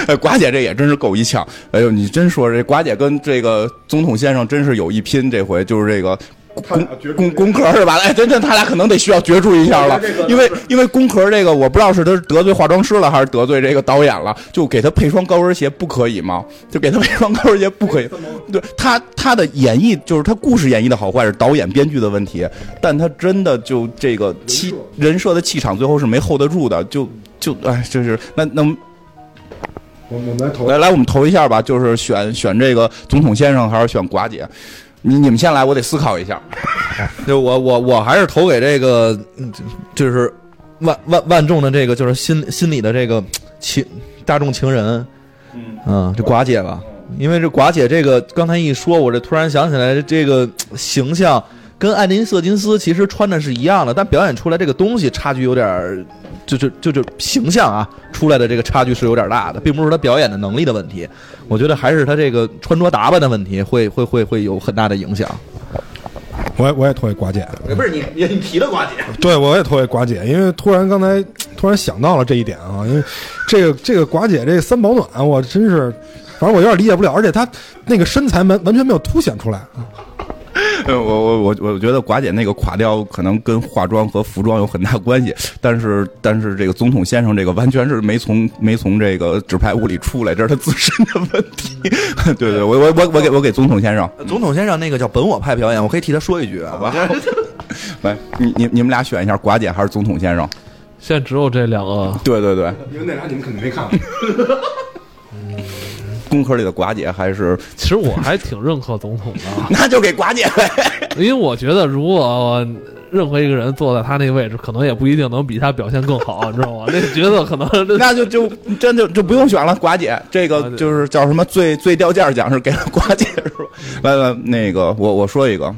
Speaker 2: 哎，寡姐这也真是够一呛。哎呦，你真说这寡姐跟这个总统先生真是有一拼，这回就是这个工工工壳是吧？哎，真真他俩可能得需要角逐一下了，因为因为工壳这个我不知道是他得罪化妆师了，还是得罪这个导演了，就给他配双高跟鞋不可以吗？就给他配双高跟鞋不可以？对他他的演绎就是他故事演绎的好坏是导演编剧的问题，但他真的就这个气人设的气场最后是没 hold 得住的，就就哎，就是那那。
Speaker 4: 我们来投
Speaker 2: 来来，我们投一下吧，就是选选这个总统先生还是选寡姐？你你们先来，我得思考一下。
Speaker 3: 就我我我还是投给这个，就是万万万众的这个，就是心心里的这个情大众情人，嗯，这寡姐吧。因为这寡姐这个刚才一说，我这突然想起来，这个形象跟艾琳瑟金斯其实穿的是一样的，但表演出来这个东西差距有点。就就就就形象啊，出来的这个差距是有点大的，并不是他表演的能力的问题，我觉得还是他这个穿着打扮的问题，会会会会有很大的影响。
Speaker 4: 我也我也投给寡姐，
Speaker 3: 不是你你你提的寡姐，
Speaker 4: 对我也投给寡姐，因为突然刚才突然想到了这一点啊，因为这个这个寡姐这三保暖，我真是，反正我有点理解不了，而且她那个身材完完全没有凸显出来。
Speaker 2: 我我我我觉得寡姐那个垮掉可能跟化妆和服装有很大关系，但是但是这个总统先生这个完全是没从没从这个纸牌屋里出来，这是他自身的问题。对对，我我我我给我给总统先生，
Speaker 3: 总统先生那个叫本我派表演，我可以替他说一句，好吧？
Speaker 2: 来，你你你们俩选一下寡姐还是总统先生？
Speaker 1: 现在只有这两个。
Speaker 2: 对对对，
Speaker 4: 因为那俩你们肯定没看过。
Speaker 2: 工科里的寡姐还是，
Speaker 1: 其实我还挺认可总统的，
Speaker 2: 那就给寡姐呗。
Speaker 1: 因为我觉得，如果任何一个人坐在他那个位置，可能也不一定能比他表现更好，你知道吗？那角色可能
Speaker 2: 那就就真就就不用选了。寡姐，这个就是叫什么最最掉价奖是给了寡姐是吧？来来，那个我我说一个，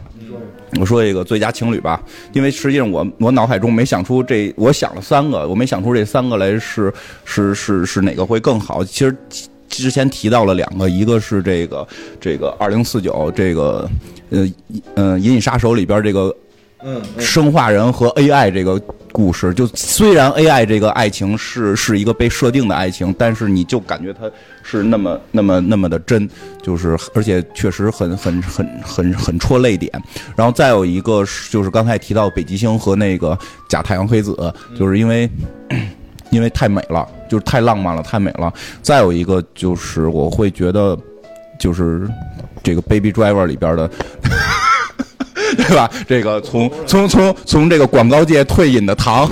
Speaker 2: 我说一个最佳情侣吧。因为实际上我我脑海中没想出这，我想了三个，我没想出这三个来是是是是哪个会更好。其实。之前提到了两个，一个是这个这个二零四九这个呃嗯《银翼杀手》里边这个嗯生化人和 AI 这个故事。就虽然 AI 这个爱情是是一个被设定的爱情，但是你就感觉它是那么那么那么的真，就是而且确实很很很很很戳泪点。然后再有一个就是刚才提到北极星和那个假太阳黑子，就是因为因为太美了，就是太浪漫了，太美了。再有一个就是我会觉得就是这个 Baby Driver 里边的。对吧？这个从从从从这个广告界退隐的唐，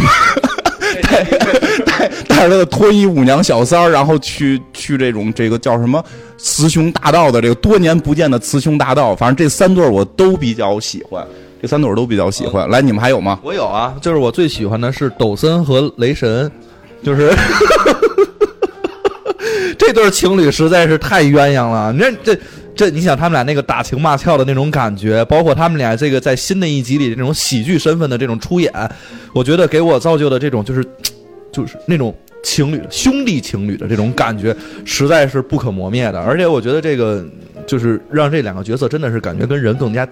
Speaker 2: 带带带着他的脱衣舞娘小三儿，然后去去这种这个叫什么雌雄大盗的这个多年不见的雌雄大盗，反正这三对我都比较喜欢，这三对都比较喜欢。来，你们还有吗？
Speaker 3: 我有啊，就是我最喜欢的是抖森和雷神，就是 这对情侣实在是太鸳鸯了。你看这。这你想他们俩那个打情骂俏的那种感觉，包括他们俩这个在新的一集里这种喜剧身份的这种出演，我觉得给我造就的这种就是，就是那种情侣兄弟情侣的这种感觉，实在是不可磨灭的。而且我觉得这个就是让这两个角色真的是感觉跟人更加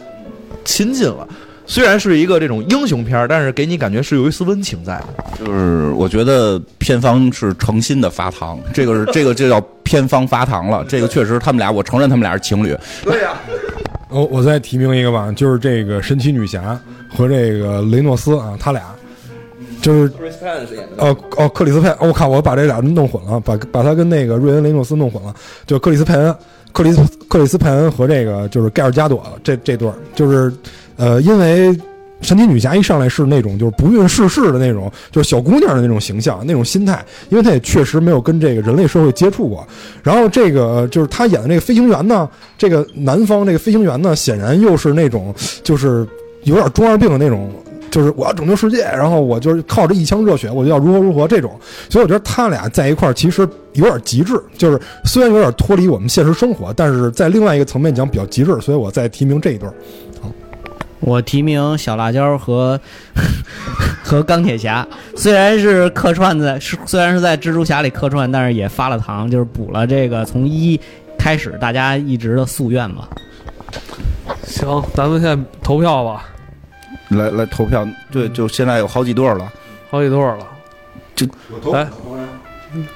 Speaker 3: 亲近了。虽然是一个这种英雄片但是给你感觉是有一丝温情在。
Speaker 2: 就是我觉得片方是诚心的发糖，这个是这个这叫片方发糖了。这个确实他们俩，我承认他们俩是情侣。
Speaker 3: 对呀。
Speaker 4: 我我再提名一个吧，就是这个神奇女侠和这个雷诺斯啊，他俩就是克里斯
Speaker 3: 佩是演的。哦哦，
Speaker 4: 克里斯佩，我靠，我把这俩弄混了，把把他跟那个瑞恩雷诺斯弄混了。就克里斯佩恩，克里斯克里斯佩恩和这个就是盖尔加朵这这对儿，就是。呃，因为神奇女侠一上来是那种就是不谙世事的那种，就是小姑娘的那种形象、那种心态，因为她也确实没有跟这个人类社会接触过。然后这个就是她演的这个飞行员呢，这个南方这个飞行员呢，显然又是那种就是有点中二病的那种，就是我要拯救世界，然后我就是靠着一腔热血，我就要如何如何这种。所以我觉得他俩在一块儿其实有点极致，就是虽然有点脱离我们现实生活，但是在另外一个层面讲比较极致。所以我再提名这一对儿。
Speaker 5: 我提名小辣椒和 和钢铁侠，虽然是客串在，虽然是在蜘蛛侠里客串，但是也发了糖，就是补了这个从一开始大家一直的夙愿吧。
Speaker 1: 行，咱们现在投票吧。
Speaker 2: 来来投票，对，就现在有好几对了，
Speaker 1: 好几对了，
Speaker 2: 就
Speaker 1: 来。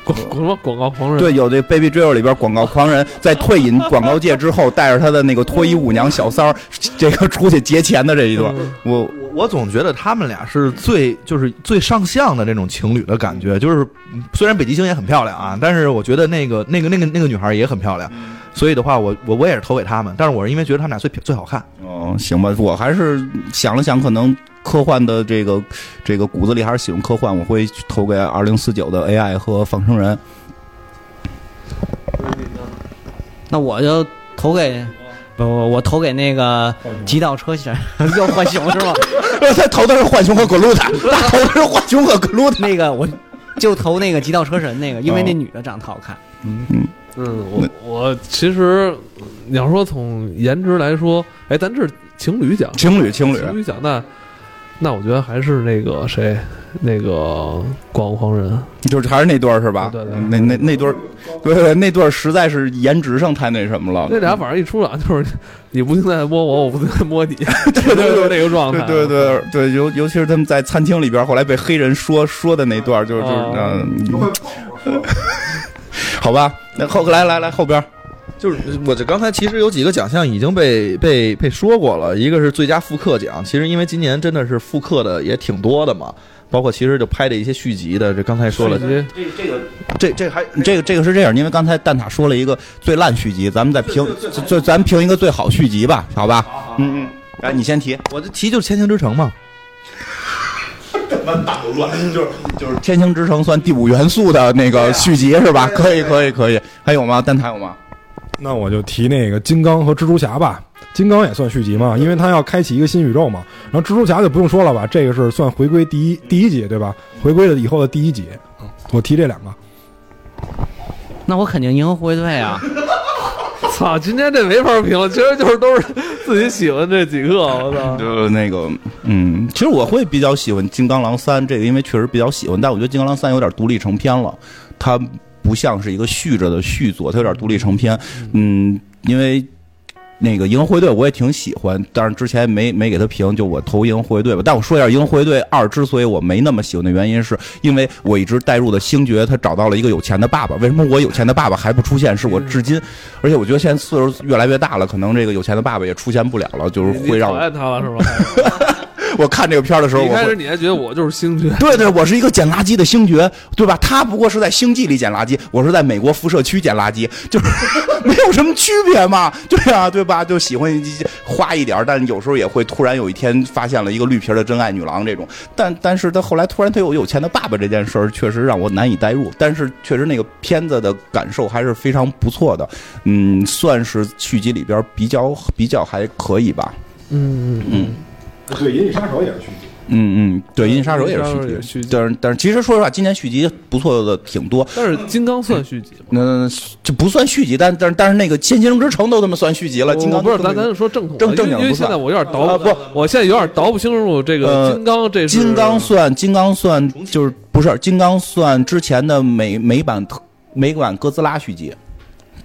Speaker 1: 广什么广告狂人？
Speaker 2: 对，有这 Baby Driver 里边广告狂人，在退隐广告界之后，带着他的那个脱衣舞娘小三儿，这个出去劫钱的这一段，我
Speaker 3: 我我总觉得他们俩是最就是最上相的这种情侣的感觉。就是虽然北极星也很漂亮啊，但是我觉得那个那个那个那个女孩也很漂亮，所以的话，我我我也是投给他们。但是我是因为觉得他们俩最最好看。
Speaker 2: 哦，行吧，我还是想了想，可能。科幻的这个这个骨子里还是喜欢科幻，我会投给二零四九的 AI 和仿生人。
Speaker 5: 那我就投给不不，我投给那个极道车神，又浣熊是吗？
Speaker 2: 他投的是浣熊和格鲁特，他投的是浣熊和格鲁特。
Speaker 5: 那个我就投那个极道车神那个，因为那女的长得好看。
Speaker 1: 嗯嗯嗯，我我其实你要说从颜值来说，哎，咱这是情侣奖，
Speaker 2: 情侣情侣
Speaker 1: 情侣奖那。那我觉得还是那个谁，那个广告狂人，
Speaker 2: 就是还是那段是吧？
Speaker 1: 对对，
Speaker 2: 那那那段，对对，那段实在是颜值上太那什么了。
Speaker 1: 那俩反正一出场就是你不停在摸我，我不停在摸你，对对，就是那个状态。
Speaker 2: 对对对，尤尤其是他们在餐厅里边，后来被黑人说说的那段，就是就是嗯，好吧，那后来来来后边。
Speaker 3: 就是我这刚才其实有几个奖项已经被被被说过了，一个是最佳复刻奖，其实因为今年真的是复刻的也挺多的嘛，包括其实就拍的一些续集的，这刚才说了，
Speaker 2: 这这个这这还这个这个是这样，因为刚才蛋挞说了一个最烂续集，咱们再评，就咱评一个最好续集吧，好吧？嗯嗯，来你先提，
Speaker 3: 我的提就是《天行之城》嘛，
Speaker 2: 这么大乱，就是。就是《天行之城》算第五元素的那个续集是吧？可以可以可以，还有吗？蛋挞有吗？
Speaker 4: 那我就提那个金刚和蜘蛛侠吧，金刚也算续集嘛，因为他要开启一个新宇宙嘛。然后蜘蛛侠就不用说了吧，这个是算回归第一第一集对吧？回归了以后的第一集，我提这两个。
Speaker 5: 那我肯定银河护卫队啊！
Speaker 1: 操，今天这没法评了，其实就是都是自己喜欢这几个，我操。
Speaker 2: 就是那个，嗯，其实我会比较喜欢金刚狼三这个，因为确实比较喜欢，但我觉得金刚狼三有点独立成片了，它。不像是一个续着的续作，它有点独立成篇。嗯，因为那个《银河护卫队》我也挺喜欢，但是之前没没给他评，就我投《银河护卫队》吧。但我说一下，《银河护卫队二》之所以我没那么喜欢的原因，是因为我一直带入的星爵他找到了一个有钱的爸爸。为什么我有钱的爸爸还不出现？是我至今，而且我觉得现在岁数越来越大了，可能这个有钱的爸爸也出现不了了，就是会让
Speaker 1: 讨厌他了是吧？
Speaker 2: 我看这个片儿的时候，
Speaker 1: 一开始你还觉得我就是星爵，
Speaker 2: 对对，我是一个捡垃圾的星爵，对吧？他不过是在星际里捡垃圾，我是在美国辐射区捡垃圾，就是 没有什么区别嘛，对啊，对吧？就喜欢花一点，但有时候也会突然有一天发现了一个绿皮的真爱女郎这种，但但是他后来突然他有有钱的爸爸这件事儿，确实让我难以代入，但是确实那个片子的感受还是非常不错的，嗯，算是续集里边比较比较还可以吧，
Speaker 1: 嗯嗯嗯。
Speaker 4: 对，《银翼杀手》也是续集。
Speaker 2: 嗯嗯，对，《银翼杀手》也是续集。但是但是，其实说实话，今年续集不错的挺多。
Speaker 1: 但是金刚算续集吗？
Speaker 2: 那这不算续集，但但是但是那个《千星之城》都他妈算续集了。金刚
Speaker 1: 不是，咱咱就说正统
Speaker 2: 正正经
Speaker 1: 因为现在我有点倒不，我现在有点倒不清楚这个金刚这。
Speaker 2: 金刚算金刚算就是不是金刚算之前的美美版美版哥斯拉续集，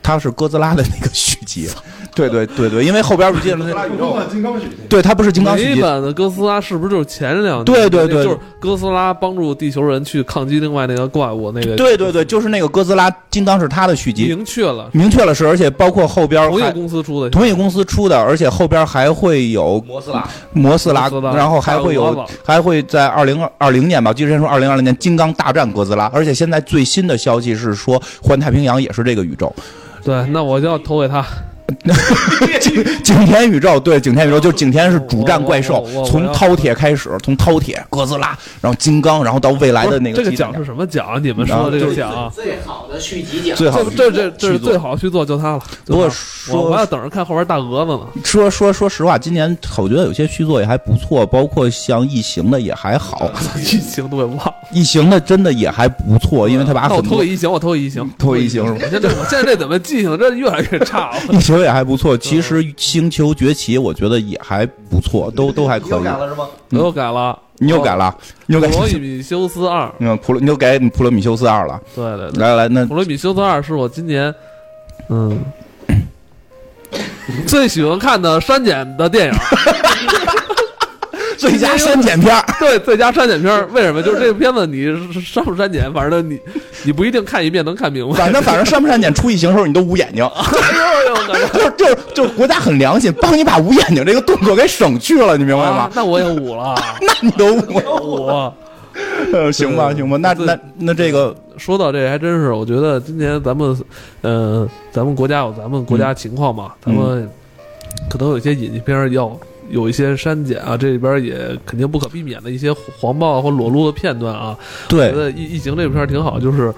Speaker 2: 它是哥斯拉的那个续集。对对对对，因为后边不接了那
Speaker 4: 金刚续集，
Speaker 2: 对他不是金刚续
Speaker 1: 集版的哥斯拉是不是就是前两
Speaker 2: 对对对，
Speaker 1: 就是哥斯拉帮助地球人去抗击另外那个怪物那个。
Speaker 2: 对对对，就是那个哥斯拉，金刚是他的续集，
Speaker 1: 明确了，
Speaker 2: 明确了是，而且包括后边
Speaker 1: 同一公司出的，
Speaker 2: 同一公司出的，而且后边还会有
Speaker 3: 摩斯拉，
Speaker 2: 摩斯拉，然后还会有，还会在二零二零年吧，之前说二零二零年金刚大战哥斯拉，而且现在最新的消息是说环太平洋也是这个宇宙。
Speaker 1: 对，那我就要投给他。
Speaker 2: 景景田宇宙对景田宇宙，就是景田是主战怪兽，从饕餮开始，从饕餮、哥斯拉，然后金刚，然后到未来的那
Speaker 1: 个。这个奖是什么奖？你们说的这个奖？
Speaker 5: 最好的续集奖。
Speaker 2: 最好
Speaker 1: 这这这是最好续作，就它了。
Speaker 2: 不过
Speaker 1: 我我要等着看后边大蛾子呢。
Speaker 2: 说说说实话，今年我觉得有些续作也还不错，包括像异形的也还好。
Speaker 1: 异形都给忘了。
Speaker 2: 异形的真的也还不错，因为他把很多。
Speaker 1: 投给异形，我投给异形，
Speaker 2: 投给异形是吗？
Speaker 1: 现在我现在这怎么记性这越来越差了？
Speaker 2: 异形也还不错，其实《星球崛起》我觉得也还不错，都都还可以。又
Speaker 3: 改了是吗？
Speaker 1: 又改了，
Speaker 2: 你又改了，你又改《
Speaker 1: 普罗米修斯二》。
Speaker 2: 嗯，普罗，你又改《普罗米修斯二》了。
Speaker 1: 对对
Speaker 2: 对，来来，那《
Speaker 1: 普罗米修斯二》是我今年嗯最喜欢看的删减的电影。
Speaker 2: 最佳删减片
Speaker 1: 对，最佳删减片为什么？就是这个片子，你删不删减，反正你你不一定看一遍能看明白。
Speaker 2: 反正反正删不删减，出异形的时候你都捂眼睛。
Speaker 1: 哎呦呦，
Speaker 2: 就就就国家很良心，帮你把捂眼睛这个动作给省去了，你明白吗？
Speaker 1: 那我也捂了，
Speaker 2: 那你都捂
Speaker 1: 捂。
Speaker 2: 呃，行吧，行吧，那那那这个
Speaker 1: 说到这还真是，我觉得今年咱们，呃，咱们国家有咱们国家情况嘛，咱们可能有些引进片要。有一些删减啊，这里边也肯定不可避免的一些黄暴或裸露的片段啊。
Speaker 2: 对，
Speaker 1: 觉得异异形这片挺好，就是。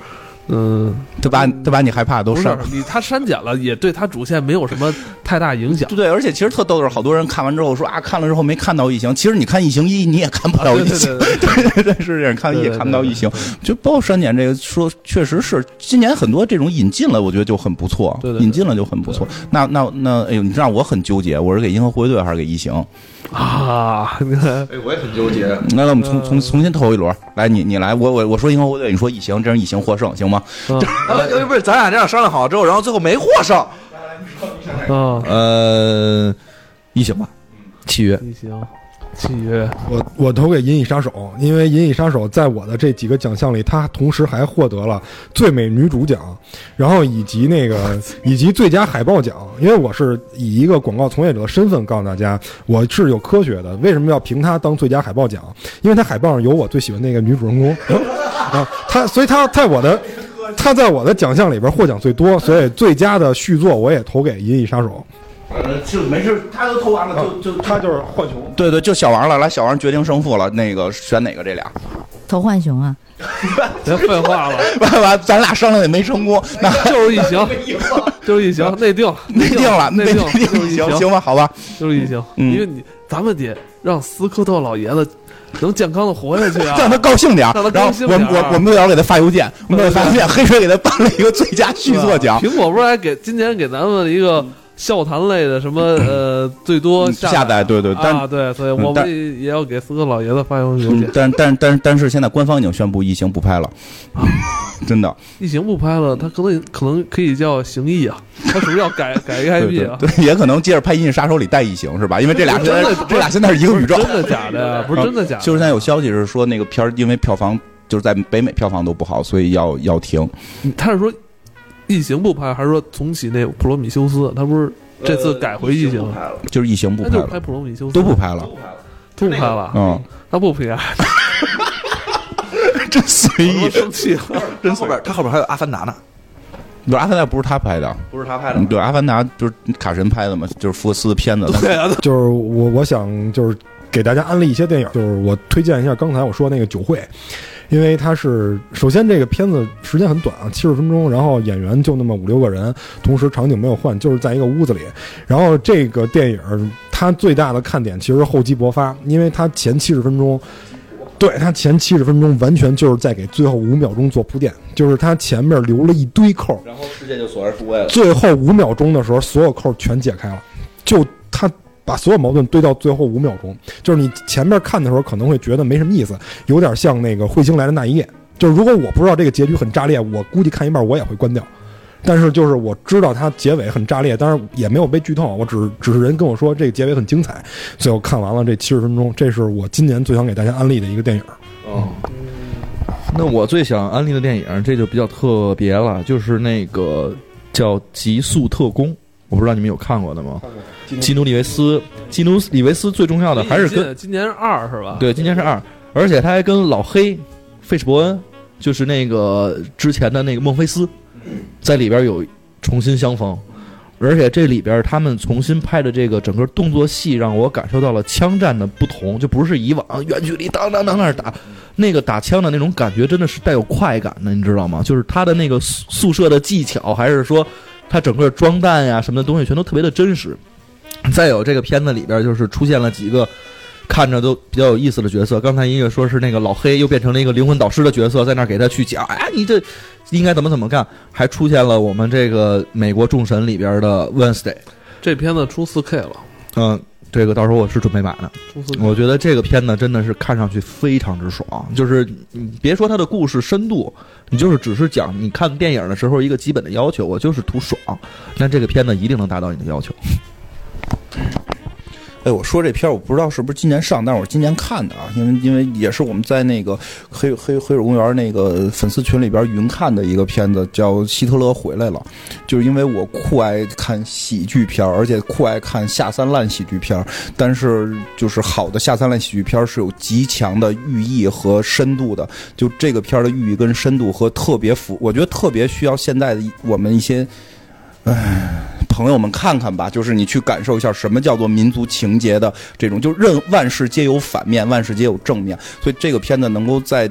Speaker 1: 嗯，
Speaker 2: 他把他把你害怕都删，
Speaker 1: 你他删减了，也对他主线没有什么太大影响。
Speaker 2: 对，而且其实特逗的是，好多人看完之后说啊，看了之后没看到异形。其实你看异形一，你也看不到异形。
Speaker 1: 对
Speaker 2: 对 对，是这样，看一也看不到异形。就包括删减这个，说确实是今年很多这种引进了，我觉得就很不错。
Speaker 1: 对，
Speaker 2: 引进了就很不错。那那那，哎呦，你知道我很纠结，我是给银河护卫队还是给异形？
Speaker 1: 啊，
Speaker 3: 哎，我也很纠结。
Speaker 2: 那我们重重重新投一轮，来，你你来，我我我说银河护卫队，你说异形，这样异形获胜，行吗？
Speaker 3: 呃，不是，咱俩这样商量好之后，然后最后没获胜。
Speaker 1: 嗯，
Speaker 3: 呃，异形吧，契约。
Speaker 1: 异形。契约，
Speaker 4: 我我投给《银翼杀手》，因为《银翼杀手》在我的这几个奖项里，它同时还获得了最美女主奖，然后以及那个以及最佳海报奖。因为我是以一个广告从业者的身份告诉大家，我是有科学的。为什么要评它当最佳海报奖？因为它海报上有我最喜欢那个女主人公 啊，他所以他在我的他在我的奖项里边获奖最多，所以最佳的续作我也投给《银翼杀手》。
Speaker 2: 呃，就没事，他都投完了，就就
Speaker 4: 他就是浣熊。
Speaker 2: 对对，就小王了，来，小王决定胜负了。那个选哪个？这俩
Speaker 6: 投浣熊啊？
Speaker 1: 别废话了，
Speaker 2: 完完，咱俩商量也没成功，那
Speaker 1: 就是一行，就是一行，内定，
Speaker 2: 内定了，内定，
Speaker 1: 就是异形，
Speaker 2: 行吧，好吧，
Speaker 1: 就是一行。因为你咱们得让斯科特老爷子能健康的活下去啊，
Speaker 2: 让他高兴点。
Speaker 1: 让他高兴
Speaker 2: 点。我我我们要给他发邮件，我们发邮件，黑水给他颁了一个最佳续作奖。
Speaker 1: 苹果不是还给今年给咱们一个。笑谈类的什么 呃最多
Speaker 2: 下载对对
Speaker 1: 啊对，所以我们也要给四个老爷子发邮件。
Speaker 2: 但但但但是现在官方已经宣布异形不拍了，真的。
Speaker 1: 异形不拍了，他可能可能可以叫形异啊，他是不是要改 改一个 IP 啊？
Speaker 2: 对，也可能接着拍《银翼杀手》里带异形是吧？因为这俩现在这俩现在是一个宇宙，
Speaker 1: 真的假的呀？不是真的假？
Speaker 2: 就是现在有消息是说那个片儿因为票房就是在北美票房都不好，所以要要停。
Speaker 1: 他是说异形不拍，还是说重启那普罗米修斯？他不是这次改回异形
Speaker 3: 拍了，
Speaker 2: 就是异形不拍了，
Speaker 1: 拍普罗米修斯
Speaker 2: 都不拍了，
Speaker 1: 都不拍了。
Speaker 2: 嗯，
Speaker 1: 他不拍。
Speaker 2: 真随意，
Speaker 1: 生气了，
Speaker 3: 真后边他后边还有《阿凡达》呢。
Speaker 2: 不是《阿凡达》不是他拍的，
Speaker 3: 不是他拍的。
Speaker 2: 对，《阿凡达》就是卡神拍的嘛，就是福克斯的片子。
Speaker 1: 对啊，
Speaker 4: 就是我我想就是给大家安利一些电影，就是我推荐一下刚才我说那个《酒会》，因为它是首先这个片子时间很短啊，七十分钟，然后演员就那么五六个人，同时场景没有换，就是在一个屋子里。然后这个电影它最大的看点其实厚积薄发，因为它前七十分钟。对他前七十分钟完全就是在给最后五秒钟做铺垫，就是他前面留了一堆扣，
Speaker 3: 然后世界就索然无味了。
Speaker 4: 最后五秒钟的时候，所有扣全解开了，就他把所有矛盾堆到最后五秒钟。就是你前面看的时候可能会觉得没什么意思，有点像那个彗星来的那一夜。就是如果我不知道这个结局很炸裂，我估计看一半我也会关掉。但是就是我知道它结尾很炸裂，当然也没有被剧透，我只只是人跟我说这个结尾很精彩，最后看完了这七十分钟，这是我今年最想给大家安利的一个电影。
Speaker 3: 哦，那我最想安利的电影，这就比较特别了，就是那个叫《极速特工》，我不知道你们有看过的吗？基努里维斯，基努里维斯最重要的还是跟
Speaker 1: 今年是二是吧？
Speaker 3: 对，今年是二，而且他还跟老黑费什伯恩，就是那个之前的那个孟菲斯。在里边有重新相逢，而且这里边他们重新拍的这个整个动作戏，让我感受到了枪战的不同，就不是以往远距离当当当那打，那个打枪的那种感觉真的是带有快感的，你知道吗？就是他的那个宿舍的技巧，还是说他整个装弹呀什么的东西，全都特别的真实。再有这个片子里边就是出现了几个。看着都比较有意思的角色，刚才音乐说是那个老黑又变成了一个灵魂导师的角色，在那给他去讲，哎，你这应该怎么怎么干，还出现了我们这个美国众神里边的 Wednesday，
Speaker 1: 这片子出四 K 了，
Speaker 3: 嗯，这个到时候我是准备买的，我觉得这个片子真的是看上去非常之爽，就是你别说它的故事深度，你就是只是讲你看电影的时候一个基本的要求，我就是图爽，那这个片子一定能达到你的要求。
Speaker 2: 哎，我说这片儿我不知道是不是今年上，但是我今年看的啊，因为因为也是我们在那个黑黑黑水公园那个粉丝群里边云看的一个片子，叫《希特勒回来了》，就是因为我酷爱看喜剧片儿而且酷爱看下三滥喜剧片儿但是就是好的下三滥喜剧片儿是有极强的寓意和深度的，就这个片儿的寓意跟深度和特别符，我觉得特别需要现在的我们一些，唉。朋友们，看看吧，就是你去感受一下什么叫做民族情节的这种，就任万事皆有反面，万事皆有正面。所以这个片子能够在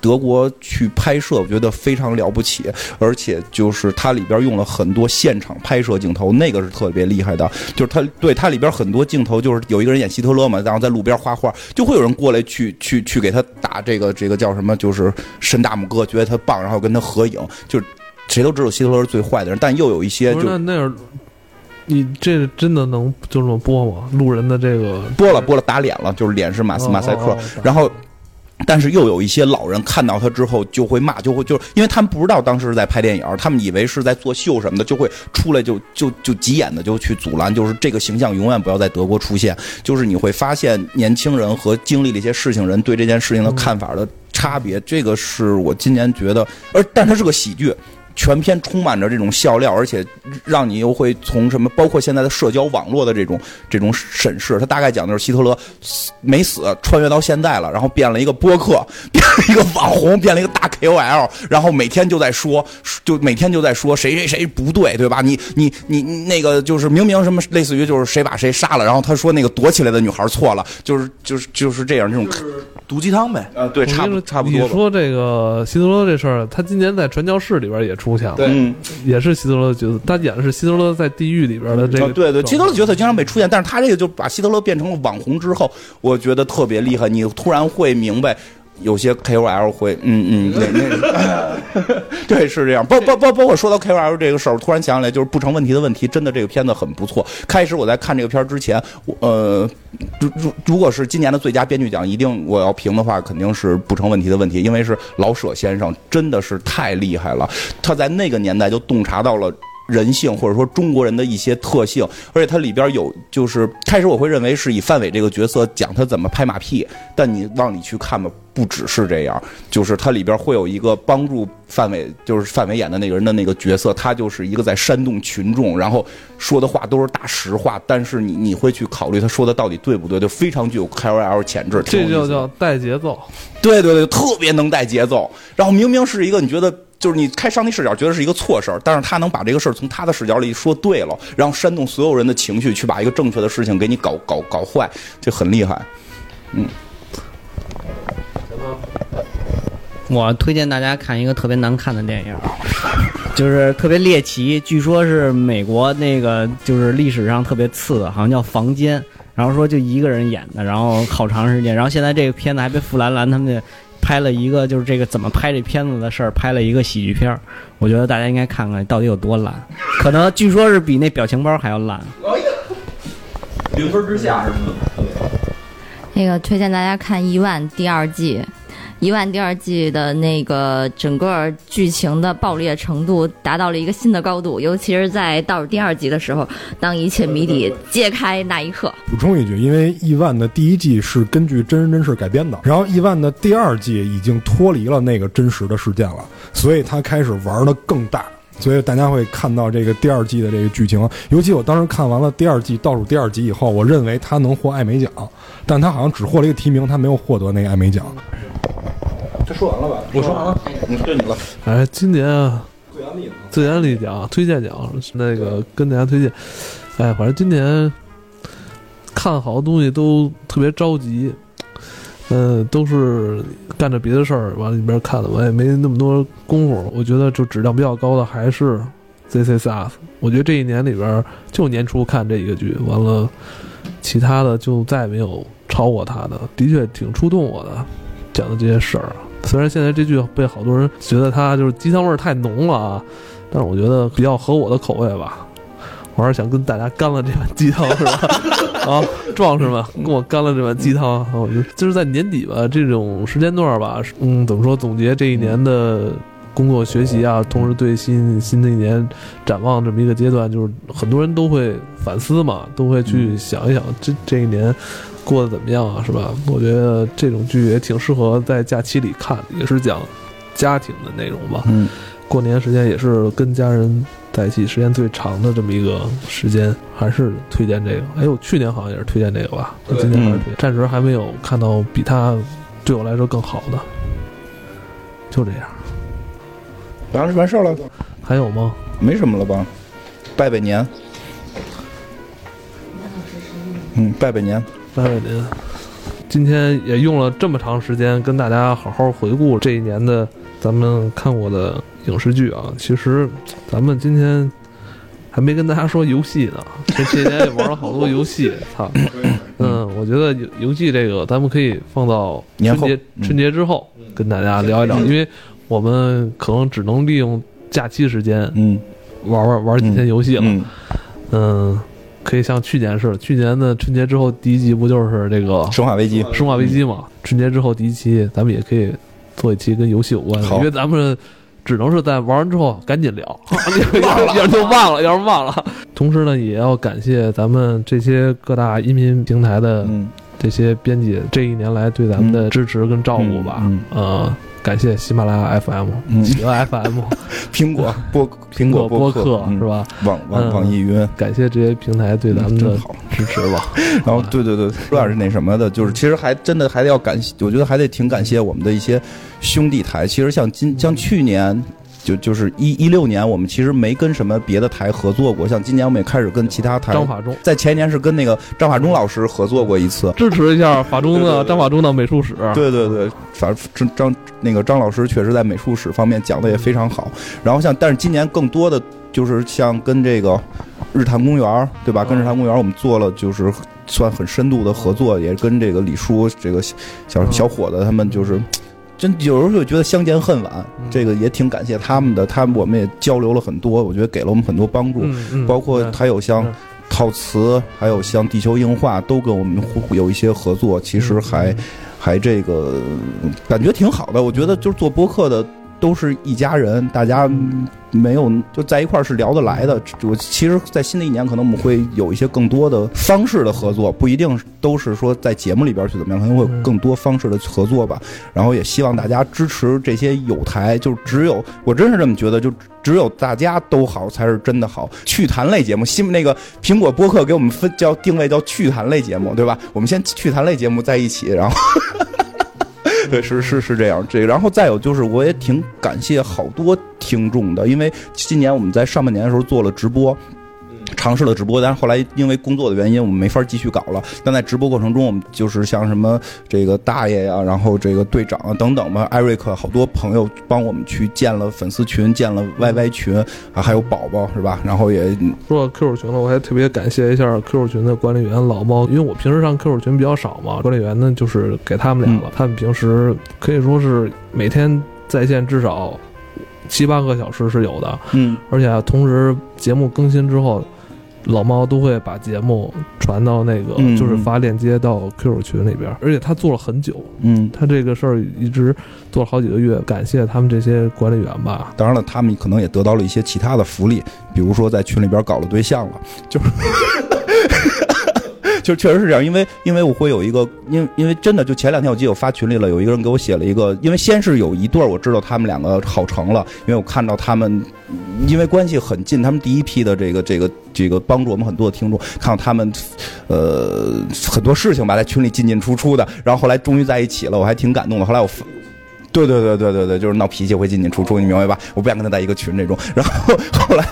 Speaker 2: 德国去拍摄，我觉得非常了不起。而且就是它里边用了很多现场拍摄镜头，那个是特别厉害的。就是它对它里边很多镜头，就是有一个人演希特勒嘛，然后在路边画画，就会有人过来去去去给他打这个这个叫什么，就是伸大拇哥，觉得他棒，然后跟他合影，就。谁都知道希特勒是最坏的人，但又有一些就
Speaker 1: 那那样，你这真的能就这么播吗？路人的这个
Speaker 2: 播了播了打脸了，就是脸是马斯马赛克，然后，但是又有一些老人看到他之后就会骂，就会就因为他们不知道当时是在拍电影，他们以为是在做秀什么的，就会出来就就就急眼的就去阻拦，就是这个形象永远不要在德国出现。就是你会发现年轻人和经历了一些事情人对这件事情的看法的差别，这个是我今年觉得，而但它是个喜剧。全篇充满着这种笑料，而且让你又会从什么，包括现在的社交网络的这种这种审视。他大概讲的是希特勒没死，穿越到现在了，然后变了一个播客，变了一个网红，变了一个大 KOL，然后每天就在说，就每天就在说谁谁谁不对，对吧？你你你那个就是明明什么类似于就是谁把谁杀了，然后他说那个躲起来的女孩错了，就是就是就是这样这种
Speaker 3: 毒鸡汤呗。
Speaker 2: 呃，对，差不差不多。
Speaker 1: 你说这个希特勒这事儿，他今年在传教士里边也出。出现了，
Speaker 2: 对，
Speaker 1: 也是希特勒的角色，他演的是希特勒在地狱里边的这个。
Speaker 2: 对对，希特勒角色经常被出现，但是他这个就把希特勒变成了网红之后，我觉得特别厉害。你突然会明白，有些 KOL 会，嗯嗯，那那，对，是这样。包包包包括说到 KOL 这个事儿，突然想起来，就是不成问题的问题，真的这个片子很不错。开始我在看这个片儿之前，我呃，如如如果是今年的最佳编剧奖，一定我要评的话，肯定是不成问题的问题，因为是老舍先生真的是太厉害了，他在那个年代就洞察到了。人性或者说中国人的一些特性，而且它里边有就是开始我会认为是以范伟这个角色讲他怎么拍马屁，但你往里去看吧，不只是这样，就是它里边会有一个帮助范伟，就是范伟演的那个人的那个角色，他就是一个在煽动群众，然后说的话都是大实话，但是你你会去考虑他说的到底对不对，就非常具有 K O L 潜质，
Speaker 1: 这就叫带节奏，
Speaker 2: 对对对，特别能带节奏，然后明明是一个你觉得。就是你开上帝视角，觉得是一个错事儿，但是他能把这个事儿从他的视角里说对了，然后煽动所有人的情绪，去把一个正确的事情给你搞搞搞坏，这很厉害。嗯。
Speaker 5: 我推荐大家看一个特别难看的电影，就是特别猎奇，据说是美国那个就是历史上特别次的，好像叫《房间》，然后说就一个人演的，然后好长时间，然后现在这个片子还被傅兰兰他们。拍了一个就是这个怎么拍这片子的事儿，拍了一个喜剧片儿，我觉得大家应该看看到底有多烂，可能据说是比那表情包还要烂。
Speaker 2: 零分之下是吗？
Speaker 6: 那个推荐大家看《一万》第二季。一万第二季的那个整个剧情的爆裂程度达到了一个新的高度，尤其是在倒数第二集的时候，当一切谜底揭开那一刻。
Speaker 4: 补充一句，因为亿万的第一季是根据真人真事改编的，然后亿万的第二季已经脱离了那个真实的事件了，所以他开始玩的更大，所以大家会看到这个第二季的这个剧情。尤其我当时看完了第二季倒数第二集以后，我认为他能获艾美奖，但他好像只获了一个提名，他没有获得那个艾美奖。
Speaker 2: 这说完了吧？我说完了，嗯，对你了。
Speaker 1: 哎，今年啊，最安利最安利奖、推荐奖，那个跟大家推荐。哎，反正今年看好多东西都特别着急，嗯，都是干着别的事儿往里边看的，我也没那么多功夫。我觉得就质量比较高的还是《Us》。我觉得这一年里边就年初看这一个剧，完了其他的就再也没有超过他的，的确挺触动我的，讲的这些事儿。虽然现在这剧被好多人觉得它就是鸡汤味儿太浓了啊，但是我觉得比较合我的口味吧。我还是想跟大家干了这碗鸡汤，是吧？啊，壮士们，跟我干了这碗鸡汤。我觉得就是在年底吧，这种时间段吧，嗯，怎么说？总结这一年的工作学习啊，同时对新新的一年展望这么一个阶段，就是很多人都会反思嘛，都会去想一想这这一年。过得怎么样啊？是吧？我觉得这种剧也挺适合在假期里看，也是讲家庭的内容吧。
Speaker 2: 嗯，
Speaker 1: 过年时间也是跟家人在一起时间最长的这么一个时间，还是推荐这个。哎，我去年好像也是推荐这个吧？今年还是暂时还没有看到比它对我来说更好的。就这样，
Speaker 2: 完了完事儿了？
Speaker 1: 还有吗？
Speaker 2: 没什么了吧？拜拜年。嗯，拜拜年。
Speaker 1: 拜拜您！今天也用了这么长时间跟大家好好回顾这一年的咱们看过的影视剧啊。其实咱们今天还没跟大家说游戏呢，这这年也玩了好多游戏。操，嗯，我觉得游游戏这个咱们可以放到春节春节之后跟大家聊一聊，因为我们可能只能利用假期时间，
Speaker 2: 嗯，
Speaker 1: 玩玩玩几天游戏了，嗯。可以像去年似的，去年的春节之后第一集不就是这个《
Speaker 2: 生化危机》？
Speaker 1: 生化危机嘛，春节之后第一期，咱们也可以做一期跟游戏有关的，因为咱们只能是在玩完之后赶紧聊，要是就忘了，要是忘了。同时呢，也要感谢咱们这些各大音频平台的这些编辑这一年来对咱们的支持跟照顾吧，呃。感谢喜马拉雅 FM、企鹅 FM、
Speaker 2: 苹果播 苹果
Speaker 1: 播
Speaker 2: 客
Speaker 1: 是吧？
Speaker 2: 网网网易云，
Speaker 1: 感谢这些平台对咱们的支持吧。
Speaker 2: 然后，对对对，说点是那什么的，就是其实还真的还得要感谢，我觉得还得挺感谢我们的一些兄弟台。其实像今像去年。就就是一一六年，我们其实没跟什么别的台合作过。像今年，我们也开始跟其他台。
Speaker 1: 张法中
Speaker 2: 在前一年是跟那个张法中老师合作过一次，
Speaker 1: 支持一下法中的 张法中的美术史。
Speaker 2: 对对对，法张张那个张老师确实在美术史方面讲的也非常好。然后像，但是今年更多的就是像跟这个日坛公园，对吧？跟日坛公园，我们做了就是算很深度的合作，也跟这个李叔这个小小伙子他们就是。真有时候就觉得相见恨晚，这个也挺感谢他们的，他们我们也交流了很多，我觉得给了我们很多帮助，包括还有像套词，还有像地球硬化，都跟我们有一些合作，其实还还这个感觉挺好的，我觉得就是做播客的。都是一家人，大家没有就在一块儿是聊得来的。我其实，在新的一年，可能我们会有一些更多的方式的合作，不一定都是说在节目里边去怎么样，可能会有更多方式的合作吧。然后也希望大家支持这些有台，就只有我真是这么觉得，就只有大家都好才是真的好。趣谈类节目，新那个苹果播客给我们分叫定位叫趣谈类节目，对吧？我们先趣谈类节目在一起，然后。对，是是是这样，这，然后再有就是，我也挺感谢好多听众的，因为今年我们在上半年的时候做了直播。尝试了直播，但是后来因为工作的原因，我们没法继续搞了。但在直播过程中，我们就是像什么这个大爷呀，然后这个队长啊等等吧，艾瑞克好多朋友帮我们去建了粉丝群，建了 YY 群啊，还有宝宝是吧？然后也
Speaker 1: 说到 QQ 群了，我还特别感谢一下 QQ 群的管理员老猫，因为我平时上 QQ 群比较少嘛，管理员呢就是给他们俩了。他们平时可以说是每天在线至少七八个小时是有的，
Speaker 2: 嗯，
Speaker 1: 而且同时节目更新之后。老猫都会把节目传到那个，就是发链接到 QQ 群里边，而且他做了很久，
Speaker 2: 嗯，
Speaker 1: 他这个事儿一直做了好几个月，感谢他们这些管理员吧。
Speaker 2: 当然了，他们可能也得到了一些其他的福利，比如说在群里边搞了对象了，就是。就确实是这样，因为因为我会有一个，因为因为真的，就前两天我记得我发群里了，有一个人给我写了一个，因为先是有一对儿我知道他们两个好成了，因为我看到他们，因为关系很近，他们第一批的这个这个这个帮助我们很多的听众，看到他们，呃，很多事情吧，在群里进进出出的，然后后来终于在一起了，我还挺感动的。后来我。对对对对对对，就是闹脾气会进进出出，你明白吧？我不想跟他在一个群这种。然后后来，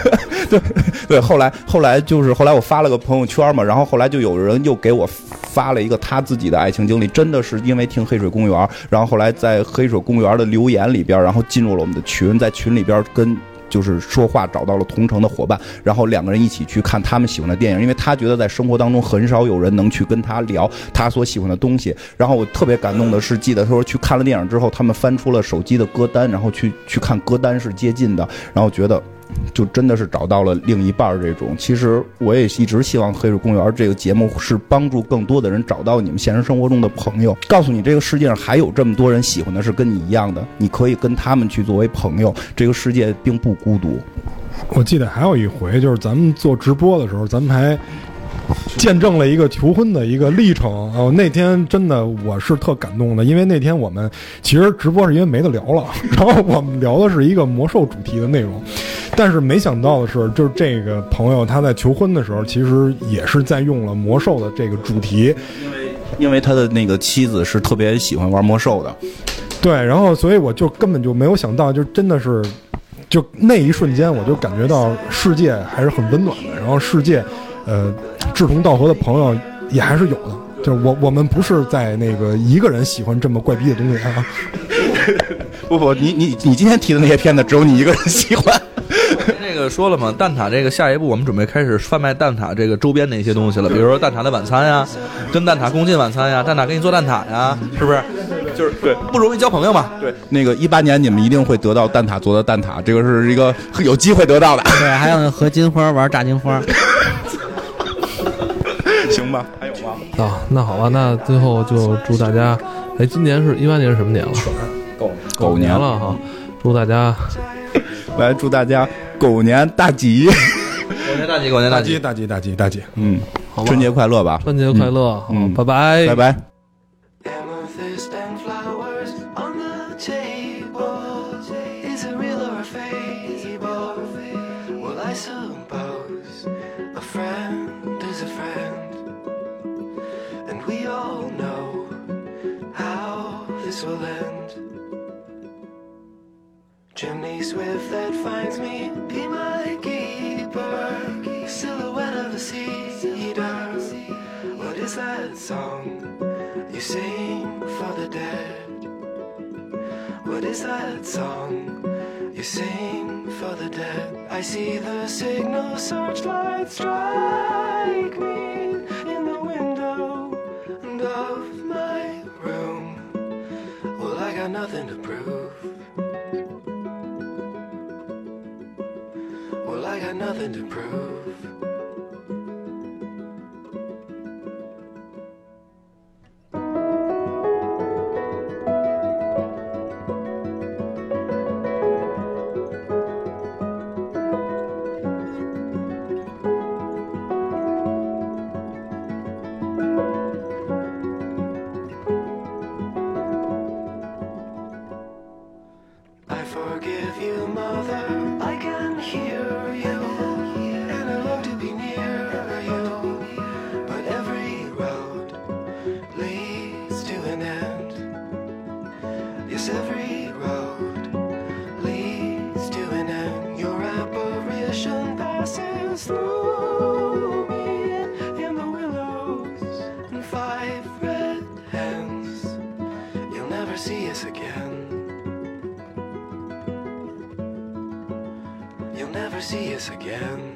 Speaker 2: 对对，后来后来就是后来我发了个朋友圈嘛，然后后来就有人又给我发了一个他自己的爱情经历，真的是因为听黑水公园，然后后来在黑水公园的留言里边，然后进入了我们的群，在群里边跟。就是说话找到了同城的伙伴，然后两个人一起去看他们喜欢的电影，因为他觉得在生活当中很少有人能去跟他聊他所喜欢的东西。然后我特别感动的是，记得说去看了电影之后，他们翻出了手机的歌单，然后去去看歌单是接近的，然后觉得。就真的是找到了另一半儿这种。其实我也一直希望《黑水公园》这个节目是帮助更多的人找到你们现实生活中的朋友，告诉你这个世界上还有这么多人喜欢的是跟你一样的，你可以跟他们去作为朋友。这个世界并不孤独。
Speaker 4: 我记得还有一回，就是咱们做直播的时候，咱们还。见证了一个求婚的一个历程。哦，那天真的我是特感动的，因为那天我们其实直播是因为没得聊了，然后我们聊的是一个魔兽主题的内容，但是没想到的是，就是这个朋友他在求婚的时候，其实也是在用了魔兽的这个主题，
Speaker 2: 因为因为他的那个妻子是特别喜欢玩魔兽的，
Speaker 4: 对，然后所以我就根本就没有想到，就真的是，就那一瞬间我就感觉到世界还是很温暖的，然后世界。呃，志同道合的朋友也还是有的，就是我我们不是在那个一个人喜欢这么怪逼的东西啊。
Speaker 2: 不不，你你你今天提的那些片子，只有你一个人喜欢。
Speaker 3: 那个说了嘛，蛋挞这个下一步我们准备开始贩卖蛋挞这个周边的一些东西了，比如说蛋挞的晚餐呀，跟蛋挞共进晚餐呀，蛋挞给你做蛋挞呀，是不是？就是对，不容易交朋友嘛。
Speaker 2: 对，那个一八年你们一定会得到蛋挞做的蛋挞，这个是一个有机会得到的。
Speaker 5: 对，还有和金花玩炸金花。
Speaker 2: 行吧，还有吗？
Speaker 1: 啊，那好吧，那最后就祝大家，哎，今年是一八年是什么年了？
Speaker 2: 狗
Speaker 1: 狗年了哈，祝大家，
Speaker 2: 来祝大家狗年大吉，
Speaker 3: 狗年大吉，狗年大吉，
Speaker 4: 大吉大吉大吉，
Speaker 2: 嗯，春节快乐吧，
Speaker 1: 春节快乐，嗯，拜拜，
Speaker 2: 拜拜。
Speaker 7: Swift that finds me, be my keeper. Silhouette of a cedar. What is that song you sing for the dead? What is that song you sing for the dead? I see the signal searchlight strike me in the window of my room. Well, I got nothing to prove. Got nothing to prove. See us again.